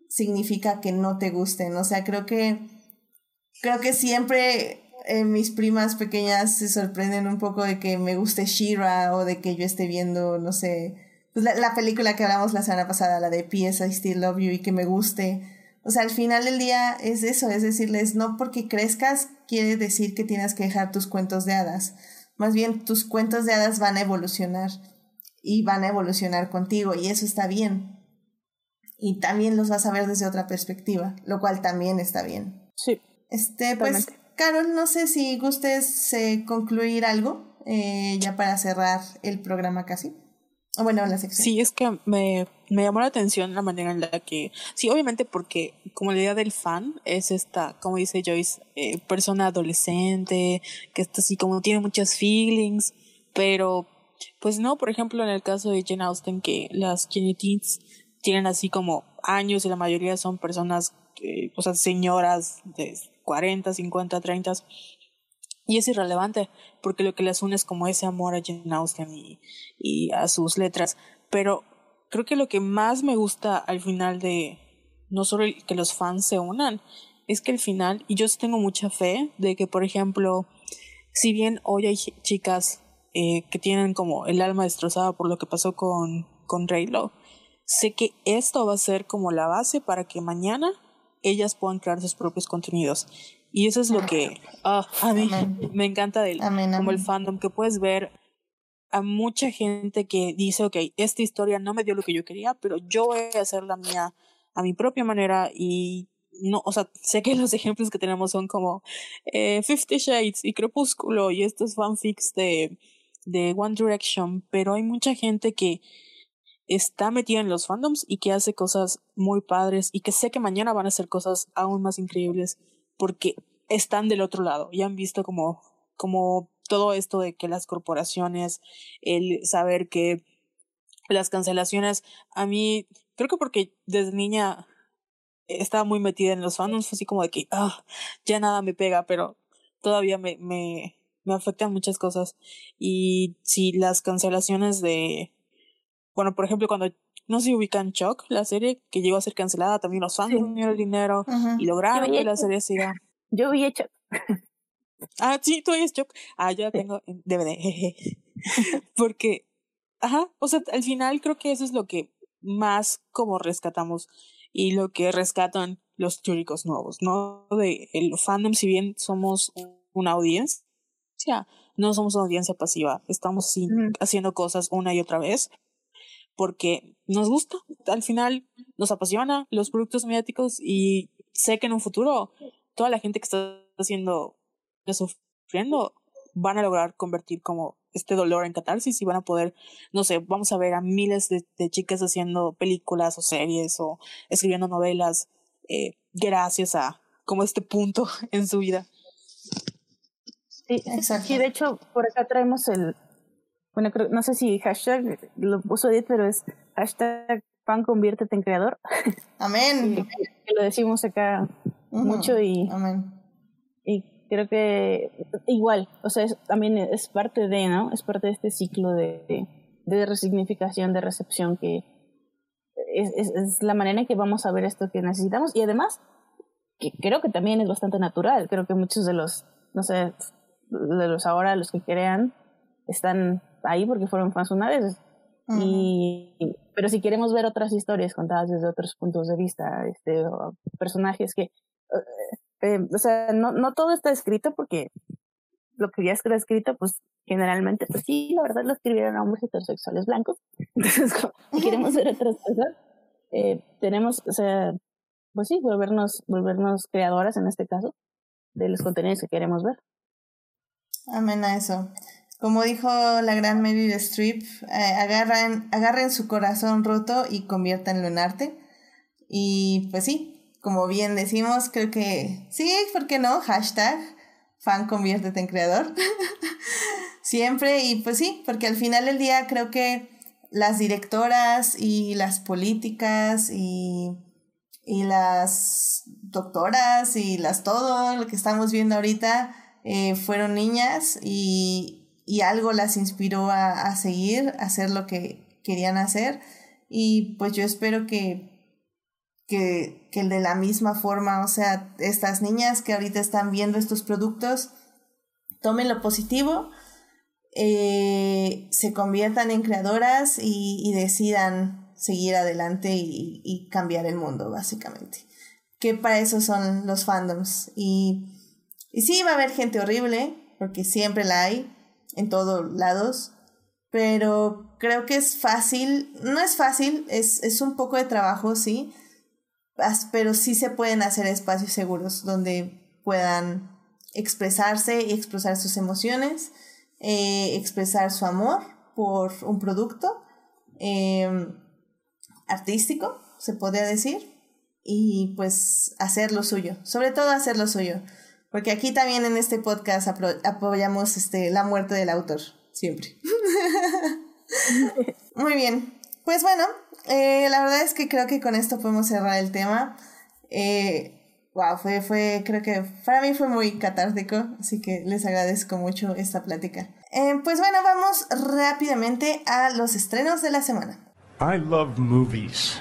S1: significa que no te gusten. O sea, creo que, creo que siempre eh, mis primas pequeñas se sorprenden un poco de que me guste Shira o de que yo esté viendo, no sé, pues la, la, película que hablamos la semana pasada, la de P.S. I Still Love You y que me guste. O sea, al final del día es eso, es decirles, no porque crezcas quiere decir que tienes que dejar tus cuentos de hadas. Más bien, tus cuentos de hadas van a evolucionar y van a evolucionar contigo y eso está bien. Y también los vas a ver desde otra perspectiva, lo cual también está bien.
S2: Sí.
S1: Este, pues Carol, no sé si gustes eh, concluir algo eh, ya para cerrar el programa casi. O bueno, la sección.
S3: Sí, es que me, llamó la atención la manera en la que, sí, obviamente porque como la idea del fan es esta, como dice Joyce, eh, persona adolescente, que está así como tiene muchas feelings, pero pues no, por ejemplo, en el caso de Jane Austen, que las Jenny Teens tienen así como años y la mayoría son personas, eh, o sea, señoras de 40, 50, 30. Y es irrelevante, porque lo que les une es como ese amor a Jane Austen y, y a sus letras. Pero creo que lo que más me gusta al final de no solo que los fans se unan, es que al final, y yo tengo mucha fe de que, por ejemplo, si bien hoy hay chicas eh, que tienen como el alma destrozada por lo que pasó con, con Raylo, sé que esto va a ser como la base para que mañana ellas puedan crear sus propios contenidos. Y eso es lo que ah, a mí me encanta del como el fandom, que puedes ver a mucha gente que dice, ok, esta historia no me dio lo que yo quería, pero yo voy a hacer la mía a mi propia manera y no, o sea, sé que los ejemplos que tenemos son como eh, Fifty Shades y Crepúsculo y estos fanfics de, de One Direction, pero hay mucha gente que está metida en los fandoms y que hace cosas muy padres y que sé que mañana van a hacer cosas aún más increíbles porque están del otro lado y han visto como, como todo esto de que las corporaciones, el saber que las cancelaciones, a mí, creo que porque desde niña estaba muy metida en los fandoms, así como de que, ah, ya nada me pega, pero todavía me, me, me afectan muchas cosas. Y si las cancelaciones de bueno, por ejemplo, cuando no se ubican Chuck, la serie que llegó a ser cancelada, también los fans sí. el dinero y lograron que la serie siga.
S2: Yo vi Chuck.
S3: ah, sí, tú eres Chuck. Ah, yo tengo en DVD. Porque, ajá, o sea, al final creo que eso es lo que más como rescatamos y lo que rescatan los teóricos nuevos, ¿no? De el fandom, si bien somos una audiencia, no somos una audiencia pasiva, estamos haciendo cosas una y otra vez porque nos gusta, al final nos apasiona los productos mediáticos y sé que en un futuro toda la gente que está haciendo, sufriendo, van a lograr convertir como este dolor en catarsis y van a poder, no sé, vamos a ver a miles de, chicas haciendo películas o series o escribiendo novelas eh, gracias a como este punto en su vida.
S2: Sí, exacto. Sí, de hecho, por acá traemos el, bueno, creo, no sé si hashtag lo puso Edith, pero es hashtag fan conviértete en creador.
S1: Amén.
S2: que, lo decimos acá mucho y,
S1: Amén.
S2: y creo que igual, o sea, también es parte de, ¿no? Es parte de este ciclo de, de resignificación, de recepción que es, es, es, la manera en que vamos a ver esto que necesitamos y además que creo que también es bastante natural, creo que muchos de los, no sé, de los ahora, los que crean, están ahí porque fueron fans una vez. y, pero si queremos ver otras historias contadas desde otros puntos de vista, este, personajes que, eh, eh, o sea, no, no todo está escrito porque lo que ya está escrito, pues generalmente, pues sí, la verdad lo escribieron hombres heterosexuales blancos. Entonces, si queremos ver otras cosas, eh, tenemos, o sea, pues sí, volvernos, volvernos creadoras en este caso de los contenidos que queremos ver.
S1: Amén a eso. Como dijo la gran Meryl Streep, eh, agarren su corazón roto y conviértanlo en arte. Y pues sí, como bien decimos, creo que sí, ¿por qué no? Hashtag fan conviértete en creador. Siempre, y pues sí, porque al final del día creo que las directoras y las políticas y, y las doctoras y las todo lo que estamos viendo ahorita eh, fueron niñas y, y algo las inspiró a, a, seguir, a hacer lo que querían hacer. Y pues yo espero que, que, que de la misma forma, o sea, estas niñas que ahorita están viendo estos productos, tomen lo positivo, eh, se conviertan en creadoras y, decidan seguir adelante y, y, cambiar el mundo, básicamente. Que para eso son los fandoms. Y, y sí, va a haber gente horrible, porque siempre la hay, en todos lados, pero creo que es fácil, no es fácil, es, es un poco de trabajo, sí, pero sí se pueden hacer espacios seguros donde puedan expresarse y expresar sus emociones, eh, expresar su amor por un producto eh, artístico, se podría decir, y pues hacer lo suyo, sobre todo hacer lo suyo. Porque aquí también en este podcast apoyamos este, la muerte del autor, siempre. Muy bien. Pues bueno, eh, la verdad es que creo que con esto podemos cerrar el tema. Eh, wow, fue, fue, creo que para mí fue muy catártico, así que les agradezco mucho esta plática. Eh, pues bueno, vamos rápidamente a los estrenos de la semana.
S4: I love movies.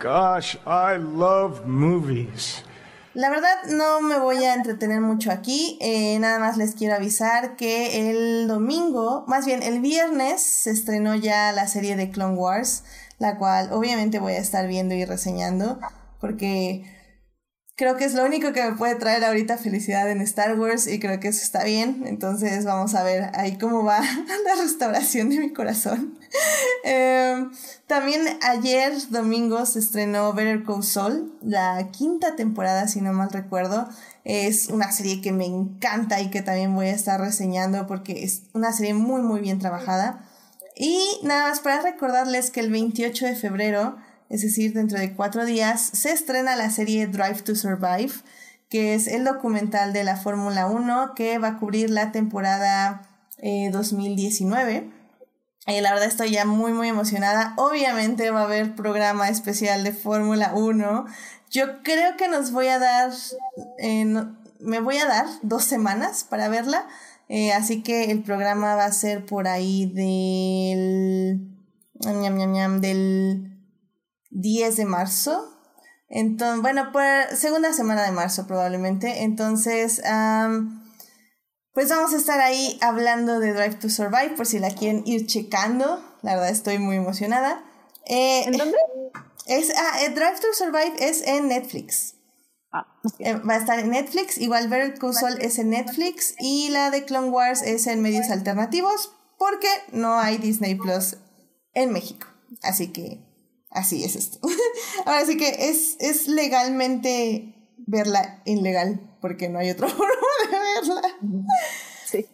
S4: Gosh, I love movies.
S1: La verdad no me voy a entretener mucho aquí, eh, nada más les quiero avisar que el domingo, más bien el viernes, se estrenó ya la serie de Clone Wars, la cual obviamente voy a estar viendo y reseñando, porque creo que es lo único que me puede traer ahorita felicidad en Star Wars y creo que eso está bien. Entonces vamos a ver ahí cómo va la restauración de mi corazón. eh, también ayer, domingo, se estrenó Better Call Saul, la quinta temporada, si no mal recuerdo. Es una serie que me encanta y que también voy a estar reseñando porque es una serie muy, muy bien trabajada. Y nada más para recordarles que el 28 de febrero es decir, dentro de cuatro días, se estrena la serie Drive to Survive, que es el documental de la Fórmula 1 que va a cubrir la temporada 2019. Eh, eh, la verdad estoy ya muy muy emocionada. Obviamente va a haber programa especial de Fórmula 1. Yo creo que nos voy a dar, eh, me voy a dar dos semanas para verla. Eh, así que el programa va a ser por ahí del del 10 de marzo. Entonces, bueno, por segunda semana de marzo probablemente. Entonces, pues vamos a estar ahí hablando de Drive to Survive por si la quieren ir checando. La verdad estoy muy emocionada.
S2: Eh, ¿En dónde?
S1: Es, ah, eh, Drive to Survive es en Netflix.
S2: Ah,
S1: eh, va a estar en Netflix. Igual Better Call es en Netflix. Y la de Clone Wars es en medios alternativos. Porque no hay Disney Plus en México. Así que así es esto. Ahora sí que es, es legalmente verla ilegal. Porque no hay otra forma de verla.
S2: Sí.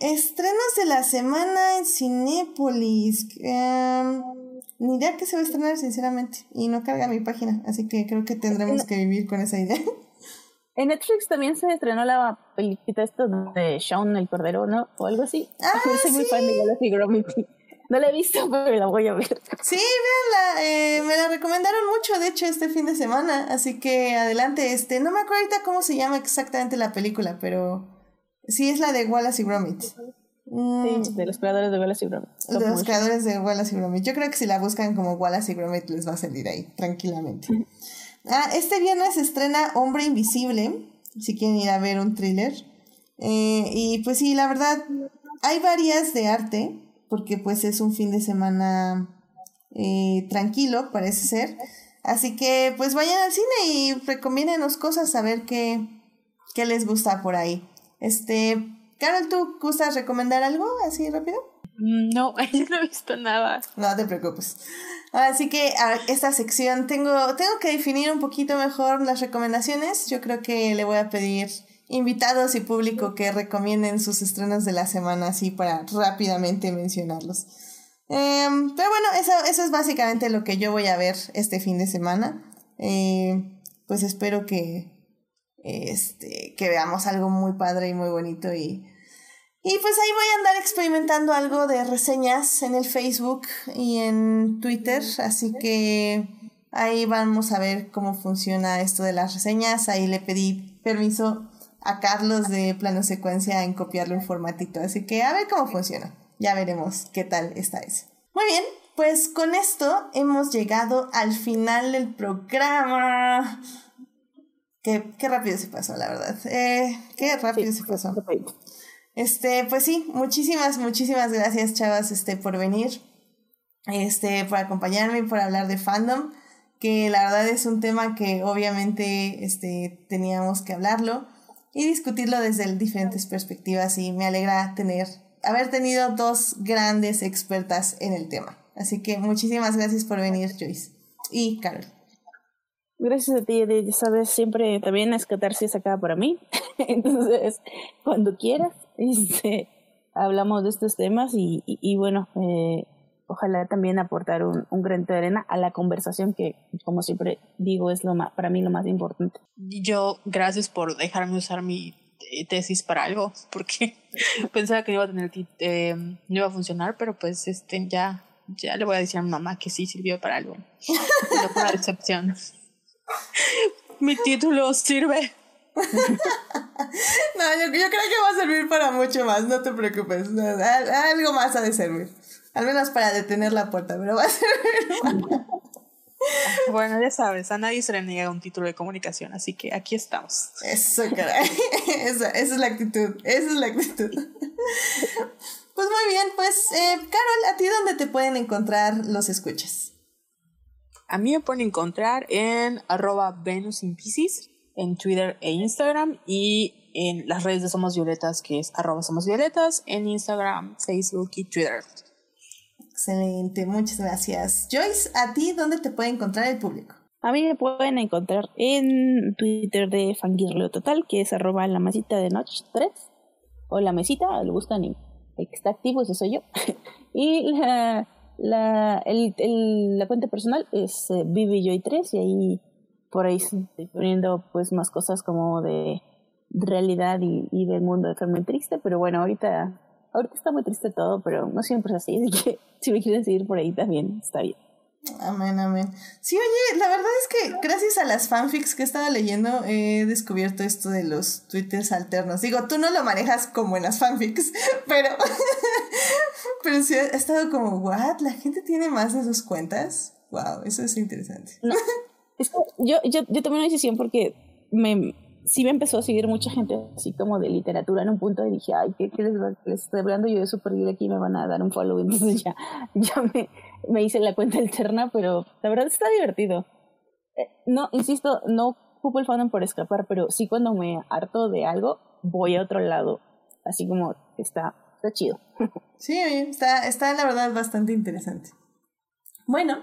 S1: estrenos de la semana en Cinépolis. Ni idea que se va a estrenar, sinceramente. Y no carga mi página, así que creo que tendremos que vivir con esa idea.
S2: En Netflix también se estrenó la película esta de Shaun el Cordero, ¿no? O algo así.
S1: Ah,
S2: Soy muy fan de Galaxy Gromity. No la he visto, pero la voy a ver.
S1: Sí, véanla. Eh, me la recomendaron mucho, de hecho, este fin de semana. Así que adelante. Este, no me acuerdo ahorita cómo se llama exactamente la película, pero sí es la de Wallace y Gromit.
S2: Mm. Sí, de los creadores de Wallace y Gromit.
S1: De los creadores de Wallace y Gromit. Yo creo que si la buscan como Wallace y Gromit les va a salir ahí, tranquilamente. ah, este viernes se estrena Hombre Invisible, si quieren ir a ver un thriller. Eh, y pues sí, la verdad, hay varias de arte, porque pues es un fin de semana eh, tranquilo, parece ser. Así que pues vayan al cine y recomiéndenos cosas a ver qué, qué les gusta por ahí. Este, Carol, ¿tú gustas recomendar algo así rápido?
S3: Mm, no, yo no he visto nada.
S1: No te preocupes. Así que a esta sección tengo, tengo que definir un poquito mejor las recomendaciones. Yo creo que le voy a pedir invitados y público que recomienden sus estrenos de la semana así para rápidamente mencionarlos. Em, pero bueno, eso, eso es básicamente lo que yo voy a ver este fin de semana. Eh, pues espero que, este, que veamos algo muy padre y muy bonito y, y pues ahí voy a andar experimentando algo de reseñas en el Facebook y en Twitter, así que ahí vamos a ver cómo funciona esto de las reseñas, ahí le pedí permiso a Carlos de plano secuencia en copiarle un formatito, así que a ver cómo funciona, ya veremos qué tal está eso. Muy bien, pues con esto hemos llegado al final del programa. Qué, qué rápido se pasó, la verdad. Eh, qué rápido se pasó. Este, pues sí, muchísimas, muchísimas gracias, chavas, este, por venir. Este, por acompañarme por hablar de fandom. Que la verdad es un tema que obviamente este, teníamos que hablarlo y discutirlo desde diferentes perspectivas. Y me alegra tener, haber tenido dos grandes expertas en el tema. Así que muchísimas gracias por venir, Joyce. Y Carol.
S2: Gracias a ti, ya sabes, siempre también es catarsis acá para mí. Entonces, cuando quieras, este, hablamos de estos temas y, y, bueno, eh, ojalá también aportar un, un granito de arena a la conversación que, como siempre digo, es lo más, para mí lo más importante.
S3: Yo, gracias por dejarme usar mi tesis para algo, porque pensaba que no iba a tener, eh, no iba a funcionar, pero pues este, ya, ya le voy a decir a mi mamá que sí sirvió para algo. no fue una decepción. Mi título sirve.
S1: no, yo, yo, creo que va a servir para mucho más, no te preocupes. Algo más ha de servir. Al menos para detener la puerta, pero va a servir.
S3: Bueno, ya sabes, a nadie se le niega un título de comunicación, así que aquí estamos.
S1: Eso, caray. Esa, esa es la actitud. Esa es la actitud. Pues muy bien, pues, eh, Carol, ¿a ti dónde te pueden encontrar los escuchas?
S3: A mí me pueden encontrar en arroba Venus en Twitter e Instagram y en las redes de Somos Violetas, que es arroba Somos Violetas, en Instagram, Facebook y Twitter.
S1: Excelente, muchas gracias. Joyce, ¿a ti dónde te puede encontrar el público?
S2: A mí me pueden encontrar en Twitter de Fangirleo Total, que es arroba la mesita de noche 3, o la mesita, lo buscan en está activo, ese soy yo. y la la, el, el, la cuenta personal es eh, ViviJoy3 y ahí por ahí estoy poniendo pues más cosas como de realidad y, del mundo de Fermen Triste, pero bueno, ahorita, ahorita está muy triste todo, pero no siempre es así, así que si me quieren seguir por ahí también está bien.
S1: Amén, amén. Sí, oye, la verdad es que gracias a las fanfics que estaba leyendo he descubierto esto de los twitters alternos. Digo, tú no lo manejas como en las fanfics, pero, Pero sí ha estado como, ¿what? ¿La gente tiene más de dos cuentas? Wow, eso es interesante.
S2: No, es que yo, yo, yo tomé una decisión porque me, sí me empezó a seguir mucha gente así como de literatura en un punto y dije, ay, ¿qué, qué les, les, estoy hablando yo de super aquí me van a dar un follow? Entonces ya, ya me, me hice la cuenta alterna, pero la verdad está divertido. Eh, no, insisto, no ocupo el fandom por escapar, pero sí cuando me harto de algo, voy a otro lado. Así como está, está chido.
S1: Sí, está, está la verdad bastante interesante. Bueno,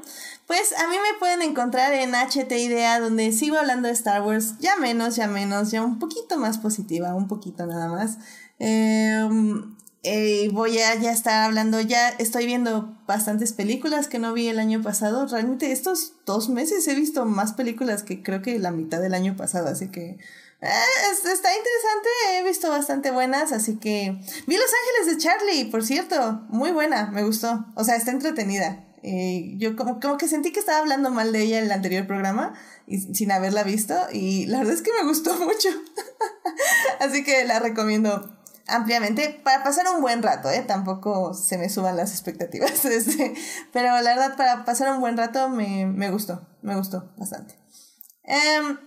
S1: pues a mí me pueden encontrar en HT Idea, donde sigo hablando de Star Wars, ya menos, ya menos, ya un poquito más positiva, un poquito nada más. Em, eh, voy a ya estar hablando, ya estoy viendo bastantes películas que no vi el año pasado. Realmente estos dos meses he visto más películas que creo que la mitad del año pasado, así que eh, está interesante, he visto bastante buenas, así que vi Los Ángeles de Charlie, por cierto, muy buena, me gustó, o sea, está entretenida. Eh, yo como, como que sentí que estaba hablando mal de ella en el anterior programa y sin haberla visto y la verdad es que me gustó mucho. Así que la recomiendo ampliamente para pasar un buen rato, ¿eh? Tampoco se me suban las expectativas, este, pero la verdad para pasar un buen rato me, me gustó, me gustó bastante. Em,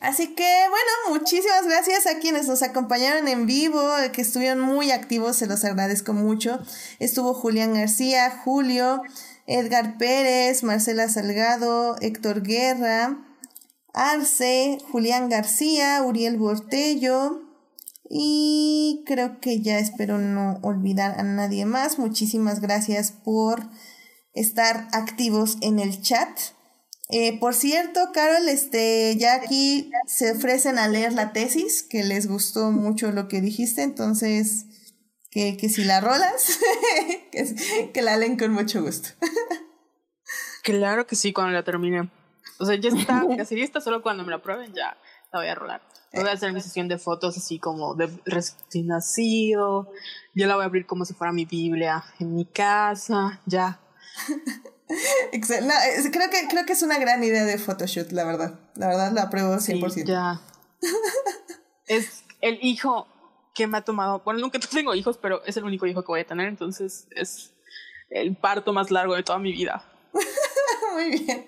S1: así que bueno, muchísimas gracias a quienes nos acompañaron en vivo, que estuvieron muy activos, se los agradezco mucho. Estuvo Julián García, Julio, Edgar Pérez, Marcela Salgado, Héctor Guerra, Arce, Julián García, Uriel Bortello y creo que ya espero no olvidar a nadie más. Muchísimas gracias por estar activos en el chat. Eh, por cierto, Carol, este, ya aquí se ofrecen a leer la tesis, que les gustó mucho lo que dijiste, entonces que, que si la rolas, que, que, la leen con mucho gusto.
S3: claro que sí, cuando la termine. O sea, ya está, casi lista, solo cuando me la prueben ya la voy a rolar. Voy a hacer mi sesión de fotos así como de recién nacido. Yo la voy a abrir como si fuera mi Biblia en mi casa, ya.
S1: No, creo, que, creo que es una gran idea de photoshoot, la verdad. La verdad la apruebo 100%.
S3: Sí, ya. es el hijo que me ha tomado, bueno, nunca tengo hijos, pero es el único hijo que voy a tener, entonces es el parto más largo de toda mi vida.
S1: Muy bien.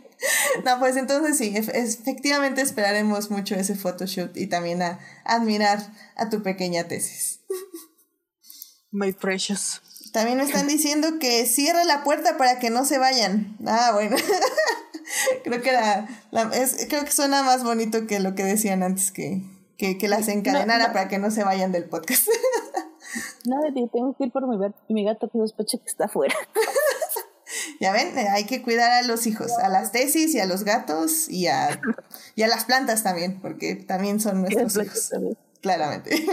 S1: No, pues entonces sí, efectivamente esperaremos mucho ese photoshoot y también a, admirar a tu pequeña tesis.
S3: My precious.
S1: También me están diciendo que cierre la puerta para que no se vayan. Ah, bueno. creo que la, es, creo que suena más bonito que lo que decían antes que, que, que las encadenara para que no se vayan del podcast.
S2: Nada, tío, tengo que ir por mi, mi gato que sospecha que está afuera.
S1: ya ven, eh, hay que cuidar a los hijos, a las tesis y a los gatos y a, y a las plantas también, porque también son nuestros hijos. Claramente,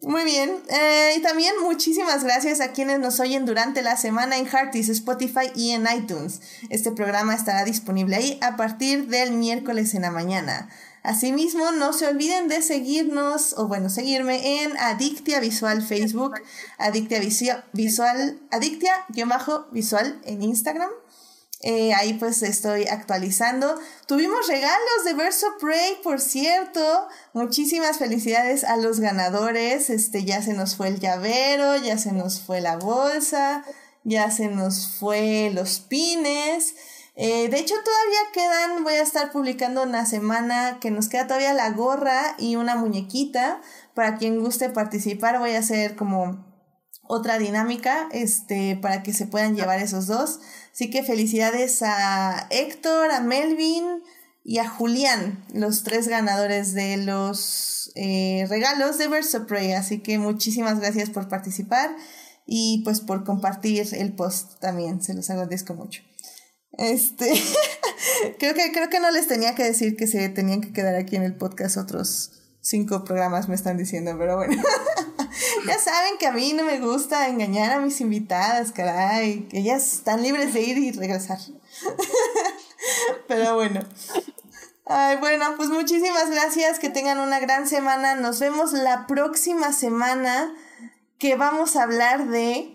S1: Muy bien, eh, y también muchísimas gracias a quienes nos oyen durante la semana en Hearties, Spotify y en iTunes. Este programa estará disponible ahí a partir del miércoles en la mañana. Asimismo, no se olviden de seguirnos, o bueno, seguirme en Adictia Visual Facebook, Adictia Visual, Adictia-Visual en Instagram. Eh, ahí pues estoy actualizando. Tuvimos regalos de Verso Prey, por cierto. Muchísimas felicidades a los ganadores. Este ya se nos fue el llavero, ya se nos fue la bolsa, ya se nos fue los pines. Eh, de hecho, todavía quedan, voy a estar publicando una semana que nos queda todavía la gorra y una muñequita. Para quien guste participar, voy a hacer como otra dinámica este, para que se puedan llevar esos dos. Así que felicidades a Héctor, a Melvin y a Julián, los tres ganadores de los eh, regalos de Versoprey. Así que muchísimas gracias por participar y pues por compartir el post también. Se los agradezco mucho. Este, creo que creo que no les tenía que decir que se tenían que quedar aquí en el podcast otros cinco programas me están diciendo, pero bueno. ya saben que a mí no me gusta engañar a mis invitadas, caray, que ellas están libres de ir y regresar. pero bueno. Ay, bueno, pues muchísimas gracias, que tengan una gran semana. Nos vemos la próxima semana que vamos a hablar de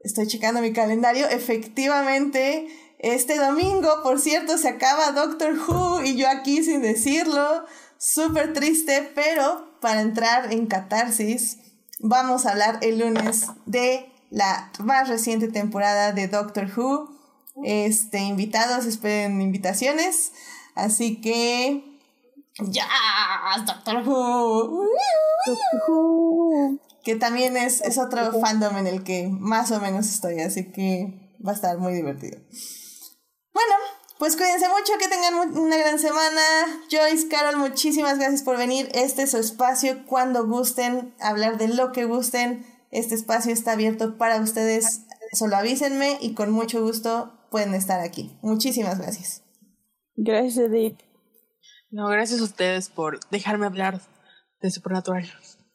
S1: Estoy checando mi calendario, efectivamente este domingo, por cierto, se acaba Doctor Who y yo aquí sin decirlo, súper triste, pero para entrar en catarsis, vamos a hablar el lunes de la más reciente temporada de Doctor Who. Este, invitados, esperen invitaciones. Así que. ¡Ya! ¡Doctor Who!
S2: Doctor Who.
S1: Que también es, es otro fandom en el que más o menos estoy, así que va a estar muy divertido. Bueno, pues cuídense mucho, que tengan una gran semana. Joyce, Carol, muchísimas gracias por venir. Este es su espacio cuando gusten, hablar de lo que gusten. Este espacio está abierto para ustedes. Solo avísenme y con mucho gusto pueden estar aquí. Muchísimas gracias.
S2: Gracias, Edith.
S3: No, gracias a ustedes por dejarme hablar de Supernatural.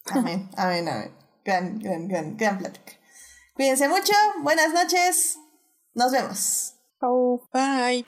S1: Amén, amén, amén. Gran, gran, gran, gran plática. Cuídense mucho, buenas noches, nos vemos.
S2: Ciao.
S3: Bye.